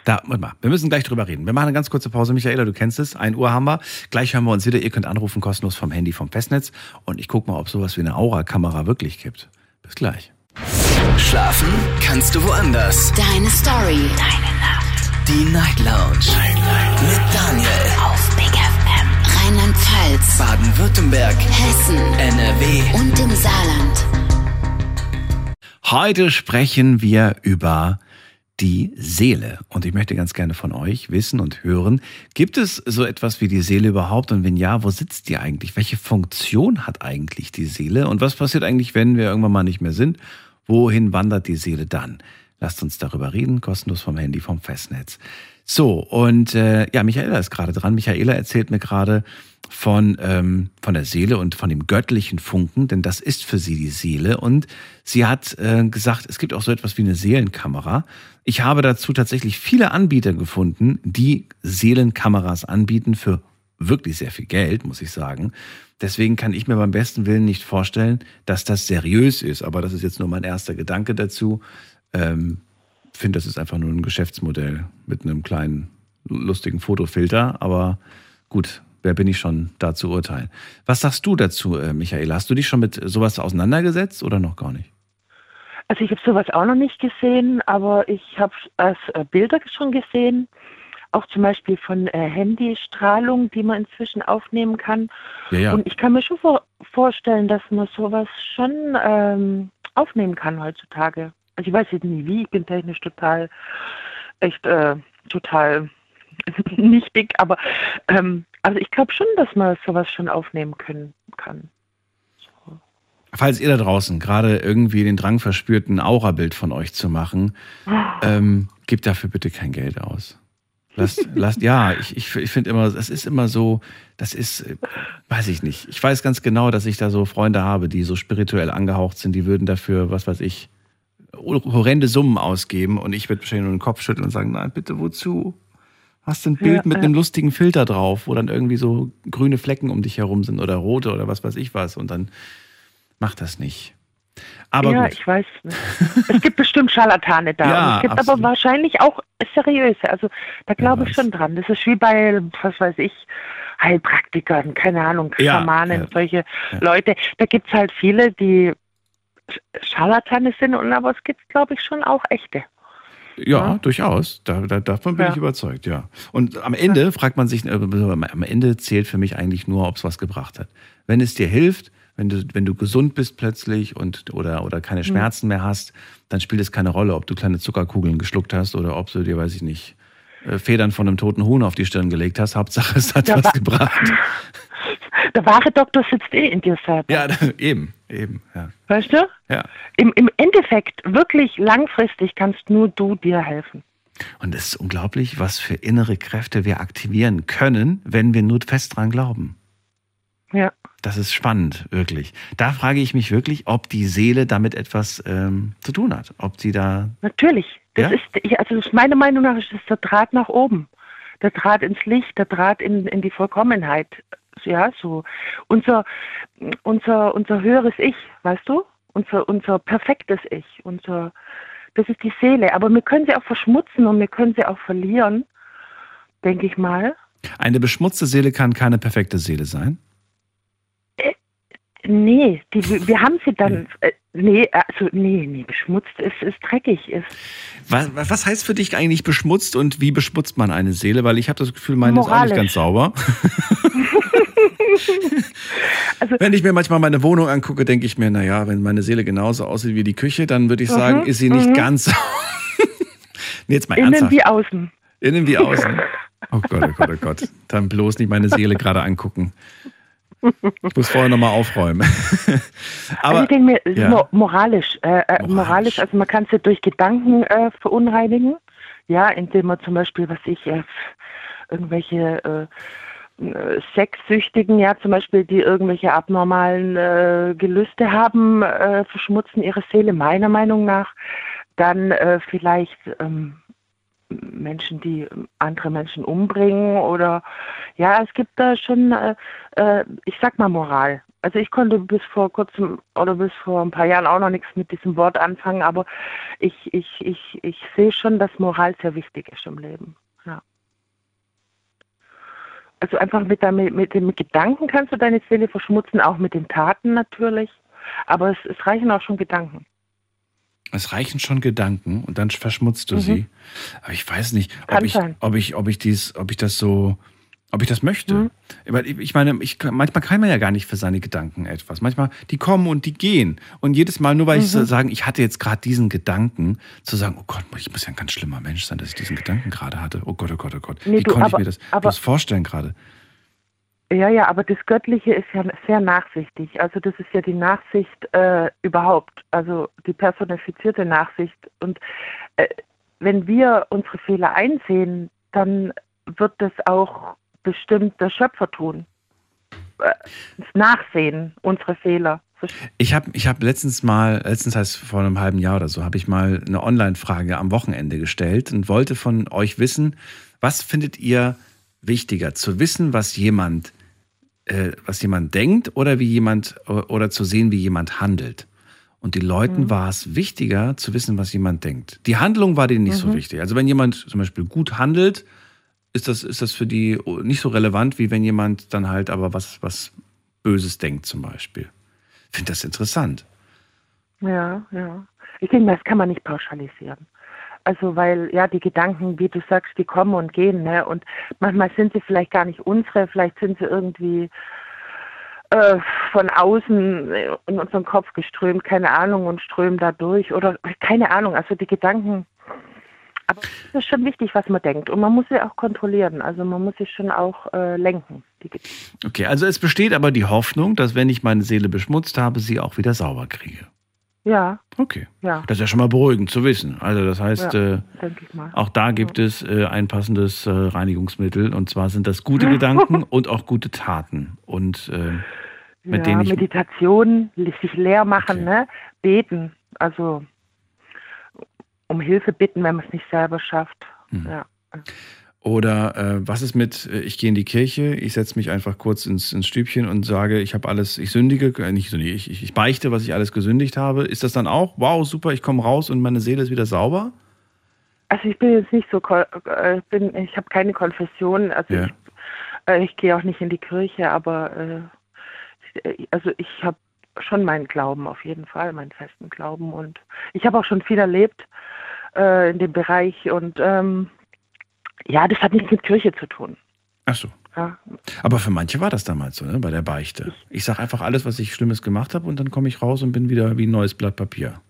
Da, warte mal, wir müssen gleich drüber reden. Wir machen eine ganz kurze Pause, Michaela, du kennst es. 1 Uhr haben wir. Gleich hören wir uns wieder. Ihr könnt anrufen, kostenlos vom Handy, vom Festnetz. Und ich gucke mal, ob sowas wie eine Aura-Kamera wirklich gibt. Bis gleich. Schlafen kannst du woanders. Deine Story. Deine. Die Night Lounge. Mit Daniel. Auf Big FM. Rheinland-Pfalz. Baden-Württemberg. Hessen. NRW. Und im Saarland. Heute sprechen wir über die Seele. Und ich möchte ganz gerne von euch wissen und hören, gibt es so etwas wie die Seele überhaupt? Und wenn ja, wo sitzt die eigentlich? Welche Funktion hat eigentlich die Seele? Und was passiert eigentlich, wenn wir irgendwann mal nicht mehr sind? Wohin wandert die Seele dann? Lasst uns darüber reden, kostenlos vom Handy, vom Festnetz. So, und äh, ja, Michaela ist gerade dran. Michaela erzählt mir gerade von, ähm, von der Seele und von dem göttlichen Funken, denn das ist für sie die Seele. Und sie hat äh, gesagt, es gibt auch so etwas wie eine Seelenkamera. Ich habe dazu tatsächlich viele Anbieter gefunden, die Seelenkameras anbieten für wirklich sehr viel Geld, muss ich sagen. Deswegen kann ich mir beim besten Willen nicht vorstellen, dass das seriös ist. Aber das ist jetzt nur mein erster Gedanke dazu. Ähm, finde, das ist einfach nur ein Geschäftsmodell mit einem kleinen lustigen Fotofilter. Aber gut, wer bin ich schon da zu urteilen? Was sagst du dazu, äh, Michael? Hast du dich schon mit sowas auseinandergesetzt oder noch gar nicht? Also ich habe sowas auch noch nicht gesehen, aber ich habe äh, Bilder schon gesehen, auch zum Beispiel von äh, Handystrahlung, die man inzwischen aufnehmen kann. Ja, ja. Und ich kann mir schon vor vorstellen, dass man sowas schon ähm, aufnehmen kann heutzutage. Also ich weiß jetzt nie wie, ich bin technisch total, echt äh, total nichtig, aber ähm, also ich glaube schon, dass man sowas schon aufnehmen können kann. Falls ihr da draußen gerade irgendwie den Drang verspürt, ein Aurabild von euch zu machen, ähm, gebt dafür bitte kein Geld aus. Lasst, lasst, ja, ich, ich, ich finde immer, das ist immer so, das ist, äh, weiß ich nicht. Ich weiß ganz genau, dass ich da so Freunde habe, die so spirituell angehaucht sind, die würden dafür, was weiß ich, horrende Summen ausgeben und ich würde wahrscheinlich nur den Kopf schütteln und sagen, nein, bitte wozu? Hast du ein Bild Ja, mit ja. einem lustigen Filter drauf, wo dann irgendwie so grüne Flecken um dich herum sind oder rote oder was weiß ich was und dann mach das nicht. Aber ja, gut. ich weiß nicht. Es gibt bestimmt Scharlatane da. Ja, es gibt absolut. aber wahrscheinlich auch seriöse. Also da glaube ich weiß. schon dran. Das ist wie bei, was weiß ich, Heilpraktikern, keine Ahnung, Ja, Schamanen, ja. solche Ja. Leute. Da gibt es halt viele, die Scharlatane sind, und aber es gibt, glaube ich, schon auch echte. Ja, durchaus. Da, da, davon bin Ja. ich überzeugt, ja. Und am Ende fragt man sich, äh, am Ende zählt für mich eigentlich nur, ob es was gebracht hat. Wenn es dir hilft, wenn du, wenn du gesund bist plötzlich und oder, oder keine Schmerzen mehr hast, dann spielt es keine Rolle, ob du kleine Zuckerkugeln geschluckt hast oder ob du dir, weiß ich nicht, äh, Federn von einem toten Huhn auf die Stirn gelegt hast. Hauptsache, es hat Ja, was wa- gebracht. Der wahre Doktor sitzt eh in dir selbst. Ja, eben, eben, ja. Weißt du? ja. Im, Im Endeffekt, wirklich langfristig kannst nur du dir helfen. Und es ist unglaublich, was für innere Kräfte wir aktivieren können, wenn wir nur fest dran glauben. Ja. Das ist spannend, wirklich. Da frage ich mich wirklich, ob die Seele damit etwas ähm, zu tun hat. Ob sie da. Natürlich. Das Ja? ist, also meiner Meinung nach ist das der Draht nach oben. Der Draht ins Licht, der Draht in, in die Vollkommenheit. Ja, so. Unser, unser, unser höheres Ich, weißt du? Unser, unser perfektes Ich. Unser, das ist die Seele. Aber wir können sie auch verschmutzen und wir können sie auch verlieren, denke ich mal. Eine beschmutzte Seele kann keine perfekte Seele sein. Nee, die, wir haben sie dann. Äh, nee, also nee, nee, beschmutzt ist, ist dreckig. Ist, Was, was heißt für dich eigentlich beschmutzt und wie beschmutzt man eine Seele? Weil ich habe das Gefühl, meine ist auch nicht Moralisch. ganz sauber. Also wenn ich mir manchmal meine Wohnung angucke, denke ich mir, naja, wenn meine Seele genauso aussieht wie die Küche, dann würde ich Mhm, sagen, ist sie nicht mhm. ganz sauber. nee, jetzt mal innen ernsthaft. wie außen. Innen wie außen. Oh Gott, oh Gott, oh Gott. Dann bloß nicht meine Seele gerade angucken. Ich muss vorher nochmal aufräumen. also ich denke mir, ja. mo- moralisch, äh, äh, moralisch, also man kann es ja durch Gedanken äh, verunreinigen, ja, indem man zum Beispiel, was ich, äh, irgendwelche äh, Sexsüchtigen, ja, zum Beispiel, die irgendwelche abnormalen äh, Gelüste haben, äh, verschmutzen ihre Seele, meiner Meinung nach. Dann äh, vielleicht ähm, Menschen, die andere Menschen umbringen oder ja, es gibt da schon, äh, äh, ich sag mal Moral. Also ich konnte bis vor kurzem oder bis vor ein paar Jahren auch noch nichts mit diesem Wort anfangen, aber ich, ich, ich, ich sehe schon, dass Moral sehr wichtig ist im Leben. Also einfach mit, damit, mit dem Gedanken kannst du deine Seele verschmutzen, auch mit den Taten natürlich. Aber es, es reichen auch schon Gedanken. Es reichen schon Gedanken und dann verschmutzt du Mhm. sie. Aber ich weiß nicht, ob Kann ich, sein. ob ich, ob ich dies, ob ich das so, ob ich das möchte. Mhm. Weil ich meine, ich, manchmal kann man ja gar nicht für seine Gedanken etwas. Manchmal, die kommen und die gehen. Und jedes Mal, nur weil ich so Mhm. sagen, ich hatte jetzt gerade diesen Gedanken, zu sagen, oh Gott, ich muss ja ein ganz schlimmer Mensch sein, dass ich diesen Gedanken gerade hatte. Oh Gott, oh Gott, oh Gott. Nee, Wie du, konnte aber- ich mir das aber- bloß vorstellen gerade? Ja, ja, aber das Göttliche ist ja sehr nachsichtig. Also das ist ja die Nachsicht äh, überhaupt, also die personifizierte Nachsicht. Und äh, wenn wir unsere Fehler einsehen, dann wird das auch bestimmt der Schöpfer tun. Äh, das Nachsehen unserer Fehler. Ich habe ich hab letztens mal, letztens heißt vor einem halben Jahr oder so, habe ich mal eine Online-Frage am Wochenende gestellt und wollte von euch wissen, was findet ihr wichtiger, zu wissen, was jemand, äh, was jemand denkt oder wie jemand oder zu sehen, wie jemand handelt. Und die Leuten Mhm. war es wichtiger zu wissen, was jemand denkt. Die Handlung war denen nicht so Mhm. wichtig. Also wenn jemand zum Beispiel gut handelt, ist das, ist das für die nicht so relevant, wie wenn jemand dann halt aber was, was Böses denkt zum Beispiel. Ich finde das interessant. Ja, ja. Ich denke mal, das kann man nicht pauschalisieren. Also weil ja die Gedanken, wie du sagst, die kommen und gehen, ne? Und manchmal sind sie vielleicht gar nicht unsere, vielleicht sind sie irgendwie äh, von außen in unseren Kopf geströmt, keine Ahnung, und strömen da durch oder keine Ahnung. Also die Gedanken. Aber es ist schon wichtig, was man denkt. Und man muss sie auch kontrollieren. Also man muss sie schon auch äh, lenken. Okay, also es besteht aber die Hoffnung, dass wenn ich meine Seele beschmutzt habe, sie auch wieder sauber kriege. Ja. Okay. Ja. Das ist ja schon mal beruhigend zu wissen. Also das heißt, Ja, äh, denke ich mal. auch da gibt es äh, ein passendes äh, Reinigungsmittel. Und zwar sind das gute Gedanken und auch gute Taten. Und äh, mit ja, denen ich Meditation, sich leer machen, ne? beten, also um Hilfe bitten, wenn man es nicht selber schafft. Mhm. Ja. Oder äh, was ist mit, äh, ich gehe in die Kirche, ich setze mich einfach kurz ins, ins Stübchen und sage, ich habe alles, ich sündige, äh, nicht sündige, ich, ich, ich beichte, was ich alles gesündigt habe. Ist das dann auch, wow, super, ich komme raus und meine Seele ist wieder sauber? Also ich bin jetzt nicht so, äh, bin, ich habe keine Konfession, also Ja. ich, äh, ich gehe auch nicht in die Kirche, aber äh, also ich habe schon meinen Glauben auf jeden Fall, meinen festen Glauben und ich habe auch schon viel erlebt äh, in dem Bereich und ähm, ja, das hat nichts mit Kirche zu tun. Ach so. Ja. Aber für manche war das damals so, ne, bei der Beichte. Ich sage einfach alles, was ich Schlimmes gemacht habe und dann komme ich raus und bin wieder wie ein neues Blatt Papier.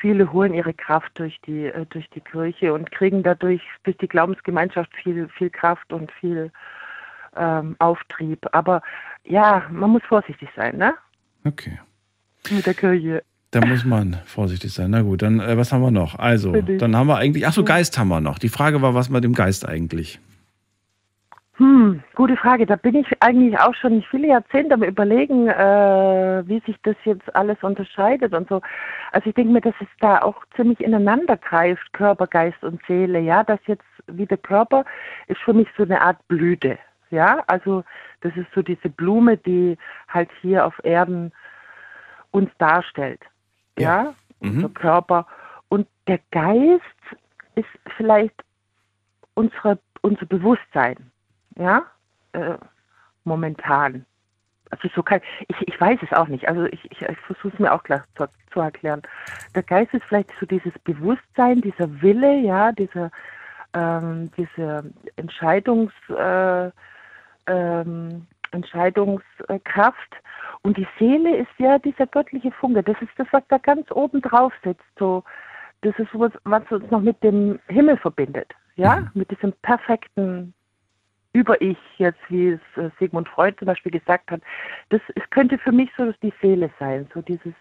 Viele holen ihre Kraft durch die, äh, durch die Kirche und kriegen dadurch durch die Glaubensgemeinschaft viel, viel Kraft und viel ähm, Auftrieb. Aber ja, man muss vorsichtig sein, ne? Okay. Mit der Kirche. Da muss man vorsichtig sein. Na gut, dann äh, was haben wir noch? Also, dann haben wir eigentlich, ach so, Geist haben wir noch. Die Frage war, was mit dem Geist eigentlich? Hm, gute Frage. Da bin ich eigentlich auch schon viele Jahrzehnte am Überlegen, äh, wie sich das jetzt alles unterscheidet und so. Also ich denke mir, dass es da auch ziemlich ineinander greift, Körper, Geist und Seele. Ja, das jetzt wie der Körper ist für mich so eine Art Blüte. Ja, also das ist so diese Blume, die halt hier auf Erden uns darstellt. Ja, unser Körper. Und der Geist ist vielleicht unsere, unser Bewusstsein. Ja, äh, momentan. Also so kann ich, ich weiß es auch nicht. Also ich, ich, ich versuche es mir auch klar zu, zu erklären. Der Geist ist vielleicht so dieses Bewusstsein, dieser Wille, ja, diese, ähm, diese Entscheidungs, äh, ähm, Entscheidungskraft. Und die Seele ist ja dieser göttliche Funke. Das ist das, was da ganz oben drauf sitzt. So, das ist was, was uns noch mit dem Himmel verbindet. Ja, mit diesem perfekten über-Ich, jetzt wie es äh, Sigmund Freud zum Beispiel gesagt hat. Das es könnte für mich so die Seele sein, so dieses,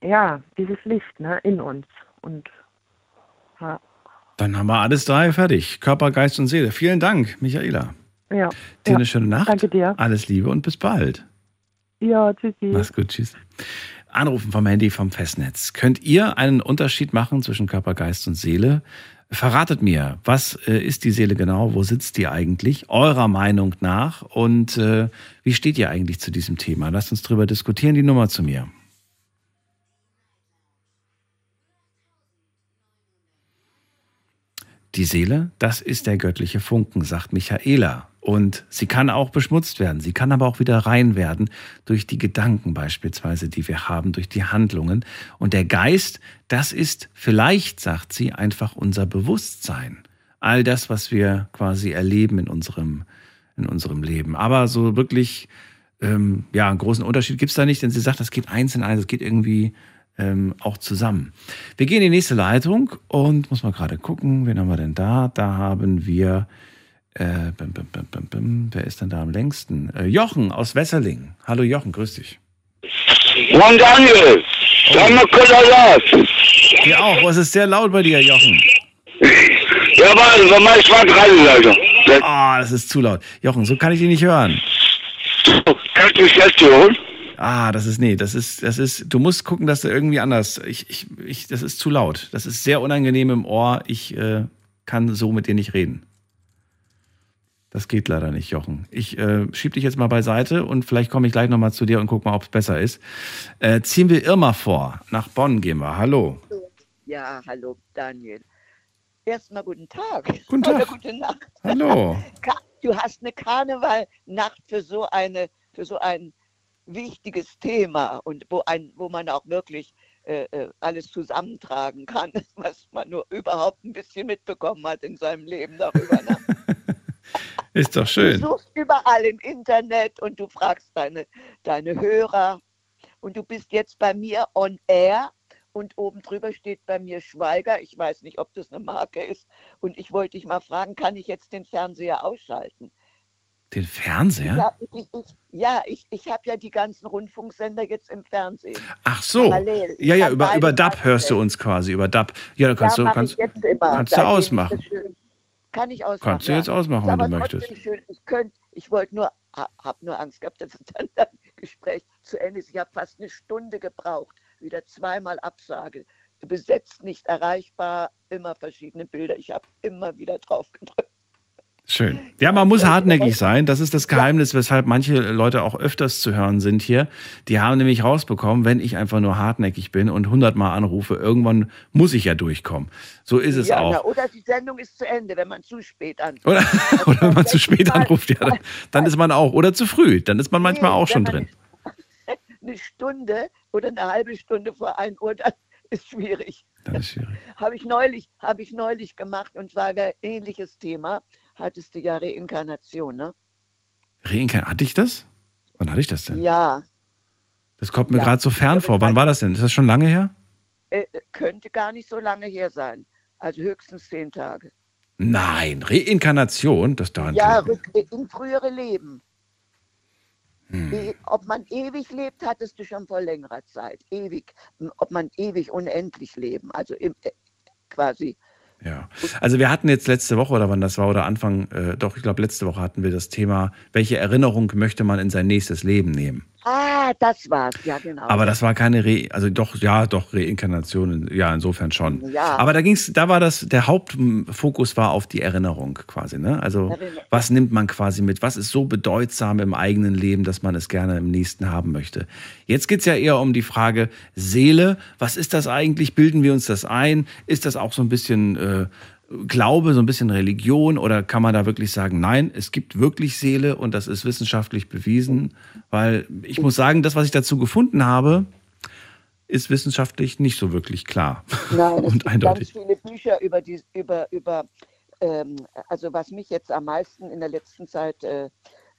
ja, dieses Licht ne, in uns. Und ja. Dann haben wir alles drei fertig. Körper, Geist und Seele. Vielen Dank, Michaela. Ja. Dir eine schöne Nacht. Danke dir. Alles Liebe und bis bald. Ja, tschüssi. Mach's gut, tschüss. Anrufen vom Handy vom Festnetz. Könnt ihr einen Unterschied machen zwischen Körper, Geist und Seele? Verratet mir, was äh, ist die Seele genau? Wo sitzt die eigentlich? Eurer Meinung nach? Und äh, wie steht ihr eigentlich zu diesem Thema? Lasst uns drüber diskutieren. Die Nummer zu mir. Die Seele, das ist der göttliche Funken, sagt Michaela. Und sie kann auch beschmutzt werden. Sie kann aber auch wieder rein werden durch die Gedanken beispielsweise, die wir haben, durch die Handlungen. Und der Geist, das ist vielleicht, sagt sie, einfach unser Bewusstsein. All das, was wir quasi erleben in unserem, in unserem Leben. Aber so wirklich, ähm, ja, einen großen Unterschied gibt es da nicht, denn sie sagt, das geht eins in eins, es geht irgendwie ähm, auch zusammen. Wir gehen in die nächste Leitung und muss mal gerade gucken, wen haben wir denn da? Da haben wir äh, bim, bim, bim. Wer ist denn da am längsten? Äh, Jochen aus Wesseling. Hallo Jochen, grüß dich. Moin Daniel, sag mal Kollalat. Dir auch, was ist sehr laut bei dir, Jochen? Ja, warte, sag mal, ich war dran, Leute. Ah, das ist zu laut. Jochen, so kann ich dich nicht hören. Kannst du mich jetzt hören? Ah, das ist, nee, das ist, das ist, du musst gucken, dass du irgendwie anders, ich, ich, ich, das ist zu laut. Das ist sehr unangenehm im Ohr. Ich äh, kann so mit dir nicht reden. Das geht leider nicht, Jochen. Ich äh, schieb dich jetzt mal beiseite und vielleicht komme ich gleich nochmal zu dir und guck mal, ob es besser ist. Äh, ziehen wir Irma vor. Nach Bonn gehen wir. Hallo. Ja, hallo Daniel. Erstmal guten Tag. Guten Tag. Oder gute Nacht. Hallo. Du hast eine Karnevalnacht für so eine, für so ein wichtiges Thema und wo ein, wo man auch wirklich äh, äh, alles zusammentragen kann, was man nur überhaupt ein bisschen mitbekommen hat in seinem Leben darüber. Ist doch Du schön. suchst überall im Internet und du fragst deine, deine Hörer. Und du bist jetzt bei mir on air und oben drüber steht bei mir Schweiger. Ich weiß nicht, ob das eine Marke ist. Und ich wollte dich mal fragen, kann ich jetzt den Fernseher ausschalten? Den Fernseher? Ja, ich, ich, ja, ich, ich habe ja die ganzen Rundfunksender jetzt im Fernsehen. Ach so. Parallel. Ja, ja, über, über DAB hörst du uns quasi, über DAB. Ja, da kannst ja, du, kannst, kannst du ausmachen. Kann ich ausmachen. Kannst du ja. jetzt ausmachen, Ist wenn du möchtest. Schön. Ich ich wollte nur, habe nur Angst gehabt, dass dann das Gespräch zu Ende ist. Ich habe fast eine Stunde gebraucht, wieder zweimal Absage. Besetzt, nicht erreichbar, immer verschiedene Bilder. Ich habe immer wieder drauf gedrückt. Schön. Ja, man muss hartnäckig sein. Das ist das Geheimnis, weshalb manche Leute auch öfters zu hören sind hier. Die haben nämlich rausbekommen, wenn ich einfach nur hartnäckig bin und hundertmal anrufe, irgendwann muss ich ja durchkommen. So ist es ja, auch. Na, oder die Sendung ist zu Ende, wenn man zu spät anfängt. Oder, oder wenn man zu spät anruft, ja, dann, dann ist man auch. Oder zu früh, dann ist man manchmal auch schon drin. Eine Stunde oder eine halbe Stunde vor 1 Uhr, das ist schwierig. Das ist schwierig. Habe ich neulich, habe ich neulich gemacht und zwar ein ähnliches Thema. Hattest du ja Reinkarnation, ne? Reinkarn, hatte ich das? Wann hatte ich das denn? Ja, Das kommt mir Ja. gerade so fern vor. Wann war das denn? Ist das schon lange her? äh, könnte gar nicht so lange her sein. Also höchstens zehn Tage. Nein, Reinkarnation, das dauert. Ja, rück, in frühere Leben. Hm. E- Ob man ewig lebt, hattest du schon vor längerer Zeit. Ewig. Ob man ewig unendlich leben. Also im, äh, quasi. Ja. Also wir hatten jetzt letzte Woche oder wann das war oder Anfang, äh, doch, ich glaube letzte Woche hatten wir das Thema, welche Erinnerung möchte man in sein nächstes Leben nehmen? Ah, das war's, ja genau. Aber das war keine Re, also doch, ja, doch Reinkarnation, ja, insofern schon. Ja. Aber da ging's, da war das, der Hauptfokus war auf die Erinnerung quasi, ne? Also Erinnerung. was nimmt man quasi mit? Was ist so bedeutsam im eigenen Leben, dass man es gerne im nächsten haben möchte? Jetzt geht's ja eher um die Frage Seele. Was ist das eigentlich? Bilden wir uns das ein? Ist das auch so ein bisschen äh, Glaube, so ein bisschen Religion oder kann man da wirklich sagen, nein, es gibt wirklich Seele und das ist wissenschaftlich bewiesen? Weil ich muss sagen, das, was ich dazu gefunden habe, ist wissenschaftlich nicht so wirklich klar Nein, es und gibt eindeutig. ganz viele Bücher über die, über, über ähm, also was mich jetzt am meisten in der letzten Zeit äh,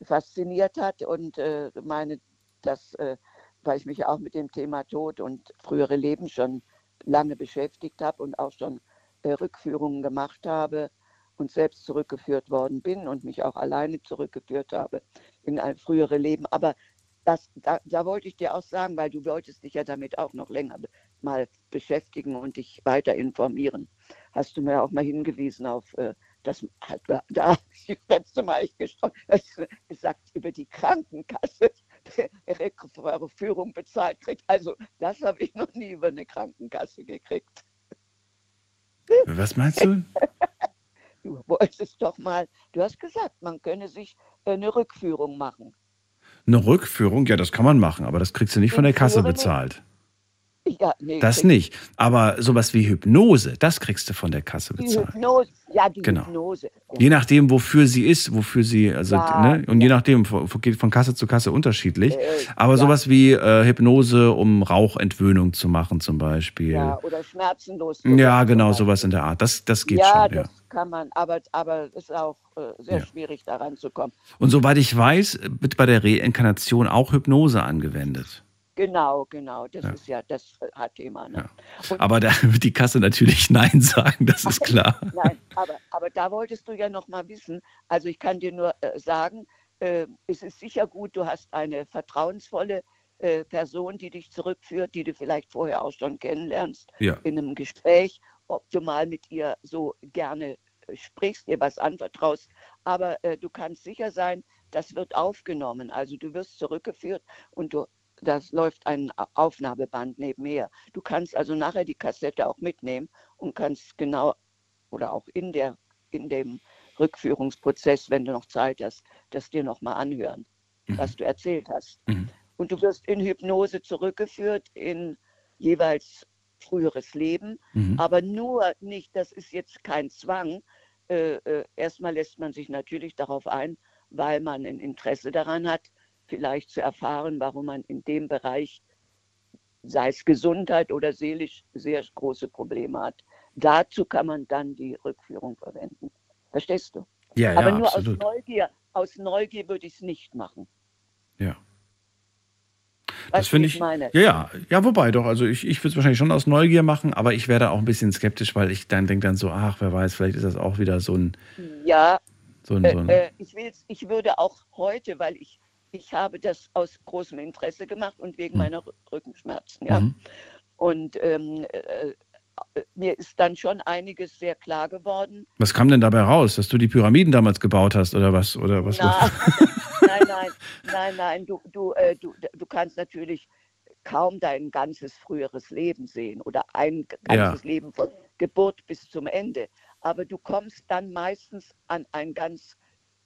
fasziniert hat und äh, meine, dass, äh, weil ich mich auch mit dem Thema Tod und frühere Leben schon lange beschäftigt habe und auch schon Rückführungen gemacht habe und selbst zurückgeführt worden bin und mich auch alleine zurückgeführt habe in ein frühere Leben. Aber das, da, da wollte ich dir auch sagen, weil du wolltest dich ja damit auch noch länger mal beschäftigen und dich weiter informieren. hast du mir auch mal hingewiesen auf äh, das, da, da das letzte Mal ich gesagt über die Krankenkasse, ihre Führung bezahlt kriegt. Also das habe ich noch nie über eine Krankenkasse gekriegt. Was meinst du? Du wolltest doch mal, du hast gesagt, man könne sich äh, eine Rückführung machen. Eine Rückführung, ja, das kann man machen, aber das kriegst du nicht von der Kasse bezahlt. Ja, nee, das nicht. Aber sowas wie Hypnose, das kriegst du von der Kasse bezahlt. Die Hypnose, ja, die genau. Hypnose. Je nachdem, wofür sie ist, wofür sie, also, ja, ne? Und ja. je nachdem, geht von Kasse zu Kasse unterschiedlich. Äh, Aber ja. sowas wie äh, Hypnose, um Rauchentwöhnung zu machen, zum Beispiel. Ja, oder schmerzenlos. Ja, genau, sowas in der Art. Das, das geht ja, schon. Ja, das kann man, aber, aber es ist auch äh, sehr schwierig, da ranzukommen. Und soweit ich weiß, wird bei der Reinkarnation auch Hypnose angewendet. Genau, genau. Das ja. ist ja das äh, Thema. Ne? Ja. Aber da wird die Kasse natürlich Nein sagen, das ist klar. Nein, aber, aber da wolltest du ja noch mal wissen. Also ich kann dir nur äh, sagen, äh, es ist sicher gut, du hast eine vertrauensvolle äh, Person, die dich zurückführt, die du vielleicht vorher auch schon kennenlernst ja. in einem Gespräch, ob du mal mit ihr so gerne äh, sprichst, ihr was anvertraust. Aber äh, du kannst sicher sein, das wird aufgenommen. Also du wirst zurückgeführt und du das läuft ein Aufnahmeband nebenher. Du kannst also nachher die Kassette auch mitnehmen und kannst genau oder auch in, der, in dem Rückführungsprozess, wenn du noch Zeit hast, das dir nochmal anhören, mhm. was du erzählt hast. Mhm. Und du wirst in Hypnose zurückgeführt in jeweils früheres Leben, mhm. aber nur nicht, das ist jetzt kein Zwang. Äh, äh, erstmal lässt man sich natürlich darauf ein, weil man ein Interesse daran hat, vielleicht zu erfahren, warum man in dem Bereich, sei es Gesundheit oder seelisch, sehr große Probleme hat. Dazu kann man dann die Rückführung verwenden. Verstehst du? Ja, Aber ja, nur absolut. aus Neugier, aus Neugier würde ich es nicht machen. Ja. Was das finde ich. meine. Ja, ja, wobei doch. Also ich, ich würde es wahrscheinlich schon aus Neugier machen, aber ich werde auch ein bisschen skeptisch, weil ich dann denke dann so, ach, wer weiß, vielleicht ist das auch wieder so ein. Ja. So ein, so ein äh, äh, ich, will's, ich würde auch heute, weil ich ich habe das aus großem Interesse gemacht und wegen mhm. meiner Rückenschmerzen. Ja. Mhm. Und ähm, äh, mir ist dann schon einiges sehr klar geworden. Was kam denn dabei raus, dass du die Pyramiden damals gebaut hast oder was? Oder was Na, nein, nein, nein, nein. Du, du, äh, du, du kannst natürlich kaum dein ganzes früheres Leben sehen oder ein ganzes ja. Leben von Geburt bis zum Ende. Aber du kommst dann meistens an ein ganz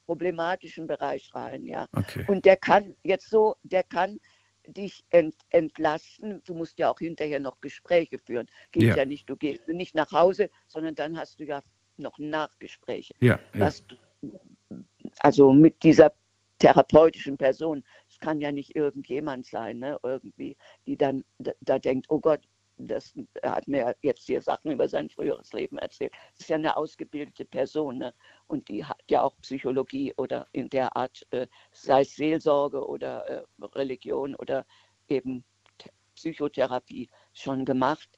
problematischen Bereich rein, ja. Okay. Und der kann jetzt so, der kann dich ent, entlasten. Du musst ja auch hinterher noch Gespräche führen. Geht ja. ja nicht, du gehst nicht nach Hause, sondern dann hast du ja noch Nachgespräche. Ja, ja. also mit dieser therapeutischen Person. Es kann ja nicht irgendjemand sein, ne, irgendwie, die dann da, da denkt, oh Gott, das, hat mir jetzt hier Sachen über sein früheres Leben erzählt. Das ist ja eine ausgebildete Person ne? und die hat ja auch Psychologie oder in der Art, äh, sei es Seelsorge oder äh, Religion oder eben Psychotherapie schon gemacht.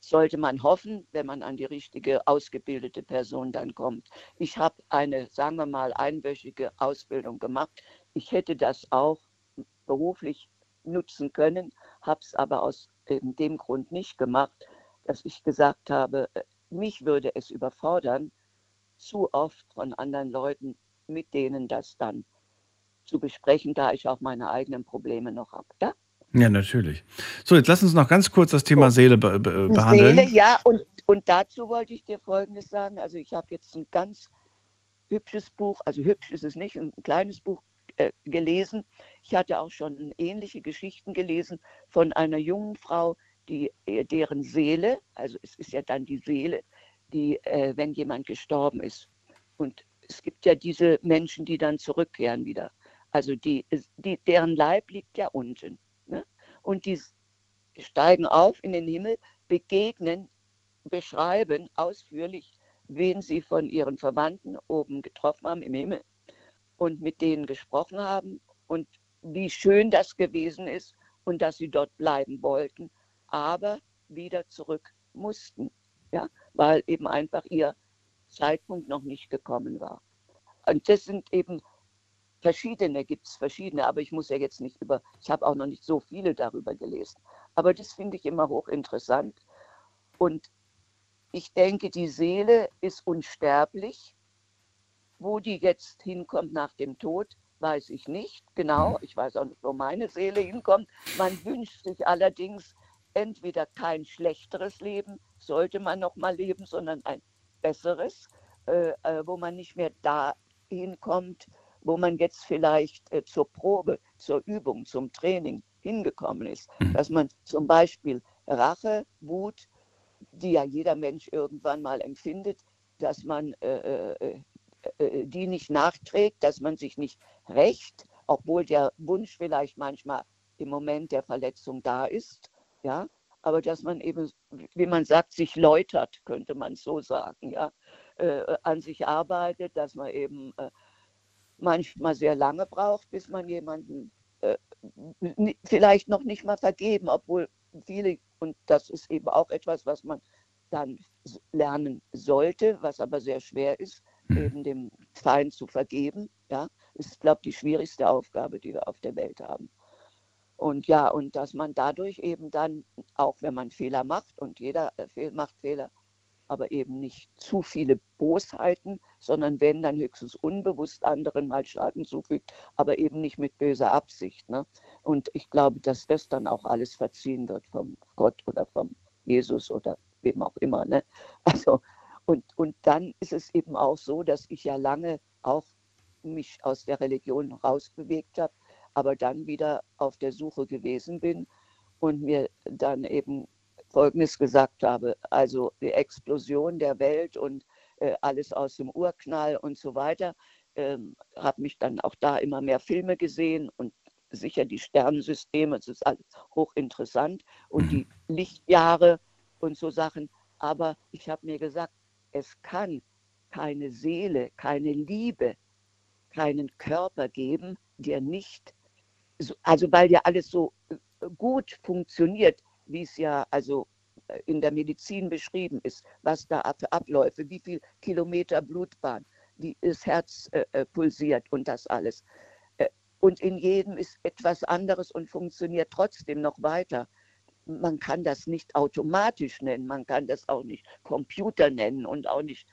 Sollte man hoffen, wenn man an die richtige ausgebildete Person dann kommt. Ich habe eine, sagen wir mal, einwöchige Ausbildung gemacht. Ich hätte das auch beruflich nutzen können, habe es aber aus eben dem Grund nicht gemacht, dass ich gesagt habe, äh, mich würde es überfordern, zu oft von anderen Leuten mit denen das dann zu besprechen, da ich auch meine eigenen Probleme noch habe. Ja? Ja, natürlich. So, jetzt lass uns noch ganz kurz das Thema Seele be be behandeln. Seele, ja, und, und dazu wollte ich dir Folgendes sagen. Also ich habe jetzt ein ganz hübsches Buch, also hübsch ist es nicht, ein kleines Buch äh, gelesen. Ich hatte auch schon ähnliche Geschichten gelesen von einer jungen Frau, die, äh, deren Seele, also es ist ja dann die Seele, die, äh, wenn jemand gestorben ist. Und es gibt ja diese Menschen, die dann zurückkehren wieder. Also die, die, deren Leib liegt ja unten. Ne? Und die steigen auf in den Himmel, begegnen, beschreiben ausführlich, wen sie von ihren Verwandten oben getroffen haben im Himmel und mit denen gesprochen haben und wie schön das gewesen ist und dass sie dort bleiben wollten, aber wieder zurück mussten, ja, weil eben einfach ihr Zeitpunkt noch nicht gekommen war. Und das sind eben verschiedene, gibt es verschiedene, aber ich muss ja jetzt nicht über, ich habe auch noch nicht so viele darüber gelesen. Aber das finde ich immer hochinteressant. Und ich denke, die Seele ist unsterblich. Wo die jetzt hinkommt nach dem Tod, weiß ich nicht genau. Ich weiß auch nicht, wo meine Seele hinkommt. Man wünscht sich allerdings entweder kein schlechteres Leben, sollte man noch mal leben, sondern ein besseres, äh, äh, wo man nicht mehr dahin kommt, wo man jetzt vielleicht äh, zur Probe, zur Übung, zum Training hingekommen ist. Dass man zum Beispiel Rache, Wut, die ja jeder Mensch irgendwann mal empfindet, dass man äh, äh, äh, die nicht nachträgt, dass man sich nicht rächt, obwohl der Wunsch vielleicht manchmal im Moment der Verletzung da ist, ja, aber dass man eben, wie man sagt, sich läutert, könnte man so sagen, ja, äh, an sich arbeitet, dass man eben äh, manchmal sehr lange braucht, bis man jemanden äh, vielleicht noch nicht mal vergeben, obwohl viele, und das ist eben auch etwas, was man dann lernen sollte, was aber sehr schwer ist, mhm. eben dem Feind zu vergeben. Ja, ist, glaube ich, die schwierigste Aufgabe, die wir auf der Welt haben. Und ja, und dass man dadurch eben dann, auch wenn man Fehler macht, und jeder äh, macht Fehler, aber eben nicht zu viele Bosheiten, sondern wenn dann höchstens unbewusst anderen mal Schaden zufügt, aber eben nicht mit böser Absicht. Ne? Und ich glaube, dass das dann auch alles verziehen wird vom Gott oder vom Jesus oder wem auch immer. Ne? Also, und, und dann ist es eben auch so, dass ich ja lange auch mich aus der Religion rausbewegt habe, aber dann wieder auf der Suche gewesen bin und mir dann eben Folgendes gesagt habe, also die Explosion der Welt und äh, alles aus dem Urknall und so weiter, ähm, habe mich dann auch da immer mehr Filme gesehen und sicher die Sternensysteme, es ist alles hochinteressant und die Lichtjahre und so Sachen. Aber ich habe mir gesagt, es kann keine Seele, keine Liebe, keinen Körper geben, der nicht, also weil ja alles so äh, gut funktioniert, wie es ja also äh, in der Medizin beschrieben ist, was da für Abläufe, wie viel Kilometer Blutbahn, wie das Herz äh, äh, pulsiert und das alles. Und in jedem ist etwas anderes und funktioniert trotzdem noch weiter. Man kann das nicht automatisch nennen, man kann das auch nicht Computer nennen und auch nicht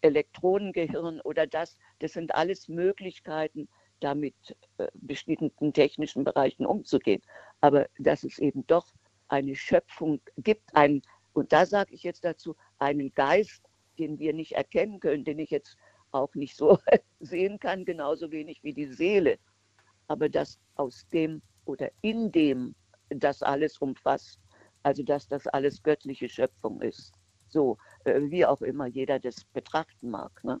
Elektronengehirn oder das. Das sind alles Möglichkeiten, damit äh, bestimmten technischen Bereichen umzugehen. Aber dass es eben doch eine Schöpfung gibt, einen, und da sage ich jetzt dazu, einen Geist, den wir nicht erkennen können, den ich jetzt auch nicht so sehen kann, genauso wenig wie die Seele. Aber dass aus dem oder in dem das alles umfasst, also dass das alles göttliche Schöpfung ist. So, äh, wie auch immer jeder das betrachten mag. Ne?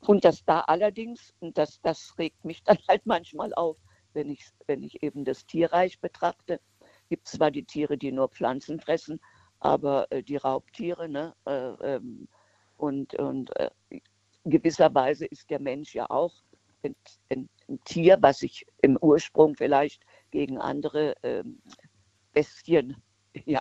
Und dass da allerdings, und das, das regt mich dann halt manchmal auf, wenn ich, wenn ich eben das Tierreich betrachte, gibt zwar die Tiere, die nur Pflanzen fressen, aber äh, die Raubtiere, ne, äh, ähm, und, und äh, gewisserweise ist der Mensch ja auch ein, ein, ein, Tier, was sich im Ursprung vielleicht gegen andere ähm, Bestien ja,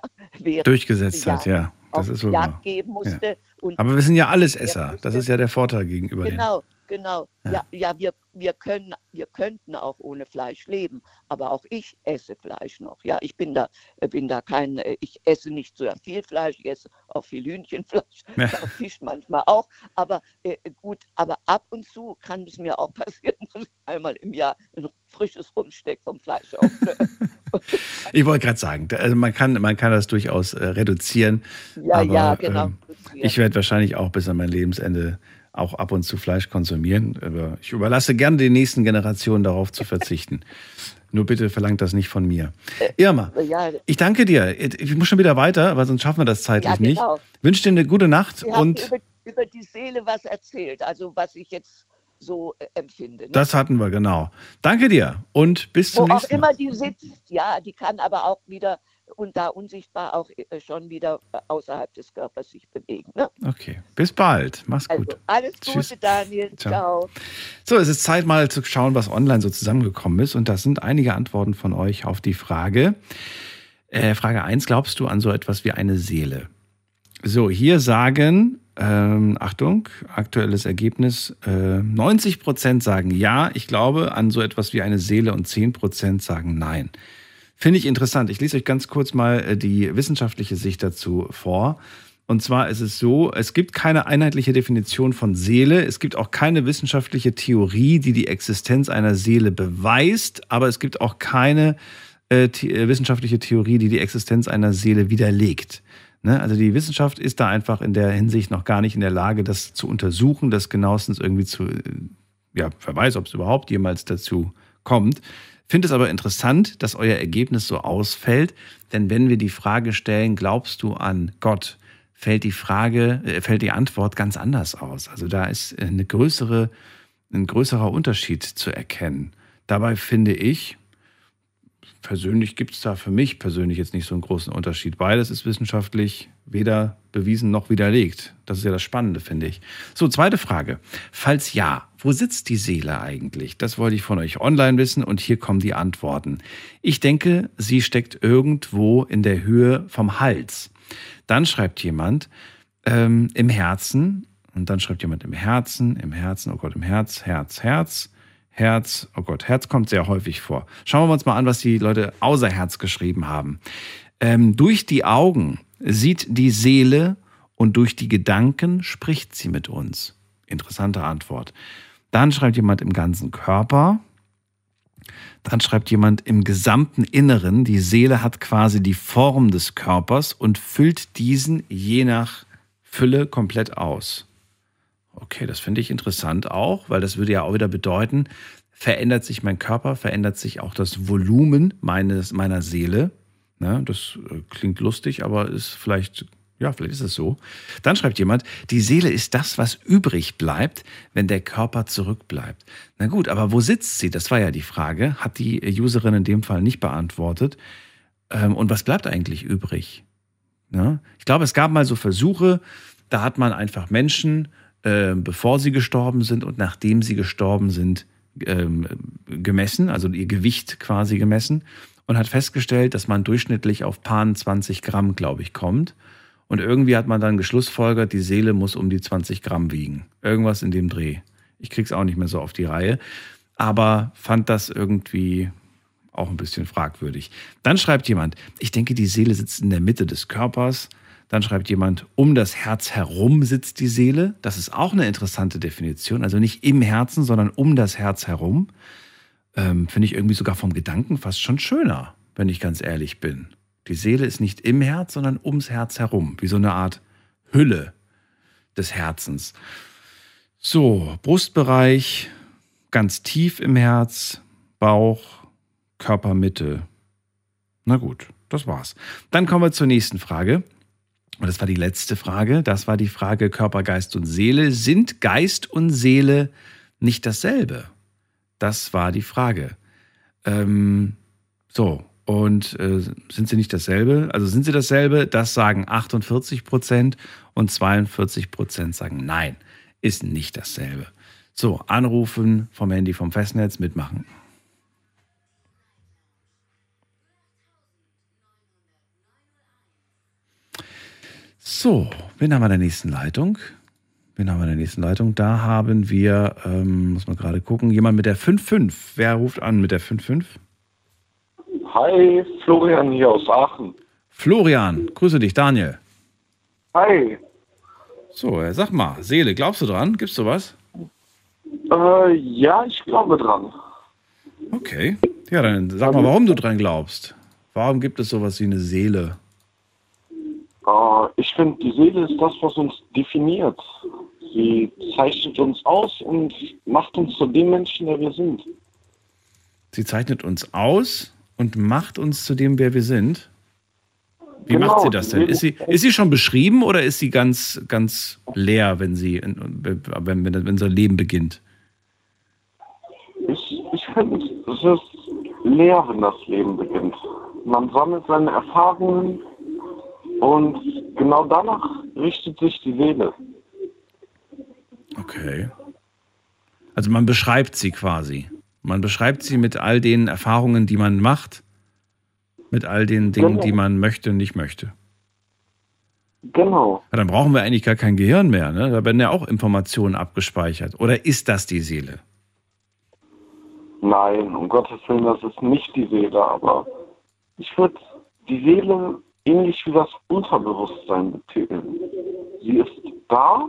durchgesetzt hat, ja. Das ist Jagd geben musste. Ja. Aber wir sind ja Allesesser. Das ist ja der Vorteil gegenüber Genau, genau. Ja, ja, ja wir, wir, können, wir könnten auch ohne Fleisch leben, aber auch ich esse Fleisch noch. Ja, ich bin da, äh, bin da kein, äh, ich esse nicht so viel Fleisch, ich esse auch viel Hühnchenfleisch, ja. Fisch manchmal auch. Aber äh, gut, aber ab und zu kann es mir auch passieren, dass ich einmal im Jahr ein frisches Rumsteck vom Fleisch auf. ich wollte gerade sagen, also man kann, man kann das durchaus äh, reduzieren. Ja, aber, ja, genau. Ähm, ich werde wahrscheinlich auch bis an mein Lebensende auch ab und zu Fleisch konsumieren. Aber ich überlasse gerne den nächsten Generationen darauf zu verzichten. Nur bitte verlangt das nicht von mir. Irma, ich danke dir. Ich muss schon wieder weiter, aber sonst schaffen wir das zeitlich ja, genau. nicht. Wünsche dir eine gute Nacht. Sie und über, über die Seele was erzählt, also was ich jetzt so äh, empfinde. Ne? Das hatten wir, genau. Danke dir und bis zum Wo nächsten Mal. Wo auch immer die sitzt, ja, die kann aber auch wieder und da unsichtbar auch äh, schon wieder äh, außerhalb des Körpers sich bewegen. Ne? Okay, bis bald. Mach's also, gut. Alles Gute, Tschüss. Daniel. Ciao. Ciao. So, es ist Zeit mal zu schauen, was online so zusammengekommen ist. Und das sind einige Antworten von euch auf die Frage. Äh, Frage 1, glaubst du an so etwas wie eine Seele? So, hier sagen, ähm, Achtung, aktuelles Ergebnis, äh, 90 Prozent sagen ja, ich glaube an so etwas wie eine Seele und 10 Prozent sagen nein. Finde ich interessant. Ich lese euch ganz kurz mal äh, die wissenschaftliche Sicht dazu vor. Und zwar ist es so, es gibt keine einheitliche Definition von Seele. Es gibt auch keine wissenschaftliche Theorie, die die Existenz einer Seele beweist. Aber es gibt auch keine äh, äh, wissenschaftliche Theorie, die die Existenz einer Seele widerlegt. Ne? Also die Wissenschaft ist da einfach in der Hinsicht noch gar nicht in der Lage, das zu untersuchen, das genauestens irgendwie zu, äh, ja, wer weiß, ob es überhaupt jemals dazu kommt. Finde es aber interessant, dass euer Ergebnis so ausfällt, denn wenn wir die Frage stellen, glaubst du an Gott, fällt die Frage, äh, fällt die Antwort ganz anders aus. Also da ist eine größere, ein größerer Unterschied zu erkennen. Dabei finde ich, persönlich gibt es da für mich persönlich jetzt nicht so einen großen Unterschied. Beides ist wissenschaftlich weder bewiesen noch widerlegt. Das ist ja das Spannende, finde ich. So, zweite Frage. Falls ja, wo sitzt die Seele eigentlich? Das wollte ich von euch online wissen und hier kommen die Antworten. Ich denke, sie steckt irgendwo in der Höhe vom Hals. Dann schreibt jemand ähm, im Herzen und dann schreibt jemand im Herzen, im Herzen, oh Gott, im Herz, Herz, Herz. Herz, oh Gott, Herz kommt sehr häufig vor. Schauen wir uns mal an, was die Leute außer Herz geschrieben haben. Ähm, durch die Augen sieht die Seele und durch die Gedanken spricht sie mit uns. Interessante Antwort. Dann schreibt jemand im ganzen Körper. Dann schreibt jemand im gesamten Inneren, die Seele hat quasi die Form des Körpers und füllt diesen je nach Fülle komplett aus. Okay, das finde ich interessant auch, weil das würde ja auch wieder bedeuten, verändert sich mein Körper, verändert sich auch das Volumen meines, meiner Seele. Ne, das äh, klingt lustig, aber ist vielleicht, ja, vielleicht ist es so. Dann schreibt jemand, die Seele ist das, was übrig bleibt, wenn der Körper zurückbleibt. Na gut, aber wo sitzt sie? Das war ja die Frage. Hat die Userin in dem Fall nicht beantwortet. Ähm, und was bleibt eigentlich übrig? Ja, ich glaube, es gab mal so Versuche, da hat man einfach Menschen äh, bevor sie gestorben sind und nachdem sie gestorben sind, ähm, gemessen, also ihr Gewicht quasi gemessen und hat festgestellt, dass man durchschnittlich auf paar 20 Gramm, glaube ich, kommt. Und irgendwie hat man dann geschlussfolgert, die Seele muss um die 20 Gramm wiegen. Irgendwas in dem Dreh. Ich krieg's auch nicht mehr so auf die Reihe. Aber fand das irgendwie auch ein bisschen fragwürdig. Dann schreibt jemand, ich denke, die Seele sitzt in der Mitte des Körpers. Dann schreibt jemand, um das Herz herum sitzt die Seele. Das ist auch eine interessante Definition. Also nicht im Herzen, sondern um das Herz herum. Ähm, Finde ich irgendwie sogar vom Gedanken fast schon schöner, wenn ich ganz ehrlich bin. Die Seele ist nicht im Herz, sondern ums Herz herum, wie so eine Art Hülle des Herzens. So, Brustbereich, ganz tief im Herz, Bauch, Körpermitte. Na gut, das war's. Dann kommen wir zur nächsten Frage. Und das war die letzte Frage. Das war die Frage Körper, Geist und Seele. Sind Geist und Seele nicht dasselbe? Das war die Frage. Ähm, so, und äh, sind sie nicht dasselbe? Also sind sie dasselbe? Das sagen 48 Prozent und 42 Prozent sagen nein, ist nicht dasselbe. So, anrufen vom Handy vom Festnetz, mitmachen. So, wen haben wir in der nächsten Leitung? Wen haben wir in der nächsten Leitung? Da haben wir, ähm, muss man gerade gucken, jemand mit der 5.5. Wer ruft an mit der 5.5? Hi, Florian hier aus Aachen. Florian, grüße dich, Daniel. Hi. So, äh, sag mal, Seele, glaubst du dran? Gibt's sowas? Äh, ja, ich glaube dran. Okay. Ja, dann sag mal, warum du dran glaubst. Warum gibt es sowas wie eine Seele? Äh, ich finde, die Seele ist das, was uns definiert. Sie zeichnet uns aus und macht uns zu dem Menschen, der wir sind. Sie zeichnet uns aus und macht uns zu dem, wer wir sind. Wie Genau, macht sie das denn? Ist sie, ist sie schon beschrieben oder ist sie ganz, ganz leer, wenn sie, wenn, wenn, wenn unser Leben beginnt? Ich, ich finde, es ist leer, wenn das Leben beginnt. Man sammelt seine Erfahrungen und genau danach richtet sich die Seele. Okay. Also man beschreibt sie quasi. Man beschreibt sie mit all den Erfahrungen, die man macht, mit all den Dingen, Genau. die man möchte und nicht möchte. Genau. Ja, dann brauchen wir eigentlich gar kein Gehirn mehr. Ne? Da werden ja auch Informationen abgespeichert. Oder ist das die Seele? Nein, um Gottes Willen, das ist nicht die Seele, aber ich würde die Seele ähnlich wie das Unterbewusstsein betiteln. sie ist da,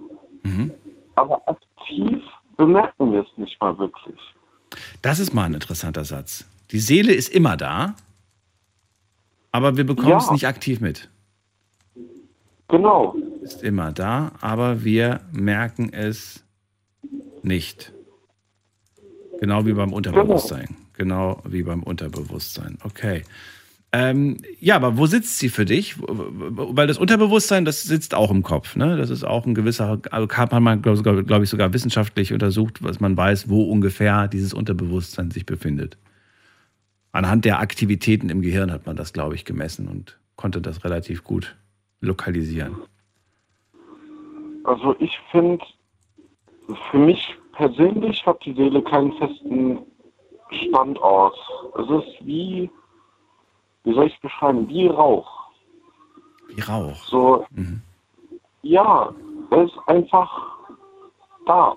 aber aktiv bemerken wir es nicht mal wirklich. Das ist mal ein interessanter Satz. Die Seele ist immer da, aber wir bekommen Ja. es nicht aktiv mit. Genau. Ist immer da, aber wir merken es nicht. Genau wie beim Unterbewusstsein. Genau wie beim Unterbewusstsein. Okay. Ähm, ja, aber wo sitzt sie für dich? Weil das Unterbewusstsein, das sitzt auch im Kopf. Ne? Das ist auch ein gewisser, also hat man, glaube glaub ich, sogar wissenschaftlich untersucht, was man weiß, wo ungefähr dieses Unterbewusstsein sich befindet. Anhand der Aktivitäten im Gehirn hat man das, glaube ich, gemessen und konnte das relativ gut lokalisieren. Also ich finde, für mich persönlich hat die Seele keinen festen Standort. Es ist wie, wie soll ich es beschreiben, wie Rauch. Wie Rauch. So, ja, er ist einfach da.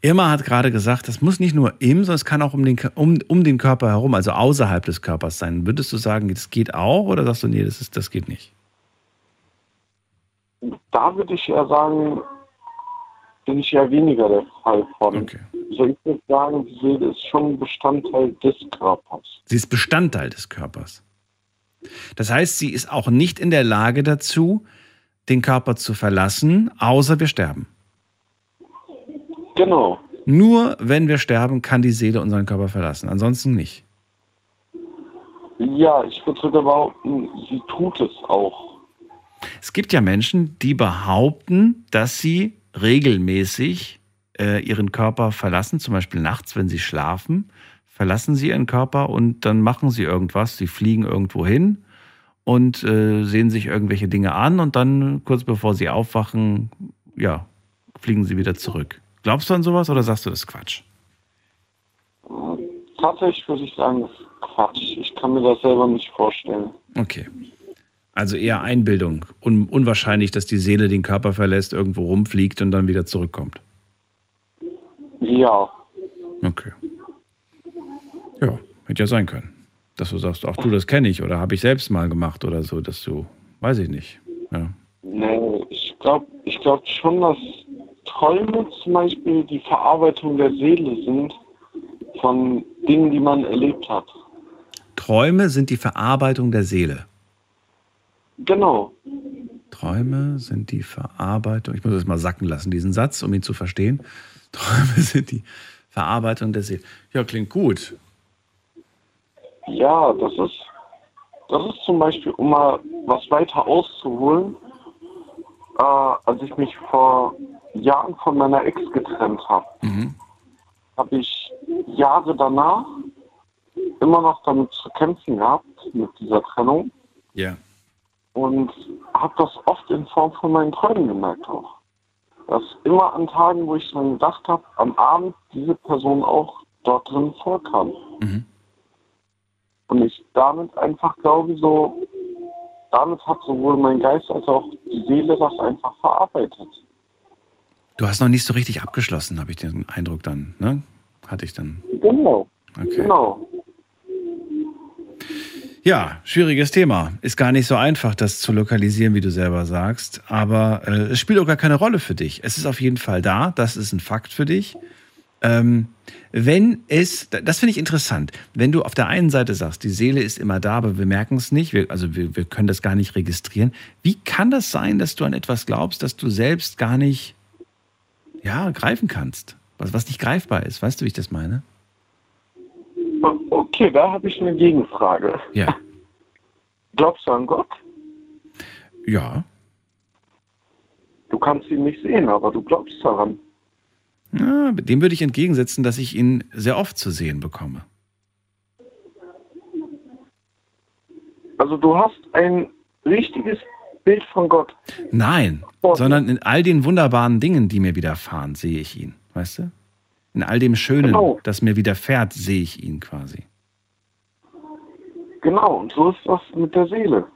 Irma hat gerade gesagt, das muss nicht nur im, sondern es kann auch um den, um, um den Körper herum, also außerhalb des Körpers sein. Würdest du sagen, das geht auch oder sagst du, nee, das, ist, das geht nicht? Da würde ich ja sagen, bin ich ja weniger der Fall von. So, ich würde sagen, die Seele ist schon Bestandteil des Körpers. Sie ist Bestandteil des Körpers. Das heißt, sie ist auch nicht in der Lage dazu, den Körper zu verlassen, außer wir sterben. Genau. Nur wenn wir sterben, kann die Seele unseren Körper verlassen. Ansonsten nicht. Ja, ich würde sogar behaupten, sie tut es auch. Es gibt ja Menschen, die behaupten, dass sie regelmäßig äh, ihren Körper verlassen, zum Beispiel nachts, wenn sie schlafen, verlassen sie ihren Körper und dann machen sie irgendwas. Sie fliegen irgendwo hin und äh, sehen sich irgendwelche Dinge an und dann kurz bevor sie aufwachen, ja, fliegen sie wieder zurück. Glaubst du an sowas oder sagst du das Quatsch? Tatsächlich würde ich sagen, das ist Quatsch. Ich kann mir das selber nicht vorstellen. Okay. Also eher Einbildung. Un unwahrscheinlich, dass die Seele den Körper verlässt, irgendwo rumfliegt und dann wieder zurückkommt. Ja. Okay. Ja, hätte ja sein können. Dass du sagst, ach du, das kenne ich oder habe ich selbst mal gemacht oder so, dass du, weiß ich nicht. Ja. Nee, ich glaube ich glaub schon, dass Träume zum Beispiel die Verarbeitung der Seele sind von Dingen, die man erlebt hat. Träume sind die Verarbeitung der Seele. Genau. Träume sind die Verarbeitung, ich muss das mal sacken lassen, diesen Satz, um ihn zu verstehen. Träume sind die Verarbeitung der Seele. Ja, klingt gut. Ja, das ist, das ist zum Beispiel, um mal was weiter auszuholen, äh, als ich mich vor Jahren von meiner Ex getrennt habe, habe ich Jahre danach immer noch damit zu kämpfen gehabt, mit dieser Trennung. Ja. Und habe das oft in Form von meinen Träumen gemerkt auch. Dass immer an Tagen, wo ich dann gedacht habe, am Abend diese Person auch dort drin vorkam. Und ich damit einfach glaube, so, damit hat sowohl mein Geist als auch die Seele das einfach verarbeitet. Du hast noch nicht so richtig abgeschlossen, habe ich den Eindruck dann, ne? Hatte ich dann. Genau. Okay. Genau. Ja, schwieriges Thema. Ist gar nicht so einfach, das zu lokalisieren, wie du selber sagst. Aber äh, es spielt auch gar keine Rolle für dich. Es ist auf jeden Fall da. Das ist ein Fakt für dich. Ähm, wenn es, das finde ich interessant, wenn du auf der einen Seite sagst, die Seele ist immer da, aber wir merken es nicht, wir, also wir, wir können das gar nicht registrieren. Wie kann das sein, dass du an etwas glaubst, das du selbst gar nicht, ja, greifen kannst? Was, was nicht greifbar ist. Weißt du, wie ich das meine? Okay, da habe ich eine Gegenfrage. Ja. Glaubst du an Gott? Ja. Du kannst ihn nicht sehen, aber du glaubst daran. Ja, dem würde ich entgegensetzen, dass ich ihn sehr oft zu sehen bekomme. Also du hast ein richtiges Bild von Gott. Nein, sondern in all den wunderbaren Dingen, die mir widerfahren, sehe ich ihn. Weißt du? In all dem Schönen, Genau. das mir widerfährt, sehe ich ihn quasi. Genau, und so ist das mit der Seele.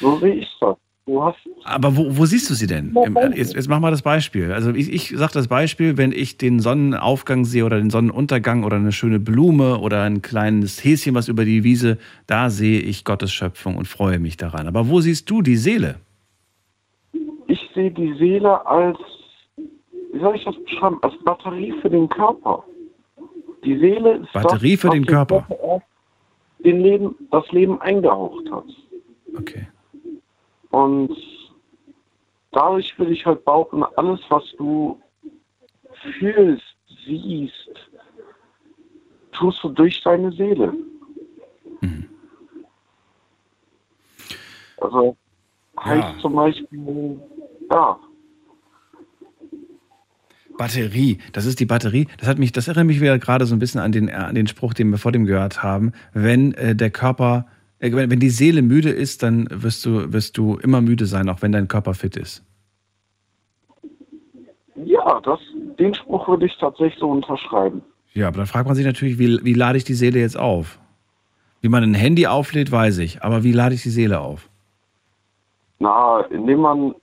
So sehe ich das. Du hast Aber wo, wo siehst du sie denn? Im- Jetzt, jetzt mach mal das Beispiel. Also ich, ich sage das Beispiel, wenn ich den Sonnenaufgang sehe oder den Sonnenuntergang oder eine schöne Blume oder ein kleines Häschen, was über die Wiese, da sehe ich Gottes Schöpfung und freue mich daran. Aber wo siehst du die Seele? sehe die Seele als, wie soll ich das beschreiben, als Batterie für den Körper. Die Seele ist Batterie das, für den dem Körper. Den Leben, das Leben eingehaucht hat. Okay. Und dadurch will ich halt behaupten, alles, was du fühlst, siehst, tust du durch deine Seele. Also heißt zum Beispiel, ja, Batterie, das ist die Batterie. Das hat mich, das erinnert mich wieder gerade so ein bisschen an den, äh, an den Spruch, den wir vor dem gehört haben. Wenn äh, der Körper, äh, wenn, wenn die Seele müde ist, dann wirst du, wirst du immer müde sein, auch wenn dein Körper fit ist. ja, das, den Spruch würde ich tatsächlich so unterschreiben. Ja, aber dann fragt man sich natürlich, wie, wie lade ich die Seele jetzt auf? Wie man ein Handy auflädt, weiß ich. Aber wie lade ich die Seele auf? Na, indem man,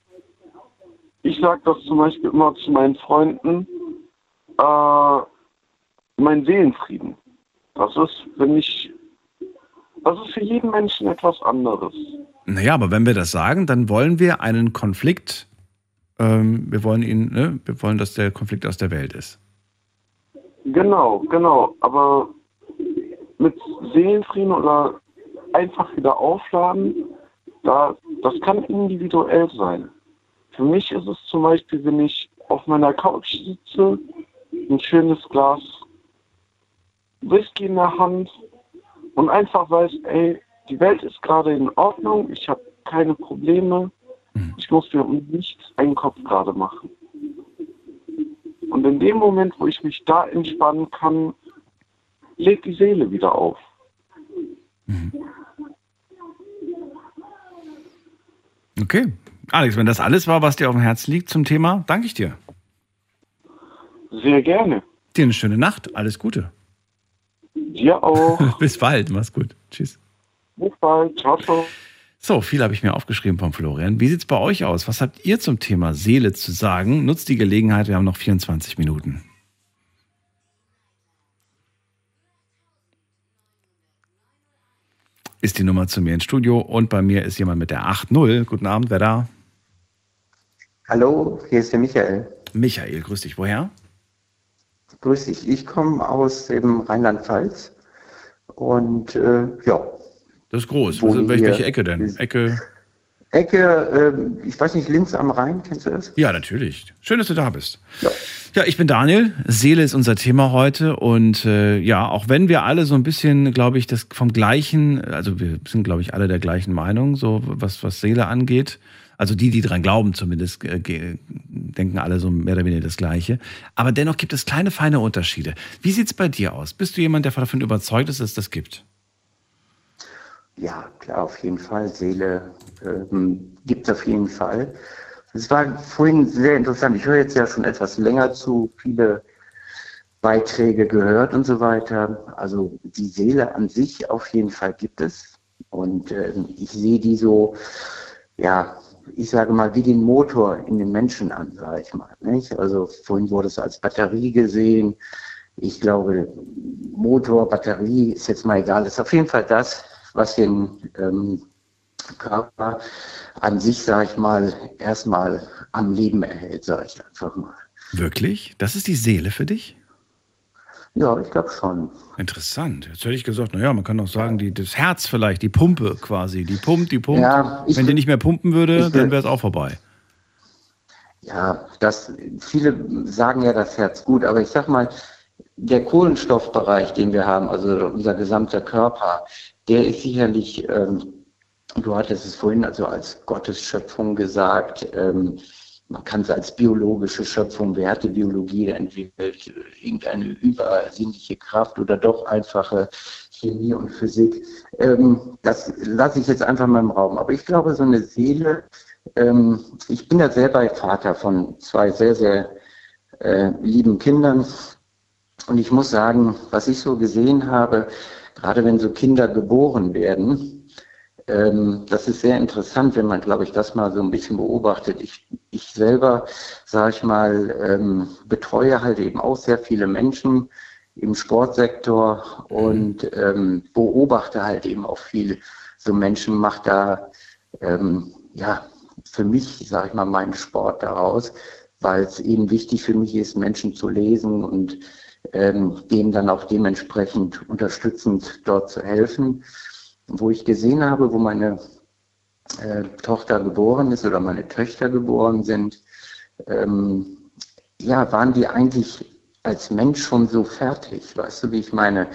ich sage das zum Beispiel immer zu meinen Freunden, äh, mein Seelenfrieden. Das ist, wenn ich, das ist für jeden Menschen etwas anderes. Naja, aber wenn wir das sagen, dann wollen wir einen Konflikt, ähm, wir wollen ihn, ne, wir wollen, dass der Konflikt aus der Welt ist. Genau, genau. Aber mit Seelenfrieden oder einfach wieder aufladen, da, das kann individuell sein. Für mich ist es zum Beispiel, wenn ich auf meiner Couch sitze, ein schönes Glas Whisky in der Hand und einfach weiß, ey, die Welt ist gerade in Ordnung, ich habe keine Probleme, ich muss mir um nichts einen Kopf gerade machen. Und in dem Moment, wo ich mich da entspannen kann, legt die Seele wieder auf. Okay. Alex, wenn das alles war, was dir auf dem Herzen liegt zum Thema, danke ich dir. Sehr gerne. Dir eine schöne Nacht. Alles Gute. Dir auch. Bis bald. Mach's gut. Tschüss. Bis bald. Ciao, ciao. So, viel habe ich mir aufgeschrieben von Florian. Wie sieht's bei euch aus? Was habt ihr zum Thema Seele zu sagen? Nutzt die Gelegenheit, wir haben noch 24 Minuten. Ist die Nummer zu mir ins Studio und bei mir ist jemand mit der 8.0. Guten Abend, wer da? Hallo, hier ist der Michael. Michael, grüß dich. Woher? Grüß dich. Ich komme aus dem Rheinland-Pfalz und äh, ja. Das ist groß. Wohne Welche, welche hier. Ecke denn? Ecke. Ecke, äh, ich weiß nicht, Linz am Rhein, kennst du das? Ja, natürlich. Schön, dass du da bist. Ja, ich bin Daniel. Seele ist unser Thema heute. Und äh, ja, auch wenn wir alle so ein bisschen, glaube ich, das vom gleichen, also wir sind, glaube ich, alle der gleichen Meinung, so was, was Seele angeht. Also die, die dran glauben, zumindest äh, denken alle so mehr oder weniger das Gleiche. Aber dennoch gibt es kleine, feine Unterschiede. Wie sieht's bei dir aus? Bist du jemand, der davon überzeugt ist, dass es das gibt? Ja, klar, auf jeden Fall. Seele ähm, gibt es auf jeden Fall. Es war vorhin sehr interessant. Ich höre jetzt ja schon etwas länger zu, viele Beiträge gehört und so weiter. Also die Seele an sich auf jeden Fall gibt es. Und ähm, ich sehe die so, ja, ich sage mal, wie den Motor in den Menschen an, sage ich mal. Nicht? Also vorhin wurde es als Batterie gesehen. Ich glaube, Motor, Batterie ist jetzt mal egal. Das ist auf jeden Fall das, was den ähm, Körper an sich, sage ich mal, erstmal am Leben erhält, sage ich einfach mal. Wirklich? Das ist die Seele für dich? Ja, ich glaube schon. Interessant. Jetzt hätte ich gesagt, naja, man kann auch sagen, die, das Herz vielleicht, die Pumpe quasi. Die pumpt, die pumpt. Ja, Wenn die nicht mehr pumpen würde, dann wäre es auch vorbei. Ja, das, viele sagen ja das Herz gut, aber ich sag mal, der Kohlenstoffbereich, den wir haben, also unser gesamter Körper, der ist sicherlich, ähm, du hattest es vorhin also als Gottes Schöpfung gesagt, ähm, man kann es als biologische Schöpfung, wer hat die Biologie entwickelt, irgendeine übersinnliche Kraft oder doch einfache Chemie und Physik. Ähm, das lasse ich jetzt einfach mal im Raum. Aber ich glaube, so eine Seele, ähm, ich bin ja selber Vater von zwei sehr, sehr äh, lieben Kindern. Und ich muss sagen, was ich so gesehen habe, gerade wenn so Kinder geboren werden, ähm, das ist sehr interessant, wenn man, glaube ich, das mal so ein bisschen beobachtet. Ich, ich selber, sage ich mal, ähm, betreue halt eben auch sehr viele Menschen im Sportsektor und ähm, beobachte halt eben auch viel so Menschen, macht da ähm, ja für mich, sage ich mal, meinen Sport daraus, weil es eben wichtig für mich ist, Menschen zu lesen und ähm, denen dann auch dementsprechend unterstützend dort zu helfen. Wo ich gesehen habe, wo meine äh, Tochter geboren ist oder meine Töchter geboren sind, ähm, ja, waren die eigentlich als Mensch schon so fertig, weißt du, wie ich meine,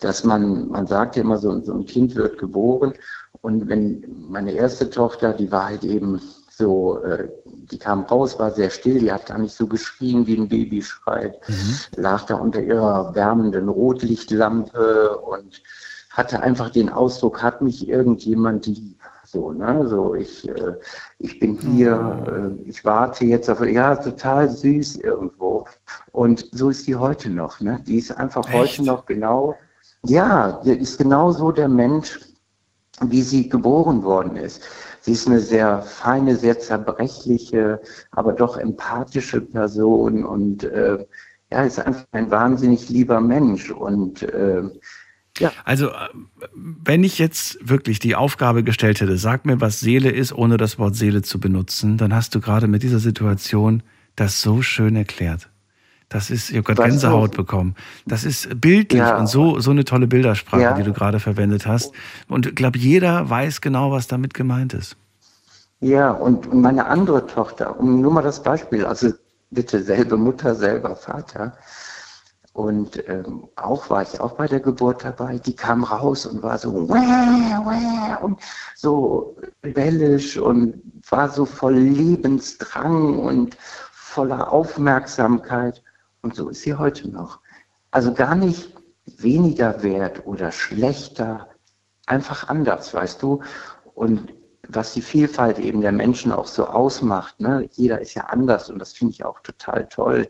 dass man, man sagt ja immer, so, so ein Kind wird geboren und wenn meine erste Tochter, die war halt eben so, äh, die kam raus, war sehr still, die hat gar nicht so geschrien, wie ein Baby schreit, mhm. lag da unter ihrer wärmenden Rotlichtlampe und hatte einfach den Ausdruck, hat mich irgendjemand lieb. So, ne? So, ich, äh, ich bin hier, äh, ich warte jetzt auf, ja, total süß irgendwo. Und so ist die heute noch, ne? Die ist einfach Echt? heute noch genau, ja, ist genau so der Mensch, wie sie geboren worden ist. Sie ist eine sehr feine, sehr zerbrechliche, aber doch empathische Person und äh, ja, ist einfach ein wahnsinnig lieber Mensch und äh, ja. Also, äh, wenn ich jetzt wirklich die Aufgabe gestellt hätte, sag mir, was Seele ist, ohne das Wort Seele zu benutzen, dann hast du gerade mit dieser Situation das so schön erklärt. Das ist, ich habe gerade Gänsehaut bekommen. Das ist bildlich ja. und so, so eine tolle Bildersprache, ja. die du gerade verwendet hast. Und ich glaube, jeder weiß genau, was damit gemeint ist. Ja, und meine andere Tochter, um nur mal das Beispiel, also bitte selbe Mutter, selber Vater. Und ähm, auch war ich auch bei der Geburt dabei. Die kam raus und war so wäh, wäh, und so rebellisch und war so voll Lebensdrang und voller Aufmerksamkeit. Und so ist sie heute noch. Also gar nicht weniger wert oder schlechter, einfach anders, weißt du? Und was die Vielfalt eben der Menschen auch so ausmacht, ne? jeder ist ja anders und das finde ich auch total toll.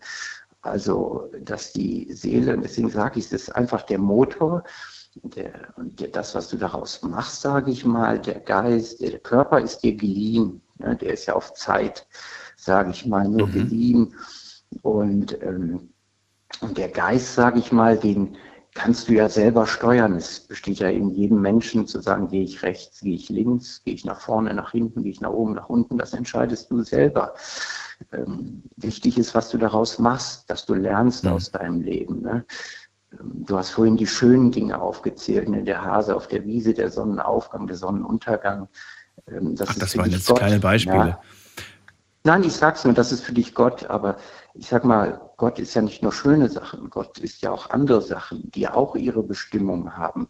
Also, dass die Seele, deswegen sage ich, es ist einfach der Motor, der, und der, das, was du daraus machst, sage ich mal, der Geist, der, der Körper ist dir geliehen, ne? der ist ja auf Zeit, sage ich mal, nur mhm. geliehen. Und, ähm, und der Geist, sage ich mal, den kannst du ja selber steuern. Es besteht ja in jedem Menschen zu sagen, gehe ich rechts, gehe ich links, gehe ich nach vorne, nach hinten, gehe ich nach oben, nach unten. Das entscheidest du selber. Ähm, wichtig ist, was du daraus machst, dass du lernst mhm. aus deinem Leben. Ne? Ähm, du hast vorhin die schönen Dinge aufgezählt, ne? der Hase auf der Wiese, der Sonnenaufgang, der Sonnenuntergang. Ähm, das Ach, das waren jetzt Gott. kleine Beispiele. Ja. Nein, ich sag's nur, das ist für dich Gott, aber ich sag mal, Gott ist ja nicht nur schöne Sachen, Gott ist ja auch andere Sachen, die auch ihre Bestimmung haben.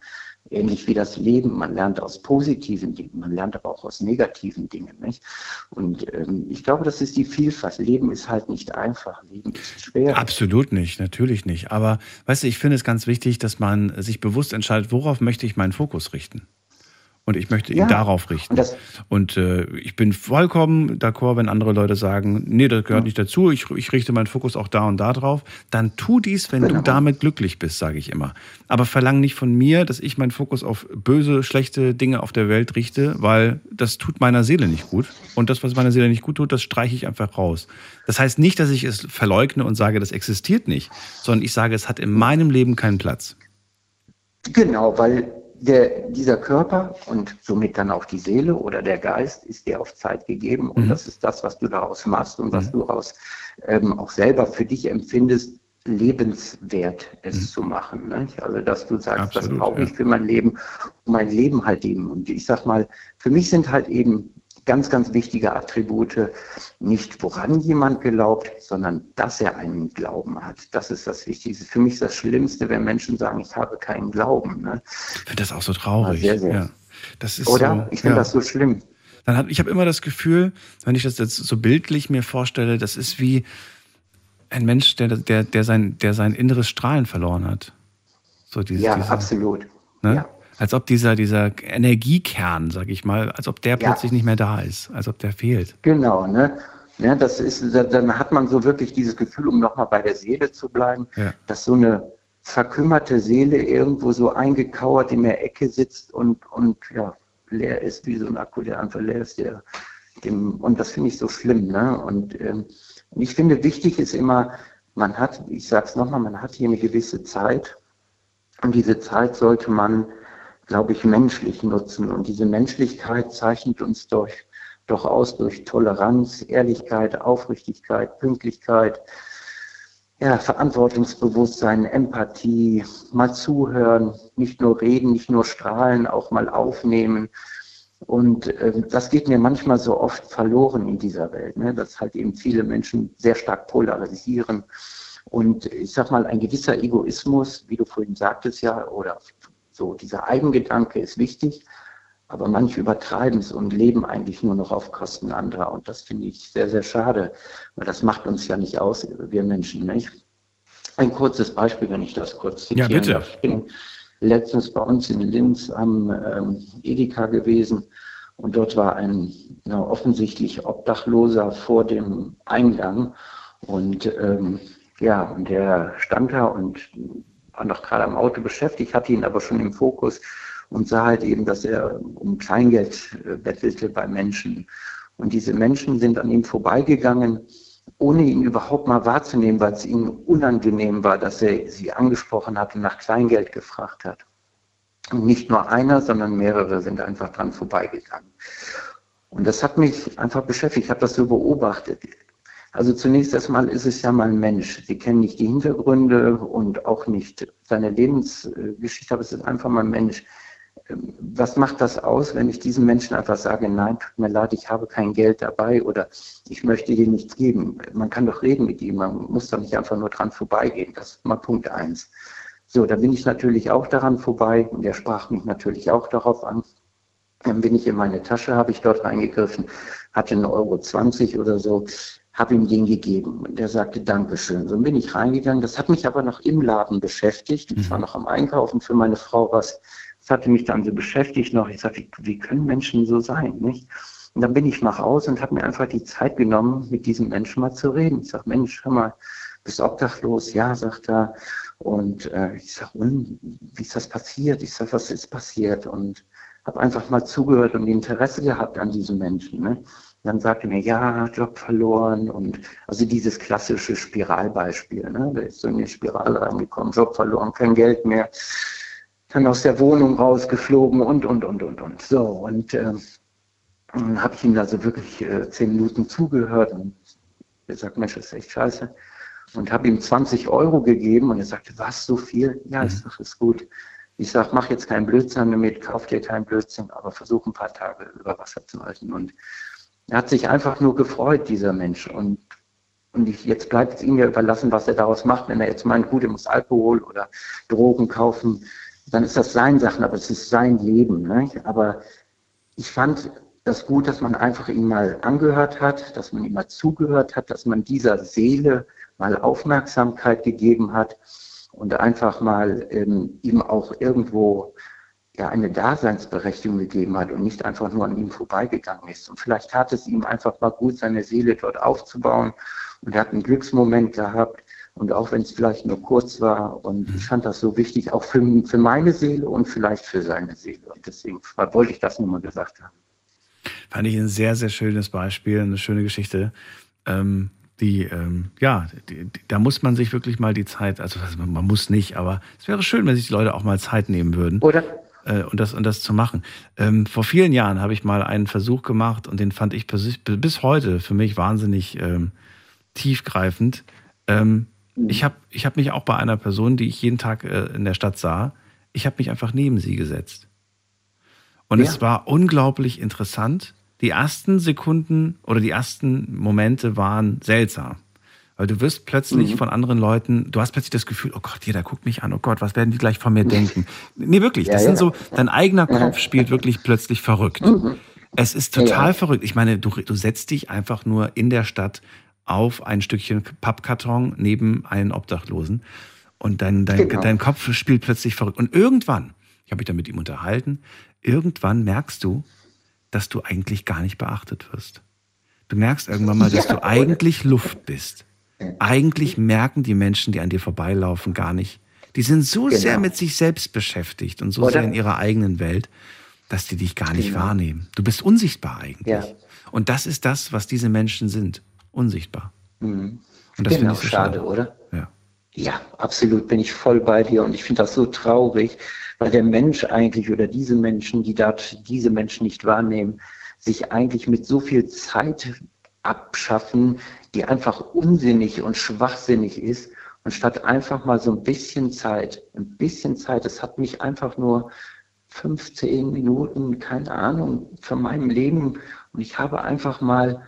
Ähnlich wie das Leben. Man lernt aus positiven Dingen, man lernt aber auch aus negativen Dingen. Nicht? Und ähm, ich glaube, das ist die Vielfalt. Leben ist halt nicht einfach, Leben ist schwer. Absolut nicht, natürlich nicht. Aber weißt du, ich finde es ganz wichtig, dass man sich bewusst entscheidet, worauf möchte ich meinen Fokus richten. Und ich möchte ihn ja. darauf richten. Und, und äh, ich bin vollkommen d'accord, wenn andere Leute sagen, nee, das gehört ja. nicht dazu, ich, ich, richte meinen Fokus auch da und da drauf. Dann tu dies, wenn genau. du damit glücklich bist, sage ich immer. Aber verlang nicht von mir, dass ich meinen Fokus auf böse, schlechte Dinge auf der Welt richte, weil das tut meiner Seele nicht gut. Und das, was meiner Seele nicht gut tut, das streiche ich einfach raus. Das heißt nicht, dass ich es verleugne und sage, das existiert nicht, sondern ich sage, es hat in meinem Leben keinen Platz. Genau, weil der, dieser Körper und somit dann auch die Seele oder der Geist ist dir auf Zeit gegeben und mhm. das ist das, was du daraus machst und mhm. was du daraus ähm, auch selber für dich empfindest, lebenswert es mhm. zu machen. Ne? Also dass du sagst, Absolut, das brauche ich ja. für mein Leben, um mein Leben halt eben. Und ich sag mal, für mich sind halt eben ganz, ganz wichtige Attribute, nicht woran jemand glaubt, sondern dass er einen Glauben hat. Das ist das Wichtigste. Für mich ist das Schlimmste, wenn Menschen sagen, ich habe keinen Glauben. Ne? Ich finde das auch so traurig. Sehr, sehr. Ja. Das ist Oder? So, ich finde ja. das so schlimm. Dann hat, ich habe immer das Gefühl, wenn ich das jetzt so bildlich mir vorstelle, das ist wie ein Mensch, der, der, der, sein, der sein inneres Strahlen verloren hat. So dieses, ja, diese, absolut. Ne? Ja als ob dieser, dieser Energiekern, sag ich mal, als ob der ja. plötzlich nicht mehr da ist, als ob der fehlt. Genau, ne? Ja, das ist, dann hat man so wirklich dieses Gefühl, um nochmal bei der Seele zu bleiben, ja. dass so eine verkümmerte Seele irgendwo so eingekauert in der Ecke sitzt und, und ja, leer ist, wie so ein Akku, der einfach leer ist. Der, dem, und das finde ich so schlimm. Ne? Und, ähm, ich finde, wichtig ist immer, man hat, ich sage es nochmal, man hat hier eine gewisse Zeit und diese Zeit sollte man glaube ich, menschlich nutzen. Und diese Menschlichkeit zeichnet uns durch, doch aus durch Toleranz, Ehrlichkeit, Aufrichtigkeit, Pünktlichkeit, ja, Verantwortungsbewusstsein, Empathie, mal zuhören, nicht nur reden, nicht nur strahlen, auch mal aufnehmen. Und äh, das geht mir manchmal so oft verloren in dieser Welt, ne? dass halt eben viele Menschen sehr stark polarisieren. Und ich sag mal, ein gewisser Egoismus, wie du vorhin sagtest ja, oder so dieser Eigengedanke ist wichtig, aber manche übertreiben es und leben eigentlich nur noch auf Kosten anderer. Und das finde ich sehr, sehr schade, weil das macht uns ja nicht aus, wir Menschen nicht. Ein kurzes Beispiel, wenn ich das kurz zitieren Ja, bitte. darf. Ich bin letztens bei uns in Linz am ähm, Edeka gewesen und dort war ein ja, offensichtlich Obdachloser vor dem Eingang und ähm, ja, und der stand da und noch gerade am Auto beschäftigt, hatte ihn aber schon im Fokus und sah halt eben, dass er um Kleingeld äh, bettelte bei Menschen. Und diese Menschen sind an ihm vorbeigegangen, ohne ihn überhaupt mal wahrzunehmen, weil es ihnen unangenehm war, dass er sie angesprochen hat und nach Kleingeld gefragt hat. Und nicht nur einer, sondern mehrere sind einfach dran vorbeigegangen. Und das hat mich einfach beschäftigt. Ich habe das so beobachtet. Also zunächst erstmal ist es ja mal ein Mensch. Sie kennen nicht die Hintergründe und auch nicht seine Lebensgeschichte, aber es ist einfach mal ein Mensch. Ähm, Was macht das aus, wenn ich diesem Menschen einfach sage, nein, tut mir leid, ich habe kein Geld dabei oder ich möchte dir nichts geben? Man kann doch reden mit ihm, man muss doch nicht einfach nur dran vorbeigehen. Das ist mal Punkt eins. So, da bin ich natürlich auch daran vorbei und er sprach mich natürlich auch darauf an. Dann bin ich in meine Tasche, habe ich dort reingegriffen, hatte 1,20 Euro 20 oder so, habe ihm den gegeben und er sagte Dankeschön. So bin ich reingegangen. Das hat mich aber noch im Laden beschäftigt. Ich war noch am Einkaufen für meine Frau was. Das hatte mich dann so beschäftigt noch. Ich sagte, wie, wie können Menschen so sein, nicht? Und dann bin ich nach Hause und habe mir einfach die Zeit genommen, mit diesem Menschen mal zu reden. Ich sage, Mensch, hör mal, bist obdachlos? Ja, sagt er. Und äh, ich sage, wie ist das passiert? Ich sage, was ist passiert? Und habe einfach mal zugehört und Interesse gehabt an diesem Menschen. Ne? Dann sagte er mir, ja, Job verloren und also dieses klassische Spiralbeispiel. Ne? Der ist so in die Spirale reingekommen, Job verloren, kein Geld mehr, dann aus der Wohnung rausgeflogen und, und, und, und, und. So, und äh, dann habe ich ihm also wirklich äh, zehn Minuten zugehört und er sagt, Mensch, das ist echt scheiße. Und habe ihm 20 Euro gegeben und er sagte, was, so viel? Ja, ich sage, ist gut. Ich sage, mach jetzt keinen Blödsinn damit, kauf dir keinen Blödsinn, aber versuch ein paar Tage über Wasser zu halten. Und er hat sich einfach nur gefreut, dieser Mensch. Und, und ich, jetzt bleibt es ihm ja überlassen, was er daraus macht. Wenn er jetzt meint, gut, er muss Alkohol oder Drogen kaufen, dann ist das sein Sachen, aber es ist sein Leben. Ne? Aber ich fand das gut, dass man einfach ihn mal angehört hat, dass man ihm mal zugehört hat, dass man dieser Seele mal Aufmerksamkeit gegeben hat und einfach mal ähm, ihm auch irgendwo ja eine Daseinsberechtigung gegeben hat und nicht einfach nur an ihm vorbeigegangen ist. Und vielleicht tat es ihm einfach mal gut, seine Seele dort aufzubauen und er hat einen Glücksmoment gehabt. Und auch wenn es vielleicht nur kurz war, und ich fand das so wichtig, auch für, für meine Seele und vielleicht für seine Seele. Und deswegen wollte ich das nur mal gesagt haben. Fand ich ein sehr, sehr schönes Beispiel, eine schöne Geschichte. Ähm, die, ähm, ja, die, die, da muss man sich wirklich mal die Zeit, also man muss nicht, aber es wäre schön, wenn sich die Leute auch mal Zeit nehmen würden. Oder? Äh, und, das, und das zu machen. Ähm, vor vielen Jahren habe ich mal einen Versuch gemacht und den fand ich bis, heute für mich wahnsinnig ähm, tiefgreifend. Ähm, ich habe ich hab mich auch bei einer Person, die ich jeden Tag äh, in der Stadt sah, ich habe mich einfach neben sie gesetzt. Und Ja. es war unglaublich interessant. Die ersten Sekunden oder die ersten Momente waren seltsam. Weil du wirst plötzlich Mhm. von anderen Leuten, du hast plötzlich das Gefühl, oh Gott, jeder guckt mich an, oh Gott, was werden die gleich von mir denken? Nee, wirklich, Ja, das ja. sind so, dein eigener Kopf spielt wirklich plötzlich verrückt. Mhm. Es ist Ja, total ja. verrückt. Ich meine, du, du setzt dich einfach nur in der Stadt auf ein Stückchen Pappkarton neben einen Obdachlosen und dein, dein, Genau. dein Kopf spielt plötzlich verrückt. Und irgendwann, ich habe mich da mit ihm unterhalten, irgendwann merkst du, dass du eigentlich gar nicht beachtet wirst. Du merkst irgendwann mal, dass Ja, du eigentlich Luft bist. Eigentlich merken die Menschen, die an dir vorbeilaufen, gar nicht. Die sind so Genau. sehr mit sich selbst beschäftigt und so Oder? sehr in ihrer eigenen Welt, dass die dich gar nicht Genau. wahrnehmen. Du bist unsichtbar eigentlich. Ja. Und das ist das, was diese Menschen sind. Unsichtbar. Mhm. Und das genau, finde ich so schade, schade. oder? Ja. Ja, absolut bin ich voll bei dir und ich finde das so traurig, weil der Mensch eigentlich oder diese Menschen, die dort diese Menschen nicht wahrnehmen, sich eigentlich mit so viel Zeit abschaffen, die einfach unsinnig und schwachsinnig ist. Und statt einfach mal so ein bisschen Zeit, ein bisschen Zeit, es hat mich einfach nur 15 Minuten, keine Ahnung, für mein Leben. Und ich habe einfach mal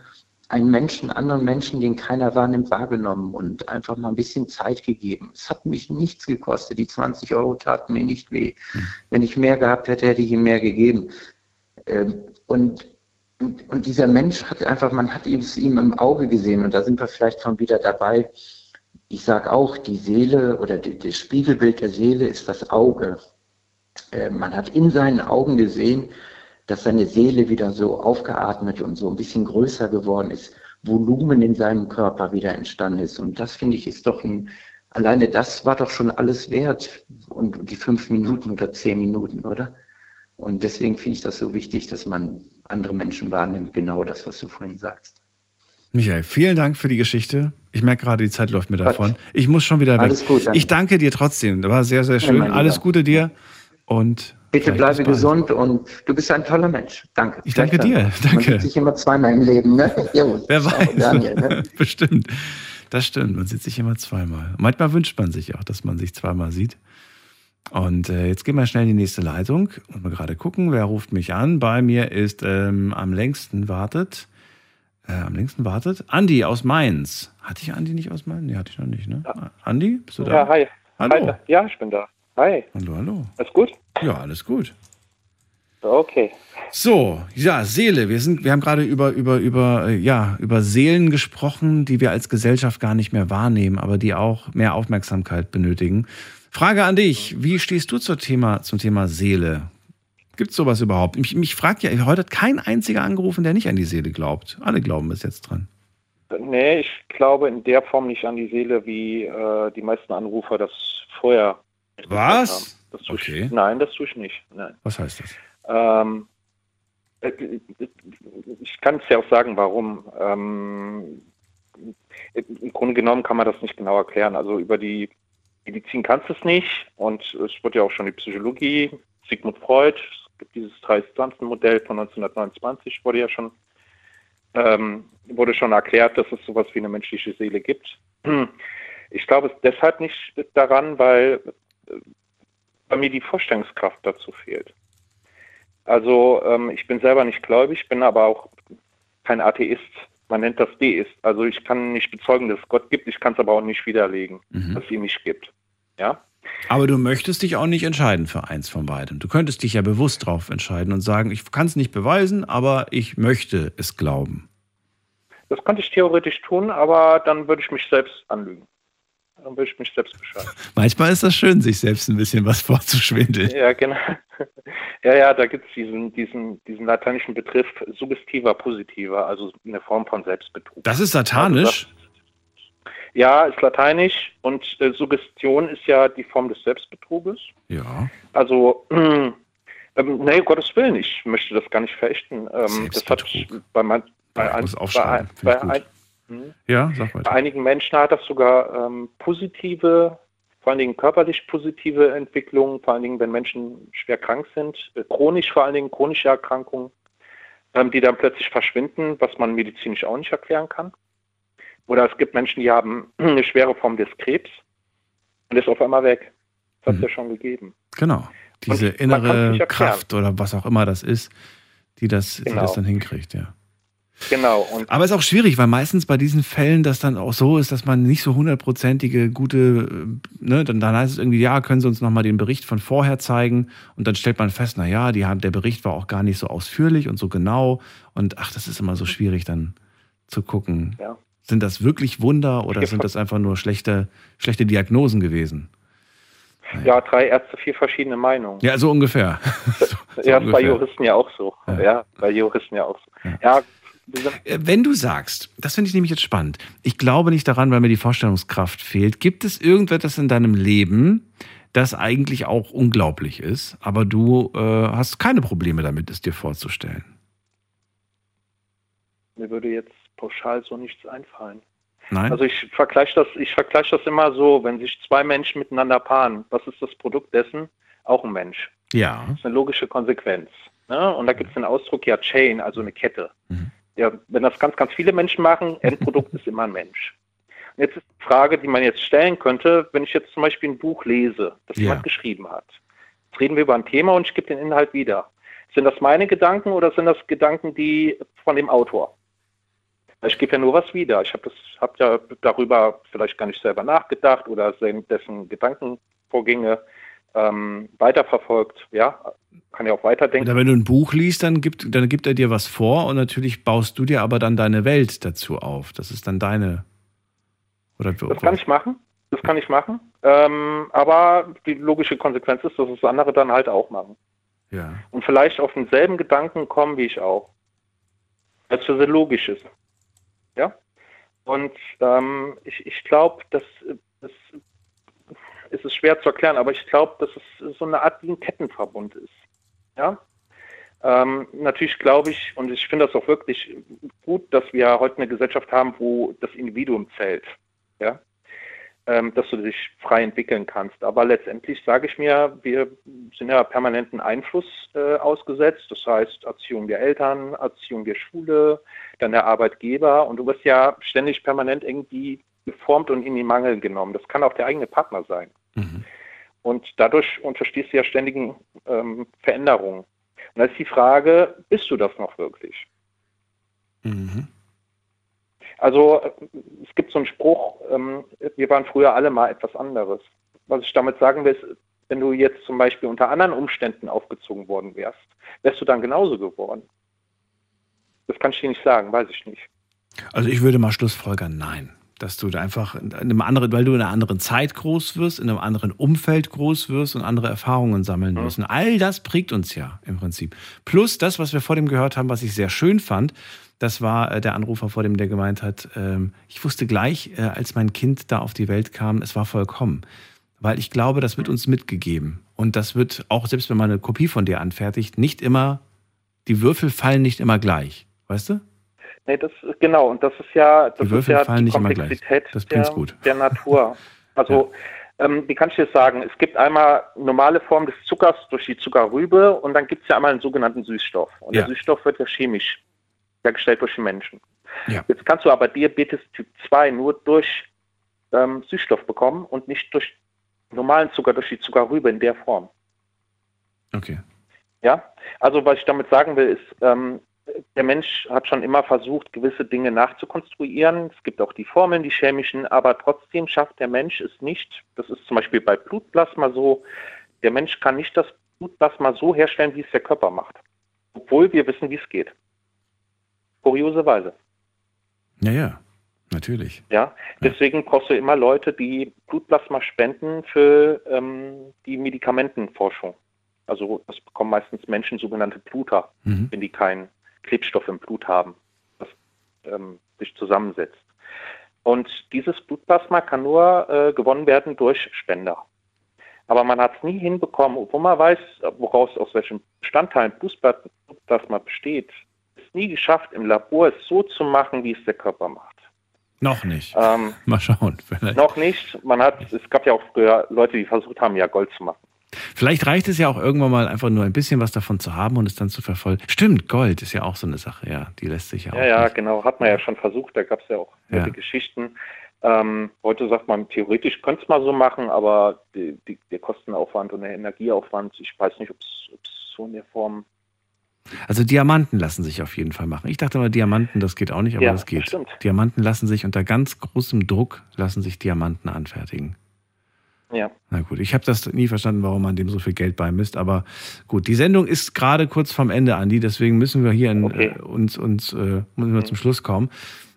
einen Menschen, anderen Menschen, den keiner wahrnimmt, wahrgenommen und einfach mal ein bisschen Zeit gegeben. Es hat mich nichts gekostet. Die 20 Euro taten mir nicht weh. Wenn ich mehr gehabt hätte, hätte ich ihm mehr gegeben. Ähm, und, und, und dieser Mensch hat einfach, man hat es ihm im Auge gesehen und da sind wir vielleicht schon wieder dabei. Ich sage auch, die Seele oder die, das Spiegelbild der Seele ist das Auge. Äh, man hat in seinen Augen gesehen, dass seine Seele wieder so aufgeatmet und so ein bisschen größer geworden ist, Volumen in seinem Körper wieder entstanden ist. Und das finde ich ist doch ein, alleine das war doch schon alles wert. Und die fünf Minuten oder zehn Minuten, oder? Und deswegen finde ich das so wichtig, dass man andere Menschen wahrnimmt, genau das, was du vorhin sagst. Michael, vielen Dank für die Geschichte. Ich merke gerade, die Zeit läuft mir davon. Ich muss schon wieder weg. Alles gut, danke. ich danke dir trotzdem. Das war sehr, sehr Ja, schön. mein Alles. Gute dir und Bitte bleibe gesund und du bist ein toller Mensch. Danke. Ich danke dir. dann. Man Danke. sieht sich immer zweimal im Leben, ne? Jo, Wer weiß. Daniel, ne? Bestimmt. Das stimmt. Man sieht sich immer zweimal. Manchmal wünscht man sich auch, dass man sich zweimal sieht. Und äh, jetzt gehen wir schnell in die nächste Leitung und mal gerade gucken, wer ruft mich an. Bei mir ist ähm, am längsten wartet. Äh, am längsten wartet. Andi aus Mainz. Hatte ich Andi nicht aus Mainz? Nee, hatte ich noch nicht, ne? Andi, bist du da? Ja, hi. Hallo. Hi, ja, ich bin da. Hi. Hallo, hallo. Alles gut? Ja, alles gut. Okay. So, ja, Seele. Wir sind, wir haben gerade über, über, über, äh, ja, über Seelen gesprochen, die wir als Gesellschaft gar nicht mehr wahrnehmen, aber die auch mehr Aufmerksamkeit benötigen. Frage an dich. Wie stehst du zum Thema, zum Thema Seele? Gibt es sowas überhaupt? Mich, mich fragt ja, heute hat kein einziger angerufen, der nicht an die Seele glaubt. Alle glauben bis jetzt dran. Nee, ich glaube in der Form nicht an die Seele, wie äh, die meisten Anrufer das vorher. Was? Das tue ich, Nein, das tue ich nicht. Nein. Was heißt das? Ähm, äh, ich kann es ja auch sagen, warum. Ähm, Im Grunde genommen kann man das nicht genau erklären. Also über die Medizin kannst du es nicht und es wird ja auch schon die Psychologie, Sigmund Freud, es gibt dieses Drei-Instanzen-Modell von 1929, wurde ja schon, ähm, wurde schon erklärt, dass es sowas wie eine menschliche Seele gibt. Ich glaube es deshalb nicht daran, weil äh, bei mir die Vorstellungskraft dazu fehlt. Also ähm, ich bin selber nicht gläubig, bin aber auch kein Atheist. Man nennt das Deist. Also ich kann nicht bezeugen, dass es Gott gibt, ich kann es aber auch nicht widerlegen, Mhm. dass es ihn nicht gibt. Ja? Aber du möchtest dich auch nicht entscheiden für eins von beiden. Du könntest dich ja bewusst drauf entscheiden und sagen, ich kann es nicht beweisen, aber ich möchte es glauben. Das könnte ich theoretisch tun, aber dann würde ich mich selbst anlügen. Dann würde ich mich selbst bescheiden. Manchmal ist das schön, sich selbst ein bisschen was vorzuschwindeln. Ja, genau. Ja, ja, da gibt es diesen, diesen, diesen lateinischen Begriff suggestiver positiver, also eine Form von Selbstbetrug. Das ist satanisch. Ja, ist lateinisch und äh, Suggestion ist ja die Form des Selbstbetruges. Ja. Also, ähm, nee, Gottes Willen, ich möchte das gar nicht verächten. Ähm, das hat bei, man, bei, ein, bei, ein, bei, ein, hm? Ja, sag bei weiter. einigen Menschen hat das sogar ähm, positive, vor allen Dingen körperlich positive Entwicklungen, vor allen Dingen, wenn Menschen schwer krank sind, äh, chronisch vor allen Dingen, chronische Erkrankungen, ähm, die dann plötzlich verschwinden, was man medizinisch auch nicht erklären kann. Oder es gibt Menschen, die haben eine schwere Form des Krebs und ist auf einmal weg. Das hat es ja schon gegeben. Genau. Diese innere. Kraft oder was auch immer das ist, die das, die Genau. das dann hinkriegt, ja. Genau. Aber es ist auch schwierig, weil meistens bei diesen Fällen das dann auch so ist, dass man nicht so hundertprozentige gute, äh, ne, dann, dann heißt es irgendwie, ja, können Sie uns nochmal den Bericht von vorher zeigen und dann stellt man fest, na ja, die der Bericht war auch gar nicht so ausführlich und so genau und ach, das ist immer so schwierig dann zu gucken. Ja. Sind das wirklich Wunder oder Ja, sind das einfach nur schlechte, schlechte Diagnosen gewesen? ja, drei Ärzte, vier verschiedene Meinungen. Ja, so ungefähr. so, so ja, ist bei ungefähr. Juristen ja auch so. Ja, bei Juristen ja auch so. Ja, Äh, Wenn du sagst, das finde ich nämlich jetzt spannend, ich glaube nicht daran, weil mir die Vorstellungskraft fehlt. Gibt es irgendetwas in deinem Leben, das eigentlich auch unglaublich ist, aber du äh, hast keine Probleme damit, es dir vorzustellen? mir würde jetzt pauschal so nichts einfallen. Nein? Also ich vergleiche das, ich vergleiche das immer so, wenn sich zwei Menschen miteinander paaren, was ist das Produkt dessen? Auch ein Mensch. ja. Das ist eine logische Konsequenz. Ne? Und da gibt es den Ausdruck ja Chain, also eine Kette. Ja, wenn das ganz, ganz viele Menschen machen, Endprodukt ist immer ein Mensch. Und jetzt ist die Frage, die man jetzt stellen könnte, wenn ich jetzt zum Beispiel ein Buch lese, das Ja. jemand geschrieben hat. Jetzt reden wir über ein Thema und ich gebe den Inhalt wieder. Sind das meine Gedanken oder sind das Gedanken, die von dem Autor? Ich gebe ja nur was wieder. Ich habe hab ja darüber vielleicht gar nicht selber nachgedacht oder se- dessen Gedankenvorgänge ähm, weiterverfolgt. Ja, kann ja auch weiterdenken. Oder wenn du ein Buch liest, dann gibt, dann gibt er dir was vor und natürlich baust du dir aber dann deine Welt dazu auf. Das ist dann deine. Oder, Das kann ich machen. Das kann ich machen. Ähm, aber die logische Konsequenz ist, dass es andere dann halt auch machen. Ja. Und vielleicht auf denselben Gedanken kommen wie ich auch. Es für sie logisch ist. Ja? Und ähm, ich, ich glaube, das, das ist es schwer zu erklären, aber ich glaube, dass es so eine Art wie ein Kettenverbund ist. Ja? Ähm, natürlich glaube ich, und ich finde das auch wirklich gut, dass wir heute eine Gesellschaft haben, wo das Individuum zählt. Ja? ähm, dass du dich frei entwickeln kannst. Aber letztendlich sage ich mir, wir sind ja permanenten Einfluss äh, ausgesetzt. Das heißt Erziehung der Eltern, Erziehung der Schule, dann der Arbeitgeber. Und du wirst ja ständig permanent irgendwie geformt und in die Mangel genommen. Das kann auch der eigene Partner sein. Und dadurch unterstehst du ja ständigen ähm, Veränderungen. Und da ist die Frage, bist du das noch wirklich? Also äh, es gibt so einen Spruch, ähm, wir waren früher alle mal etwas anderes. Was ich damit sagen will, ist, wenn du jetzt zum Beispiel unter anderen Umständen aufgezogen worden wärst, wärst du dann genauso geworden. Das kann ich dir nicht sagen, weiß ich nicht. Also ich würde mal Schlussfolgern, nein. Dass du da einfach in einem anderen, weil du in einer anderen Zeit groß wirst, in einem anderen Umfeld groß wirst und andere Erfahrungen sammeln wirst. Und all das prägt uns ja im Prinzip. Plus das, was wir vor dem gehört haben, was ich sehr schön fand, das war äh, der Anrufer vor dem, der gemeint hat, ähm, ich wusste gleich, äh, als mein Kind da auf die Welt kam, es war vollkommen. Weil ich glaube, das wird uns mitgegeben. Und das wird auch, selbst wenn man eine Kopie von dir anfertigt, nicht immer, die Würfel fallen nicht immer gleich. Weißt du? Nee, das genau, und das ist ja, das Die ist ja die nicht immer gleich. Komplexität Das der, der Natur. Also ähm, wie kann ich das sagen? Es gibt einmal normale Form des Zuckers durch die Zuckerrübe und dann gibt es ja einmal einen sogenannten Süßstoff. Und Ja. der Süßstoff wird ja chemisch hergestellt durch den Menschen. Ja. Jetzt kannst du aber Diabetes Typ 2 nur durch ähm, Süßstoff bekommen und nicht durch normalen Zucker, durch die Zuckerrübe in der Form. Okay. Ja, also was ich damit sagen will, ist, ähm, der Mensch hat schon immer versucht, gewisse Dinge nachzukonstruieren. Es gibt auch die Formeln, die chemischen, aber trotzdem schafft der Mensch es nicht. Das ist zum Beispiel bei Blutplasma so. Der Mensch kann nicht das Blutplasma so herstellen, wie es der Körper macht. Obwohl wir wissen, wie es geht. Kuriose Weise. Ja, ja, natürlich. Ja, deswegen brauchst du immer Leute, die Blutplasma spenden für ähm, die Medikamentenforschung. Also das bekommen meistens Menschen sogenannte Bluter, Mhm. wenn die keinen Klebstoff im Blut haben, das ähm, sich zusammensetzt. Und dieses Blutplasma kann nur äh, gewonnen werden durch Spender. Aber man hat es nie hinbekommen, obwohl man weiß, woraus aus welchen Bestandteilen Blutpla- Blutplasma besteht, es nie geschafft, im Labor es so zu machen, wie es der Körper macht. Noch nicht. Ähm, Mal schauen. Vielleicht, noch nicht. Man hat, es gab ja auch früher Leute, die versucht haben, ja Gold zu machen. Vielleicht reicht es ja auch irgendwann mal einfach nur ein bisschen was davon zu haben und es dann zu verfolgen. Stimmt, Gold ist ja auch so eine Sache, ja. Die lässt sich ja auch. Ja, ja, genau. Hat man ja schon versucht. Da gab es ja auch Ja. nette Geschichten. Ähm, heute sagt man, theoretisch könnte es mal so machen, aber die, die, der Kostenaufwand und der Energieaufwand, ich weiß nicht, ob es so in der Form. Also Diamanten lassen sich auf jeden Fall machen. Ich dachte mal, Diamanten, das geht auch nicht, aber Ja, das geht. stimmt. Diamanten lassen sich unter ganz großem Druck lassen sich Diamanten anfertigen. Ja. Na gut, ich habe das nie verstanden, warum man dem so viel Geld beimisst. Aber gut, die Sendung ist gerade kurz vorm Ende, Andi. Deswegen müssen wir hier in, Okay. äh, uns, uns äh, müssen wir zum Schluss kommen.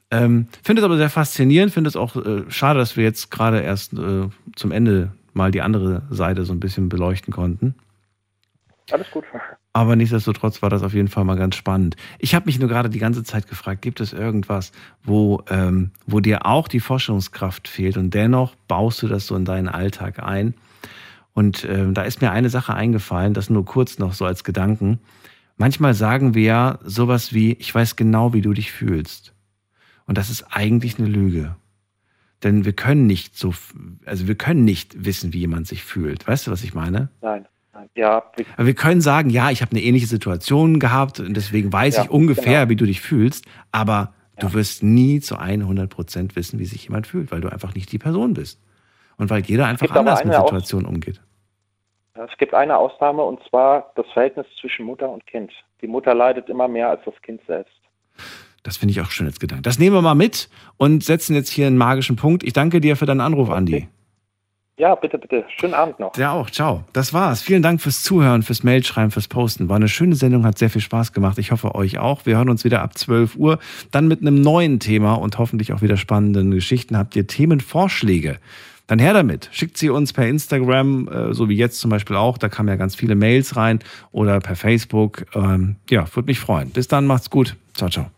Ähm, finde es aber sehr faszinierend. Finde es auch äh, schade, dass wir jetzt gerade erst äh, zum Ende mal die andere Seite so ein bisschen beleuchten konnten. Alles gut. Aber nichtsdestotrotz war das auf jeden Fall mal ganz spannend. Ich habe mich nur gerade die ganze Zeit gefragt, gibt es irgendwas, wo, ähm, wo dir auch die Forschungskraft fehlt und dennoch baust du das so in deinen Alltag ein? Und ähm, da ist mir eine Sache eingefallen, das nur kurz noch so als Gedanken. Manchmal sagen wir ja sowas wie, ich weiß genau, wie du dich fühlst. Und das ist eigentlich eine Lüge. Denn wir können nicht so, also wir können nicht wissen, wie jemand sich fühlt. Weißt du, was ich meine? Nein. Ja, Aber wir können sagen, ja, ich habe eine ähnliche Situation gehabt und deswegen weiß Ja, ich ungefähr, genau. wie du dich fühlst, aber du wirst nie zu 100 Prozent wissen, wie sich jemand fühlt, weil du einfach nicht die Person bist. Und weil jeder einfach anders mit eine Aus- Situationen umgeht. es gibt eine Ausnahme und zwar das Verhältnis zwischen Mutter und Kind. Die Mutter leidet immer mehr als das Kind selbst. Das finde ich auch schön als Gedanke. Das nehmen wir mal mit und setzen jetzt hier einen magischen Punkt. Ich danke dir für deinen Anruf, Andi. Ja, bitte, bitte. Schönen Abend noch. Ja auch, ciao. Das war's. Vielen Dank fürs Zuhören, fürs Mailschreiben, fürs Posten. War eine schöne Sendung, hat sehr viel Spaß gemacht. Ich hoffe euch auch. Wir hören uns wieder ab 12 Uhr, dann mit einem neuen Thema und hoffentlich auch wieder spannenden Geschichten. Habt ihr Themenvorschläge? Dann her damit. Schickt sie uns per Instagram, äh, so wie jetzt zum Beispiel auch. Da kamen ja ganz viele Mails rein oder per Facebook. Ähm, ja, würde mich freuen. Bis dann, macht's gut. Ciao, ciao.